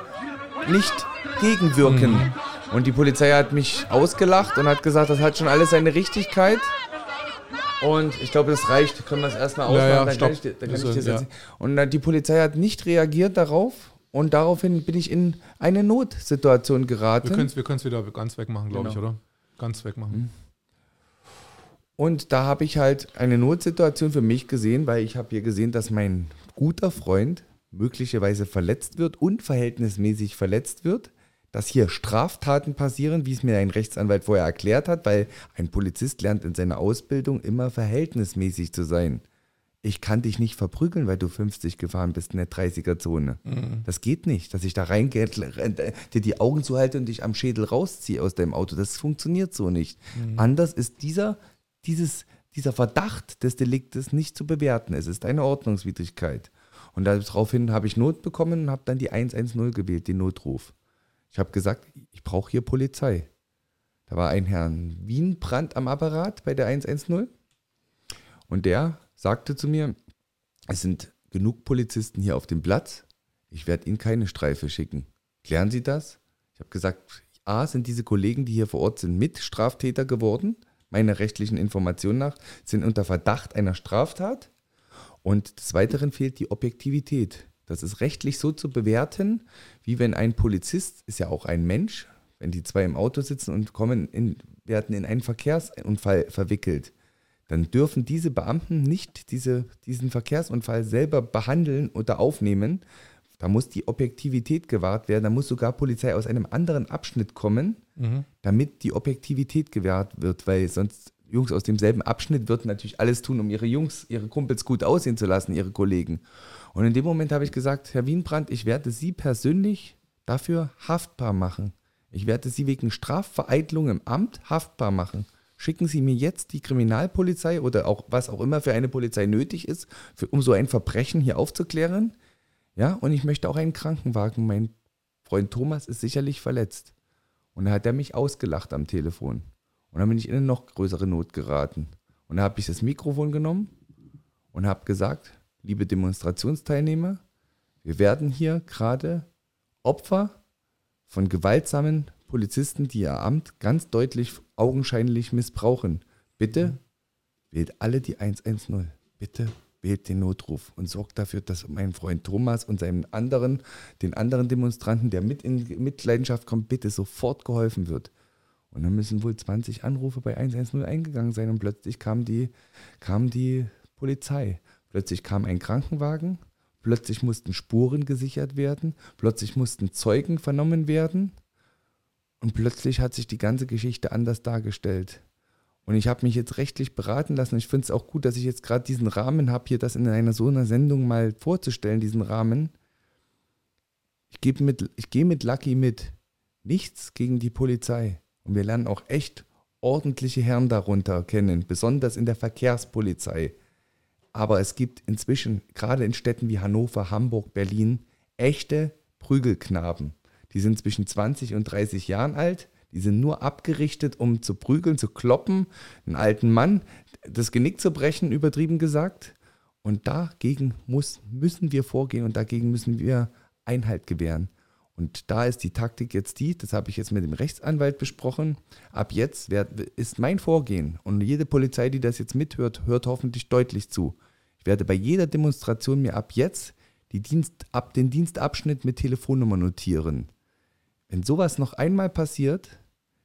nicht gegenwirken. Und die Polizei hat mich ausgelacht und hat gesagt, das hat schon alles seine Richtigkeit. Und ich glaube, das reicht. Können wir es erstmal ausmachen, Ja, ja, dann stopp. kann ich, dann kann ich das ja. Und die Polizei hat nicht reagiert darauf und daraufhin bin ich in eine Notsituation geraten. Wir können es wir können's wieder ganz wegmachen, glaube ich, Genau. oder? Ganz wegmachen. Und da habe ich halt eine Notsituation für mich gesehen, weil ich habe hier gesehen, dass mein guter Freund möglicherweise verletzt wird, unverhältnismäßig verletzt wird, dass hier Straftaten passieren, wie es mir ein Rechtsanwalt vorher erklärt hat, weil ein Polizist lernt in seiner Ausbildung immer verhältnismäßig zu sein. Ich kann dich nicht verprügeln, weil du 50 gefahren bist in der 30er-Zone. Das geht nicht, dass ich da reingehe, dir die Augen zuhalte und dich am Schädel rausziehe aus deinem Auto. Das funktioniert so nicht. Anders ist dieser, dieses, dieser Verdacht des Deliktes nicht zu bewerten. Es ist eine Ordnungswidrigkeit. Und daraufhin habe ich Not bekommen und habe dann die 110 gewählt, den Notruf. Ich habe gesagt, ich brauche hier Polizei. Da war ein Herrn Wienbrand am Apparat bei der 110 und der sagte zu mir, es sind genug Polizisten hier auf dem Platz, ich werde Ihnen keine Streife schicken. Klären Sie das? Ich habe gesagt, A, sind diese Kollegen, die hier vor Ort sind, Mitstraftäter geworden, meiner rechtlichen Information nach, sind unter Verdacht einer Straftat. Und des Weiteren fehlt die Objektivität. Das ist rechtlich so zu bewerten, wie wenn ein Polizist, ist ja auch ein Mensch, wenn die zwei im Auto sitzen und kommen in, werden in einen Verkehrsunfall verwickelt, dann dürfen diese Beamten nicht diese, diesen Verkehrsunfall selber behandeln oder aufnehmen. Da muss die Objektivität gewahrt werden. Da muss sogar Polizei aus einem anderen Abschnitt kommen, damit die Objektivität gewahrt wird, weil sonst Jungs aus demselben Abschnitt würden natürlich alles tun, um ihre Jungs, ihre Kumpels gut aussehen zu lassen, ihre Kollegen. Und in dem Moment habe ich gesagt, Herr Wienbrand, ich werde Sie persönlich dafür haftbar machen. Ich werde Sie wegen Strafvereitlung im Amt haftbar machen. Schicken Sie mir jetzt die Kriminalpolizei oder auch was auch immer für eine Polizei nötig ist, für, um so ein Verbrechen hier aufzuklären. Ja, und ich möchte auch einen Krankenwagen. Mein Freund Thomas ist sicherlich verletzt. Und da hat er mich ausgelacht am Telefon. Und dann bin ich in eine noch größere Not geraten. Und da habe ich das Mikrofon genommen und habe gesagt, liebe Demonstrationsteilnehmer, wir werden hier gerade Opfer von gewaltsamen Polizisten, die ihr Amt ganz deutlich augenscheinlich missbrauchen. Bitte wählt alle die 110. Bitte wählt den Notruf und sorgt dafür, dass mein Freund Thomas und seinen anderen, den anderen Demonstranten, der mit in Mitleidenschaft kommt, bitte sofort geholfen wird. Und dann müssen wohl 20 Anrufe bei 110 eingegangen sein und plötzlich kam die, kam die Polizei. Plötzlich kam ein Krankenwagen, plötzlich mussten Spuren gesichert werden, plötzlich mussten Zeugen vernommen werden und plötzlich hat sich die ganze Geschichte anders dargestellt. Und ich habe mich jetzt rechtlich beraten lassen. Ich finde es auch gut, dass ich jetzt gerade diesen Rahmen habe, hier das in einer so einer Sendung mal vorzustellen, diesen Rahmen. Ich, ich gehe mit Lucky mit. Nichts gegen die Polizei. Und wir lernen auch echt ordentliche Herren darunter kennen, besonders in der Verkehrspolizei. Aber es gibt inzwischen, gerade in Städten wie Hannover, Hamburg, Berlin, echte Prügelknaben. Die sind zwischen 20 und 30 Jahren alt. Die sind nur abgerichtet, um zu prügeln, zu kloppen, einen alten Mann das Genick zu brechen, übertrieben gesagt. Und dagegen muss, müssen wir vorgehen und dagegen müssen wir Einhalt gewähren. Und da ist die Taktik jetzt die, das habe ich jetzt mit dem Rechtsanwalt besprochen, ab jetzt werd, ist mein Vorgehen und jede Polizei, die das jetzt mithört, hört hoffentlich deutlich zu. Werde bei jeder Demonstration mir ab jetzt die Dienst, ab den Dienstabschnitt mit Telefonnummer notieren. Wenn sowas noch einmal passiert,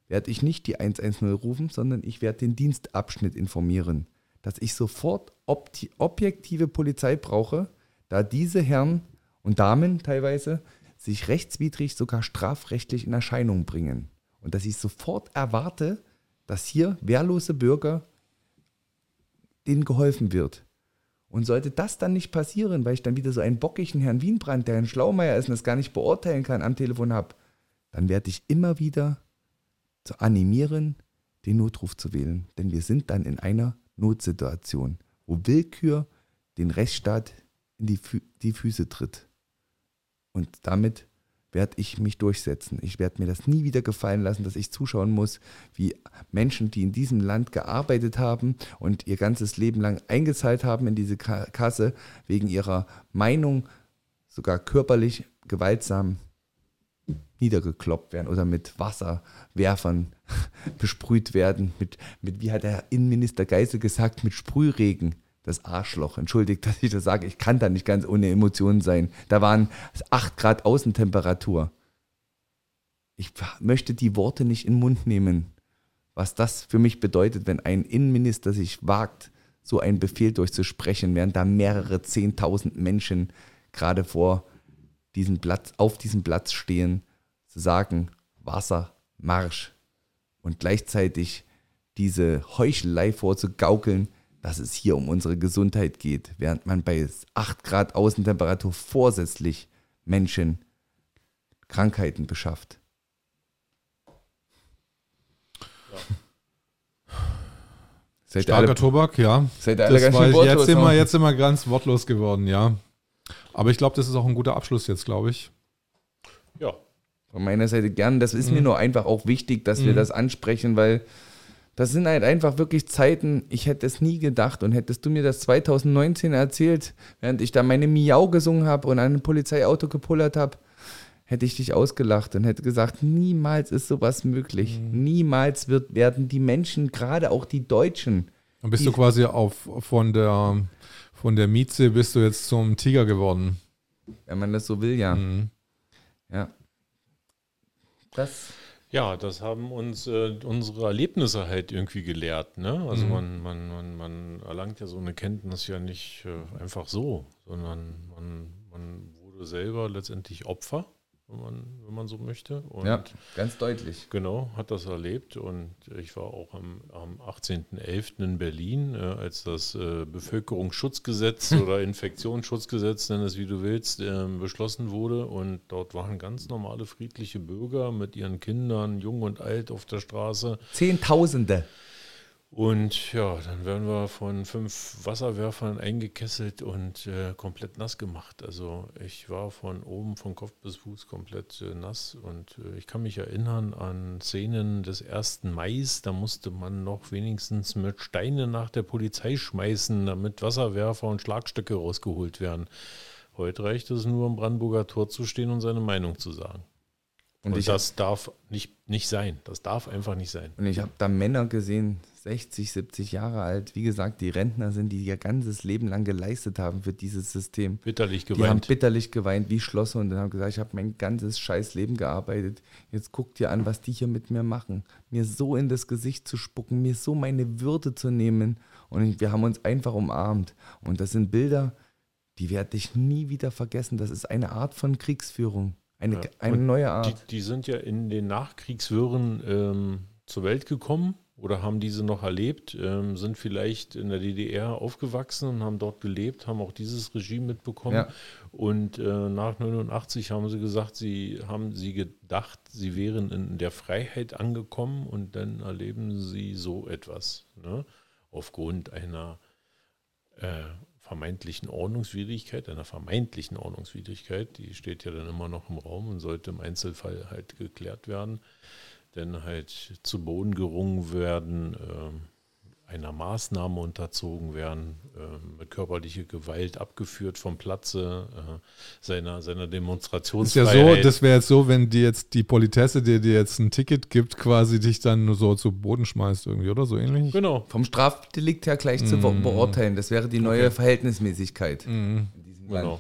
werde ich nicht die 110 rufen, sondern ich werde den Dienstabschnitt informieren, dass ich sofort objektive Polizei brauche, da diese Herren und Damen teilweise sich rechtswidrig sogar strafrechtlich in Erscheinung bringen. Und dass ich sofort erwarte, dass hier wehrlose Bürger denen geholfen wird. Und sollte das dann nicht passieren, weil ich dann wieder so einen bockigen Herrn Wienbrand, der ein Schlaumeier ist und das gar nicht beurteilen kann, am Telefon habe, dann werde ich immer wieder zu animieren, den Notruf zu wählen. Denn wir sind dann in einer Notsituation, wo Willkür den Rechtsstaat in die, Fü die Füße tritt. Und damit werde ich mich durchsetzen. Ich werde mir das nie wieder gefallen lassen, dass ich zuschauen muss, wie Menschen, die in diesem Land gearbeitet haben und ihr ganzes Leben lang eingezahlt haben in diese Ka- Kasse, wegen ihrer Meinung sogar körperlich gewaltsam niedergekloppt werden oder mit Wasserwerfern (laughs) besprüht werden. Mit, mit, wie hat der Innenminister Geisel gesagt, mit Sprühregen. Das Arschloch. Entschuldigt, dass ich das sage. Ich kann da nicht ganz ohne Emotionen sein. Da waren 8 Grad Außentemperatur. Ich möchte die Worte nicht in den Mund nehmen, was das für mich bedeutet, wenn ein Innenminister sich wagt, so einen Befehl durchzusprechen, während da mehrere Zehntausend Menschen gerade vor diesem Platz, auf diesem Platz stehen, zu sagen, Wasser, Marsch und gleichzeitig diese Heuchelei vorzugaukeln, dass es hier um unsere Gesundheit geht, während man bei 8 Grad Außentemperatur vorsätzlich Menschen Krankheiten beschafft. Seid Starker alle, Tobak, ja. Seid ihr alle ganz schön wortlos, jetzt, sind wir, jetzt sind wir ganz wortlos geworden, ja. Aber ich glaube, das ist auch ein guter Abschluss jetzt, glaube ich. Ja. Von meiner Seite gern. Das ist mhm. mir nur einfach auch wichtig, dass mhm. wir das ansprechen, weil das sind halt einfach wirklich Zeiten, ich hätte es nie gedacht und hättest du mir das 2019 erzählt, während ich da meine Miau gesungen habe und an ein Polizeiauto gepullert habe, hätte ich dich ausgelacht und hätte gesagt, niemals ist sowas möglich. Mhm. Niemals wird, werden die Menschen, gerade auch die Deutschen. Und bist du quasi auf, von der, von der Mieze bist du jetzt zum Tiger geworden. Wenn man das so will, ja. Mhm. Ja. Das. Ja, das haben uns äh, unsere Erlebnisse halt irgendwie gelehrt. Ne? Also mhm. man, man, man, man erlangt ja so eine Kenntnis ja nicht äh, einfach so, sondern man, man wurde selber letztendlich Opfer wenn man, wenn man so möchte. Und ja, ganz deutlich. Genau, hat das erlebt. Und ich war auch am, am 18.11. in Berlin, äh, als das äh, Bevölkerungsschutzgesetz (laughs) oder Infektionsschutzgesetz, nenn es wie du willst, äh, beschlossen wurde. Und dort waren ganz normale friedliche Bürger mit ihren Kindern, jung und alt, auf der Straße. Zehntausende. Und ja, dann werden wir von fünf Wasserwerfern eingekesselt und äh, komplett nass gemacht. Also ich war von oben, von Kopf bis Fuß komplett äh, nass. Und äh, ich kann mich erinnern an Szenen des 1. Mai. Da musste man noch wenigstens mit Steinen nach der Polizei schmeißen, damit Wasserwerfer und Schlagstöcke rausgeholt werden. Heute reicht es nur, am Brandenburger Tor zu stehen und seine Meinung zu sagen. Und, und das darf nicht, nicht sein. Das darf einfach nicht sein. Und ich habe da Männer gesehen, 60, 70 Jahre alt, wie gesagt, die Rentner sind, die ihr ganzes Leben lang geleistet haben für dieses System. Bitterlich geweint. Die haben bitterlich geweint wie Schlosser und dann haben gesagt, ich habe mein ganzes scheiß Leben gearbeitet. Jetzt guck dir an, was die hier mit mir machen. Mir so in das Gesicht zu spucken, mir so meine Würde zu nehmen. Und wir haben uns einfach umarmt. Und das sind Bilder, die werde ich nie wieder vergessen. Das ist eine Art von Kriegsführung. Eine, ja, eine neue Art. Die, die, sind ja in den Nachkriegswirren ähm, zur Welt gekommen oder haben diese noch erlebt, ähm, sind vielleicht in der DDR aufgewachsen und haben dort gelebt, haben auch dieses Regime mitbekommen. Ja. Und äh, nach 89 haben sie gesagt, sie haben sie gedacht, sie wären in der Freiheit angekommen und dann erleben sie so etwas. Ne? Aufgrund einer äh, vermeintlichen Ordnungswidrigkeit, einer vermeintlichen Ordnungswidrigkeit, die steht ja dann immer noch im Raum und sollte im Einzelfall halt geklärt werden denn halt zu Boden gerungen werden, äh, einer Maßnahme unterzogen werden, äh, mit körperlicher Gewalt abgeführt vom Platze äh, seiner, seiner Demonstrationsfreiheit. Ist ja so, das wäre jetzt so, wenn dir jetzt die Politesse dir, dir jetzt ein Ticket gibt, quasi dich dann nur so zu Boden schmeißt irgendwie, oder so ähnlich? Genau. Vom Strafdelikt her gleich mm. zu beurteilen. Das wäre die neue okay. Verhältnismäßigkeit. Mm. In diesem Land. Genau.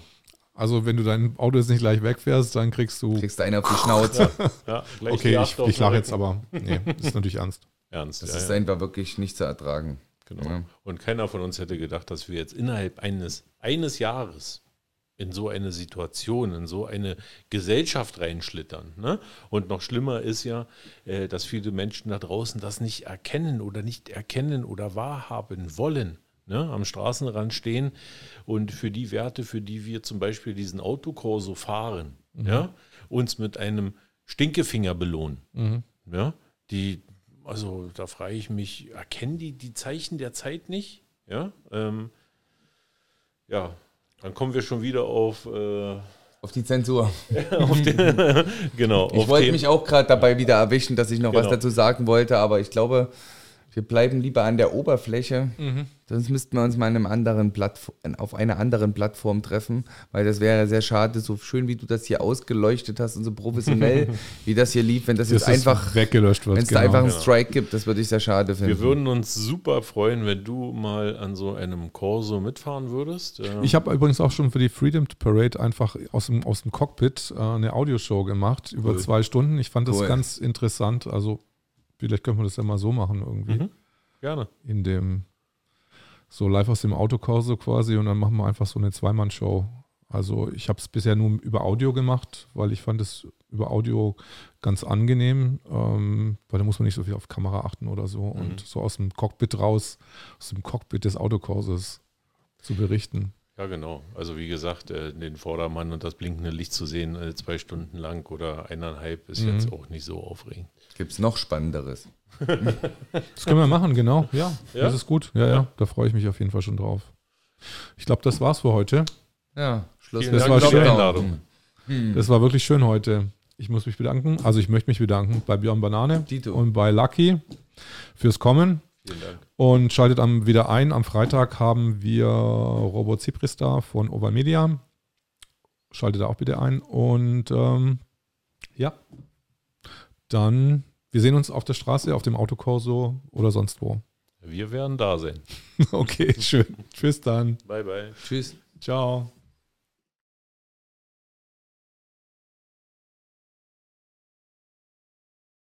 Also wenn du dein Auto jetzt nicht gleich wegfährst, dann kriegst du... Kriegst du einen auf die Schnauze. ja, ja, okay, ich, ich lache jetzt aber. Nee, das ist natürlich ernst. Ernst, Das ja, ist ja. einfach wirklich nicht zu ertragen. Genau. Ja. Und keiner von uns hätte gedacht, dass wir jetzt innerhalb eines, eines Jahres in so eine Situation, in so eine Gesellschaft reinschlittern. Ne? Und noch schlimmer ist ja, äh, dass viele Menschen da draußen das nicht erkennen oder nicht erkennen oder wahrhaben wollen ne, am Straßenrand stehen und für die Werte, für die wir zum Beispiel diesen Autokorso fahren, mhm. ja, uns mit einem Stinkefinger belohnen. Mhm. Ja, die, also da frage ich mich, erkennen die die Zeichen der Zeit nicht? Ja, ähm, ja, dann kommen wir schon wieder auf. Äh, auf die Zensur. (laughs) auf die, (laughs) genau. Ich wollte mich auch gerade dabei wieder erwischen, dass ich noch genau. was dazu sagen wollte, aber ich glaube, Wir bleiben lieber an der Oberfläche. Mhm. Sonst müssten wir uns mal in einem anderen Plattform, auf einer anderen Plattform treffen, weil das wäre sehr schade, so schön wie du das hier ausgeleuchtet hast und so professionell, (laughs) wie das hier lief, wenn das, jetzt Das ist einfach weggelöscht wird. Wenn es da einfach einen Strike gibt, das würde ich sehr schade finden. Wir würden uns super freuen, wenn du mal an so einem Corso mitfahren würdest. Ähm, Ich habe übrigens auch schon für die Freedom Parade einfach aus dem, aus dem Cockpit äh, eine Audioshow gemacht über Cool. zwei Stunden. Ich fand das Cool. ganz interessant. Also vielleicht können wir das ja mal so machen irgendwie. Mhm. Gerne. In dem, so live aus dem Autokorso quasi und dann machen wir einfach so eine Zweimann-Show. Also ich habe es bisher nur über Audio gemacht, weil ich fand es über Audio ganz angenehm, ähm, weil da muss man nicht so viel auf Kamera achten oder so. Und so aus dem Cockpit raus, aus dem Cockpit des Autokorses zu berichten. Ja, genau. Also wie gesagt, äh, den Vordermann und das blinkende Licht zu sehen, äh, zwei Stunden lang oder eineinhalb, ist Mhm. jetzt auch nicht so aufregend. Gibt es noch Spannenderes? (laughs) Das können wir machen, genau. Ja, Ja? das ist gut. Ja, ja, Ja. da freue ich mich auf jeden Fall schon drauf. Ich glaube, das war's für heute. Ja, Schluss Das war schön. Einladung. Das war wirklich schön heute. Ich muss mich bedanken. Also ich möchte mich bedanken bei Björn Banane Dito. und bei Lucky fürs Kommen. Vielen Dank. Und schaltet am, wieder ein. Am Freitag haben wir Robert Zipris da von Overmedia. Schaltet da auch bitte ein. Und ähm, ja, dann, wir sehen uns auf der Straße, auf dem Autokorso oder sonst wo. Wir werden da sein. (laughs) Okay, schön. Tschüss dann. Bye, bye. Tschüss. Ciao.